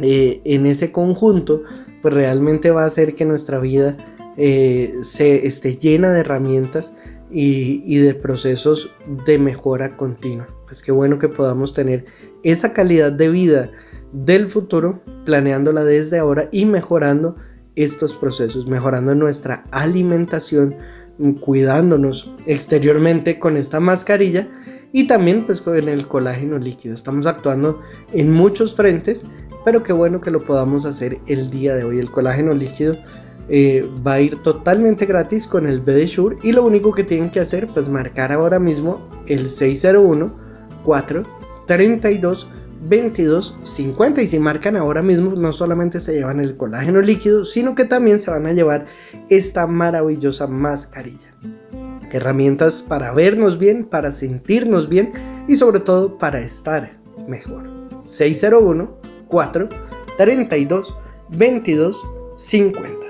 eh, en ese conjunto, pues realmente va a hacer que nuestra vida eh, se esté llena de herramientas y, y, de procesos de mejora continua. Pues qué bueno que podamos tener esa calidad de vida del futuro, planeándola desde ahora y mejorando estos procesos, mejorando nuestra alimentación, cuidándonos exteriormente con esta mascarilla y también pues con el colágeno líquido. Estamos actuando en muchos frentes, pero qué bueno que lo podamos hacer el día de hoy. El colágeno líquido eh, va a ir totalmente gratis con el BD y lo único que tienen que hacer pues marcar ahora mismo el 601 4 32 22 50 y si marcan ahora mismo no solamente se llevan el colágeno líquido sino que también se van a llevar esta maravillosa mascarilla herramientas para vernos bien, para sentirnos bien y sobre todo para estar mejor. 601 4 32 22 50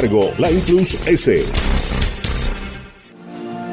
cargo, la Plus S.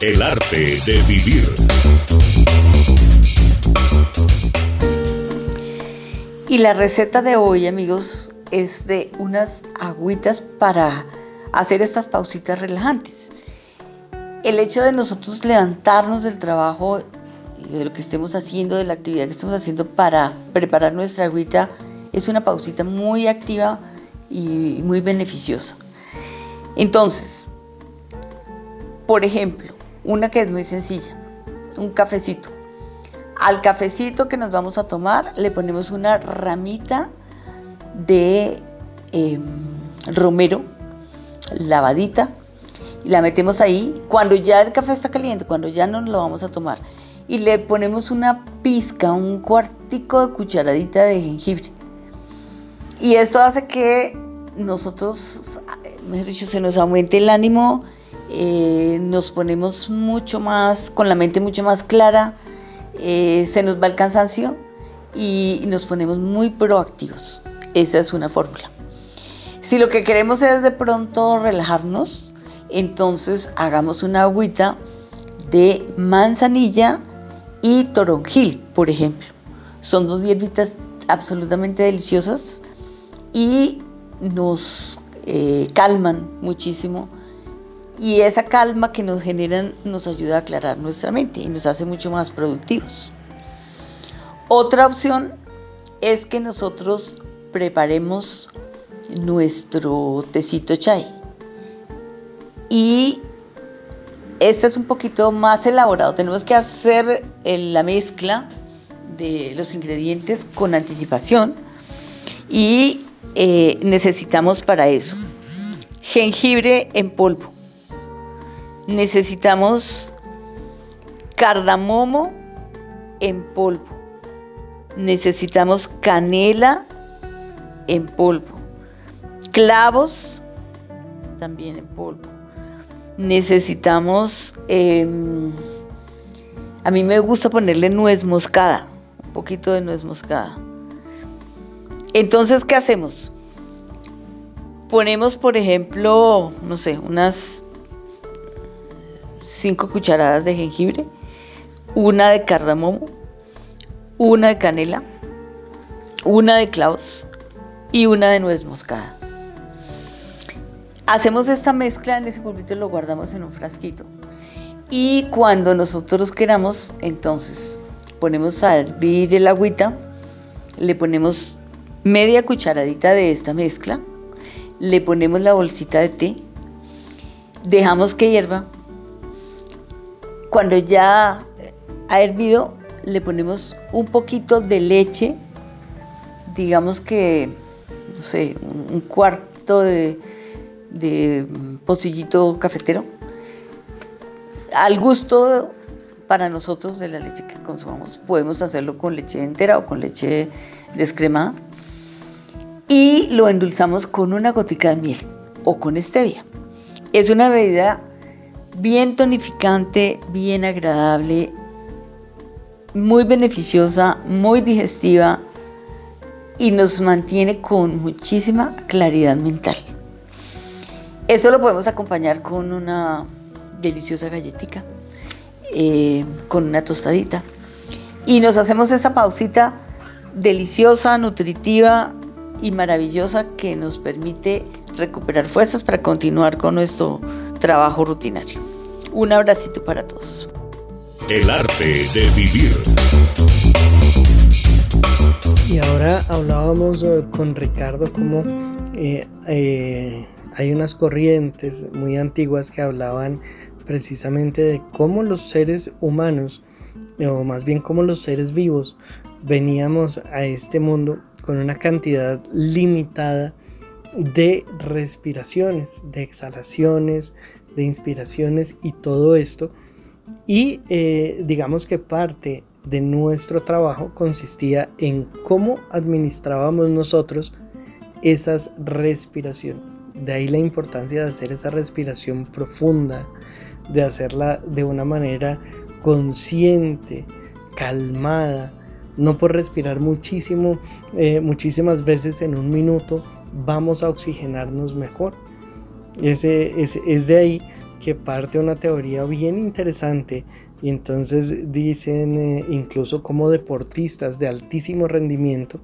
El arte de vivir. Y la receta de hoy, amigos, es de unas agüitas para hacer estas pausitas relajantes. El hecho de nosotros levantarnos del trabajo de lo que estemos haciendo, de la actividad que estemos haciendo para preparar nuestra agüita, es una pausita muy activa y muy beneficiosa. Entonces, por ejemplo, una que es muy sencilla, un cafecito. Al cafecito que nos vamos a tomar le ponemos una ramita de em, romero lavadita y la metemos ahí. Cuando ya el café está caliente, cuando ya no lo vamos a tomar, y le ponemos una pizca, un cuartico de cucharadita de jengibre. Y esto hace que nosotros, mejor dicho, se nos aumente el ánimo, eh, nos ponemos mucho más, con la mente mucho más clara, eh, se nos va el cansancio y nos ponemos muy proactivos. Esa es una fórmula. Si lo que queremos es de pronto relajarnos, entonces hagamos una agüita de manzanilla y toronjil, por ejemplo. Son dos hierbitas absolutamente deliciosas y nos eh, calman muchísimo. Y esa calma que nos generan nos ayuda a aclarar nuestra mente y nos hace mucho más productivos. Otra opción es que nosotros preparemos nuestro tecito chai. Y este es un poquito más elaborado. Tenemos que hacer la mezcla de los ingredientes con anticipación y eh, necesitamos para eso jengibre en polvo. Necesitamos cardamomo en polvo. Necesitamos canela en polvo clavos también en polvo. Necesitamos, em, a mí me gusta ponerle nuez moscada, un poquito de nuez moscada. Entonces, ¿qué hacemos? Ponemos, por ejemplo, no sé, unas 5 cucharadas de jengibre, una de cardamomo, una de canela, una de clavos y una de nuez moscada. Hacemos esta mezcla en ese polvito lo guardamos en un frasquito. Y cuando nosotros queramos, entonces ponemos a hervir el agüita, le ponemos media cucharadita de esta mezcla, le ponemos la bolsita de té, dejamos que hierva. Cuando ya ha hervido, le ponemos un poquito de leche, digamos que, no sé, un cuarto de, de pocillito cafetero, al gusto para nosotros de la leche que consumamos. Podemos hacerlo con leche entera o con leche descremada. Y lo endulzamos con una gotica de miel o con stevia. Es una bebida bien tonificante, bien agradable, muy beneficiosa, muy digestiva y nos mantiene con muchísima claridad mental. Esto lo podemos acompañar con una deliciosa galletita, eh, con una tostadita. Y nos hacemos esa pausita deliciosa, nutritiva y maravillosa que nos permite recuperar fuerzas para continuar con nuestro trabajo rutinario. Un abracito para todos. El arte de vivir. Y ahora hablábamos eh, con Ricardo como eh, hay unas corrientes muy antiguas que hablaban precisamente de cómo los seres humanos, o más bien cómo los seres vivos, veníamos a este mundo con una cantidad limitada de respiraciones, de exhalaciones, de inspiraciones y todo esto. Y eh, digamos que parte de nuestro trabajo consistía en cómo administrábamos nosotros esas respiraciones. De ahí la importancia de hacer esa respiración profunda, de hacerla de una manera consciente, calmada, no por respirar muchísimo, eh, muchísimas veces en un minuto, vamos a oxigenarnos mejor. Es de ahí que parte una teoría bien interesante y entonces dicen eh, incluso como deportistas de altísimo rendimiento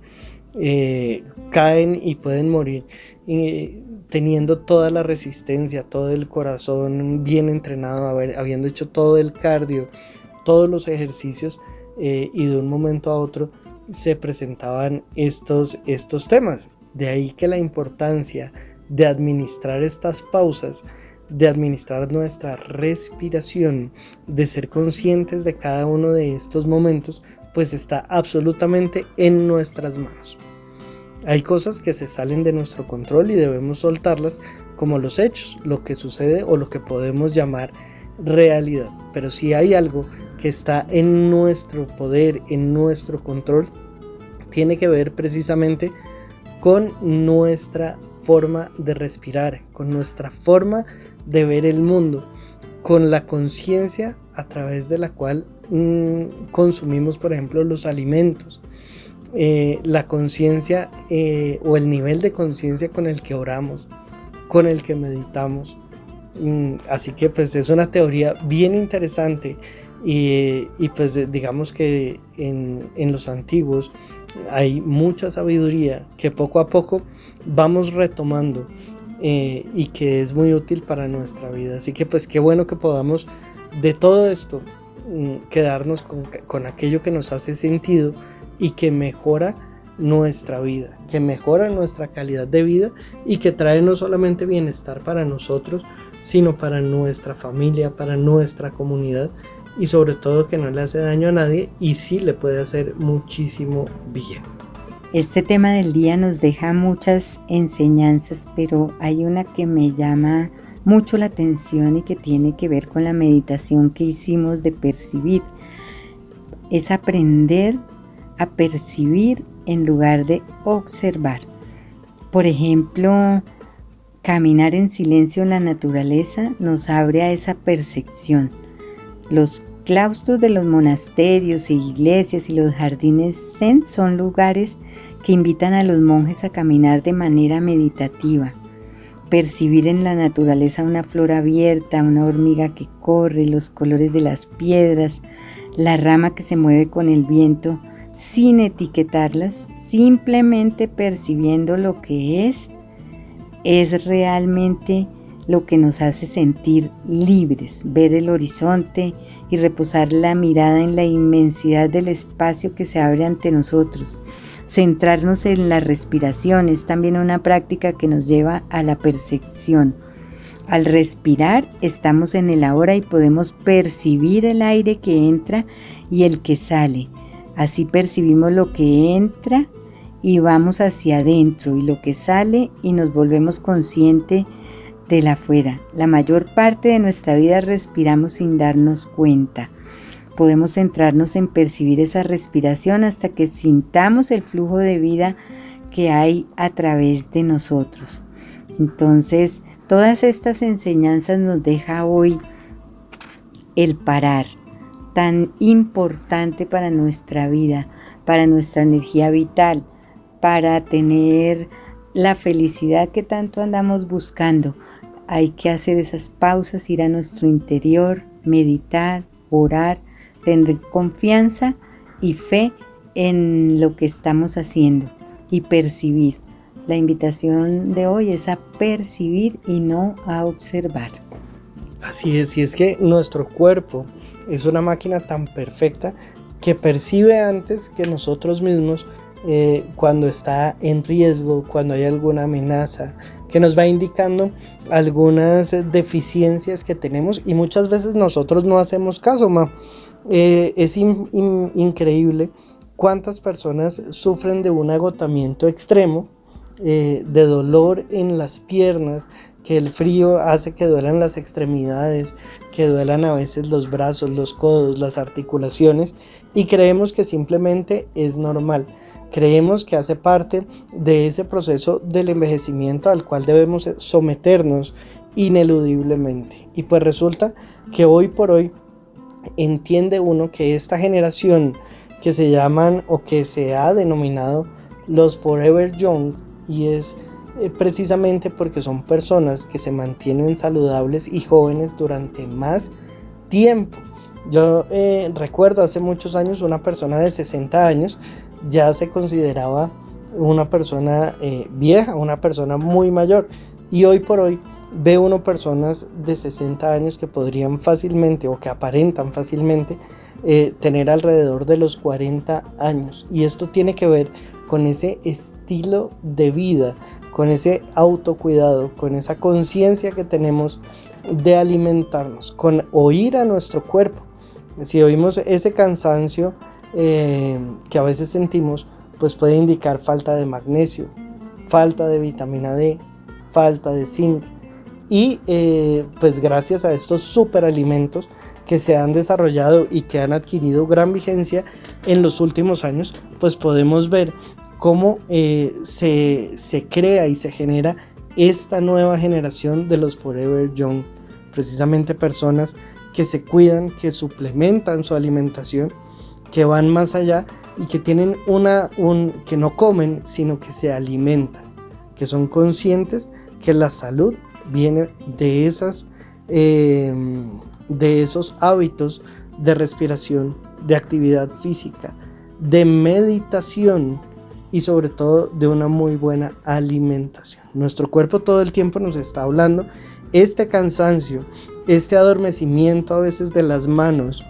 eh, caen y pueden morir eh, teniendo toda la resistencia, todo el corazón bien entrenado, habiendo hecho todo el cardio, todos los ejercicios eh, y de un momento a otro se presentaban estos, estos temas. De ahí que la importancia de administrar estas pausas, de administrar nuestra respiración, de ser conscientes de cada uno de estos momentos, pues está absolutamente en nuestras manos. Hay cosas que se salen de nuestro control y debemos soltarlas como los hechos, lo que sucede o lo que podemos llamar realidad. Pero si hay algo que está en nuestro poder, en nuestro control, tiene que ver precisamente con nuestra forma de respirar, con nuestra forma de ver el mundo, con la conciencia a través de la cual mm, consumimos, por ejemplo, los alimentos, eh, la conciencia eh, o el nivel de conciencia con el que oramos, con el que meditamos. Mm, así que pues es una teoría bien interesante y, pues digamos que en, en los antiguos hay mucha sabiduría que poco a poco vamos retomando eh, y que es muy útil para nuestra vida. Así que pues qué bueno que podamos de todo esto mm, quedarnos con, con, aquello que nos hace sentido y que mejora nuestra vida, que mejora nuestra calidad de vida y que trae no solamente bienestar para nosotros, sino para nuestra familia, para nuestra comunidad y sobre todo que no le hace daño a nadie y sí le puede hacer muchísimo bien. Este tema del día nos deja muchas enseñanzas, pero hay una que me llama mucho la atención y que tiene que ver con la meditación que hicimos de percibir. Es aprender a percibir en lugar de observar. Por ejemplo, caminar en silencio en la naturaleza nos abre a esa percepción los claustros de los monasterios e iglesias y los jardines zen son lugares que invitan a los monjes a caminar de manera meditativa, percibir en la naturaleza una flor abierta, una hormiga que corre, los colores de las piedras, la rama que se mueve con el viento, sin etiquetarlas, simplemente percibiendo lo que es, es realmente lo que nos hace sentir libres, ver el horizonte y reposar la mirada en la inmensidad del espacio que se abre ante nosotros. Centrarnos en la respiración es también una práctica que nos lleva a la percepción. Al respirar estamos en el ahora y podemos percibir el aire que entra y el que sale. Así percibimos lo que entra y vamos hacia adentro y lo que sale y nos volvemos conscientes de la afuera. La mayor parte de nuestra vida respiramos sin darnos cuenta. Podemos centrarnos en percibir esa respiración hasta que sintamos el flujo de vida que hay a través de nosotros. Entonces, todas estas enseñanzas nos deja hoy el parar, tan importante para nuestra vida, para nuestra energía vital, para tener la felicidad que tanto andamos buscando. Hay que hacer esas pausas, ir a nuestro interior, meditar, orar, tener confianza y fe en lo que estamos haciendo y percibir. La invitación de hoy es a percibir y no a observar. Así es, y es que nuestro cuerpo es una máquina tan perfecta que percibe antes que nosotros mismos eh, cuando está en riesgo, cuando hay alguna amenaza, que nos va indicando algunas deficiencias que tenemos y muchas veces nosotros no hacemos caso, ma. Eh, es increíble cuántas personas sufren de un agotamiento extremo, eh, de dolor en las piernas, que el frío hace que duelan las extremidades, que duelan a veces los brazos, los codos, las articulaciones y creemos que simplemente es normal. Creemos que hace parte de ese proceso del envejecimiento al cual debemos someternos ineludiblemente. Y pues resulta que hoy por hoy entiende uno que esta generación que se llaman o que se ha denominado los Forever Young y es eh, precisamente porque son personas que se mantienen saludables y jóvenes durante más tiempo. Yo eh, recuerdo hace muchos años una persona de 60 años ya se consideraba una persona eh, vieja, una persona muy mayor. Y hoy por hoy ve uno personas de 60 años que podrían fácilmente o que aparentan fácilmente eh, tener alrededor de los 40 años. Y esto tiene que ver con ese estilo de vida, con ese autocuidado, con esa conciencia que tenemos de alimentarnos, con oír a nuestro cuerpo. Si oímos ese cansancio eh, que a veces sentimos, pues puede indicar falta de magnesio, falta de vitamina D, falta de zinc. Y eh, pues gracias a estos superalimentos que se han desarrollado y que han adquirido gran vigencia en los últimos años, pues podemos ver cómo eh, se, se crea y se genera esta nueva generación de los Forever Young. Precisamente personas que se cuidan, que suplementan su alimentación, que van más allá y que tienen una, un, que no comen, sino que se alimentan, que son conscientes que la salud viene de esas, em, de esos hábitos de respiración, de actividad física, de meditación y sobre todo de una muy buena alimentación. Nuestro cuerpo todo el tiempo nos está hablando este cansancio, este adormecimiento a veces de las manos,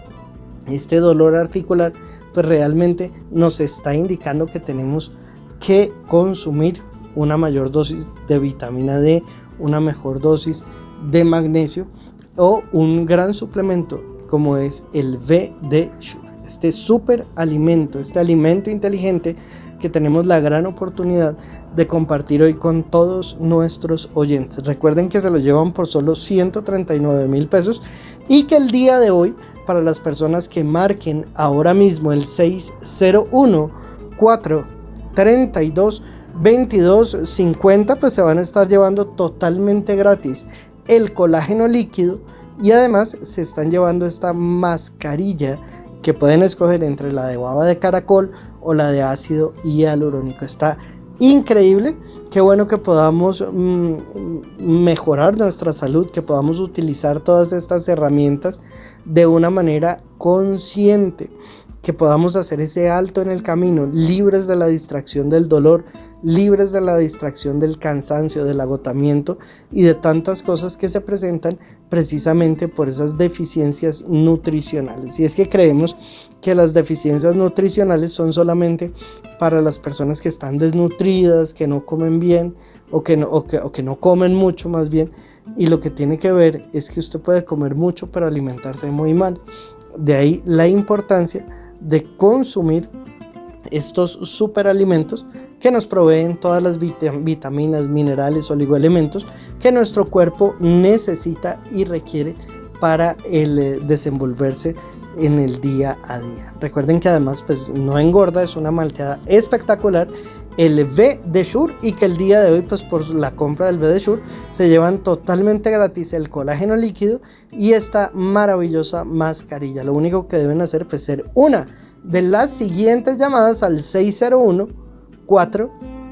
este dolor articular pues realmente nos está indicando que tenemos que consumir una mayor dosis de vitamina D, una mejor dosis de magnesio o un gran suplemento como es el VD. Este super alimento, este alimento inteligente que tenemos la gran oportunidad de compartir hoy con todos nuestros oyentes. Recuerden que se lo llevan por solo 139 mil pesos y que el día de hoy para las personas que marquen ahora mismo el 601 432 2250 pues se van a estar llevando totalmente gratis el colágeno líquido y además se están llevando esta mascarilla que pueden escoger entre la de baba de caracol o la de ácido hialurónico. Está increíble. Qué bueno que podamos mm, mejorar nuestra salud, que podamos utilizar todas estas herramientas de una manera consciente, que podamos hacer ese alto en el camino, libres de la distracción del dolor, libres de la distracción del cansancio, del agotamiento y de tantas cosas que se presentan precisamente por esas deficiencias nutricionales. Y es que creemos que las deficiencias nutricionales son solamente para las personas que están desnutridas, que no comen bien o que no, o que, no comen mucho más bien. Y lo que tiene que ver es que usted puede comer mucho pero alimentarse muy mal. De ahí la importancia de consumir estos superalimentos que nos proveen todas las vitaminas, minerales, oligoelementos que nuestro cuerpo necesita y requiere para el eh, desenvolverse en el día a día. Recuerden que además pues no engorda, es una malteada espectacular el V de Shure y que el día de hoy pues por la compra del V de Shure se llevan totalmente gratis el colágeno líquido y esta maravillosa mascarilla. Lo único que deben hacer pues ser una de las siguientes llamadas al 601 4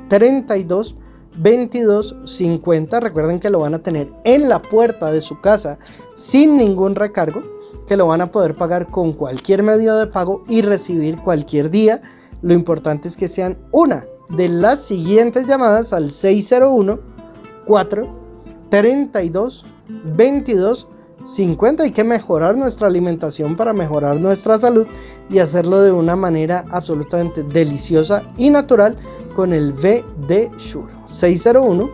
32 22 50. Recuerden que lo van a tener en la puerta de su casa sin ningún recargo, que lo van a poder pagar con cualquier medio de pago y recibir cualquier día. Lo importante es que sean una de las siguientes llamadas al 601 4 32 22 50 hay que mejorar nuestra alimentación para mejorar nuestra salud y hacerlo de una manera absolutamente deliciosa y natural con el VD Shure. 601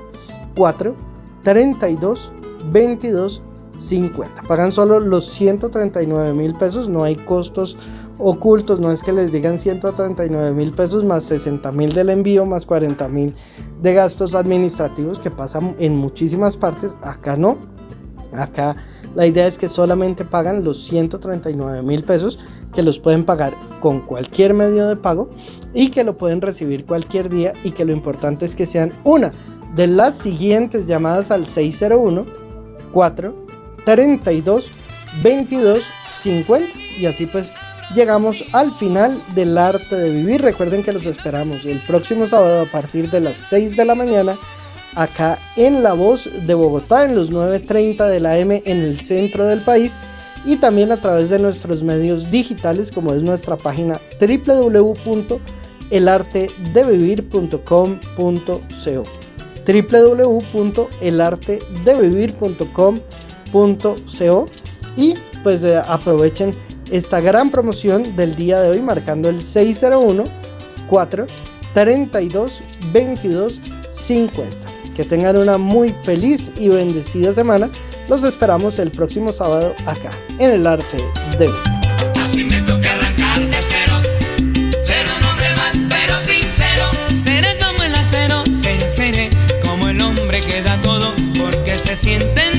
4 32 22 50 pagan solo los 139 mil pesos no hay costos ocultos no es que les digan 139 mil pesos más 60 mil del envío más 40 mil de gastos administrativos que pasan en muchísimas partes acá no. Acá la idea es que solamente pagan los 139 mil pesos que los pueden pagar con cualquier medio de pago y que lo pueden recibir cualquier día y que lo importante es que sean una de las siguientes llamadas al 601 4 32 22 50 y así pues llegamos al final del arte de vivir. Recuerden que los esperamos el próximo sábado a partir de las 6 de la mañana acá en La Voz de Bogotá, en los 9.30 de la M en el centro del país y también a través de nuestros medios digitales como es nuestra página www.lavoz.co elartedevivir.com.co www.elartedevivir.com.co y pues eh, aprovechen esta gran promoción del día de hoy marcando el 601 4 32 22 50. Que tengan una muy feliz y bendecida semana. Los esperamos el próximo sábado acá en el arte de vivir. Así me toca arrancar de ceros, ser un más pero sincero. Seré como el acero, seré, como el hombre que da todo porque se siente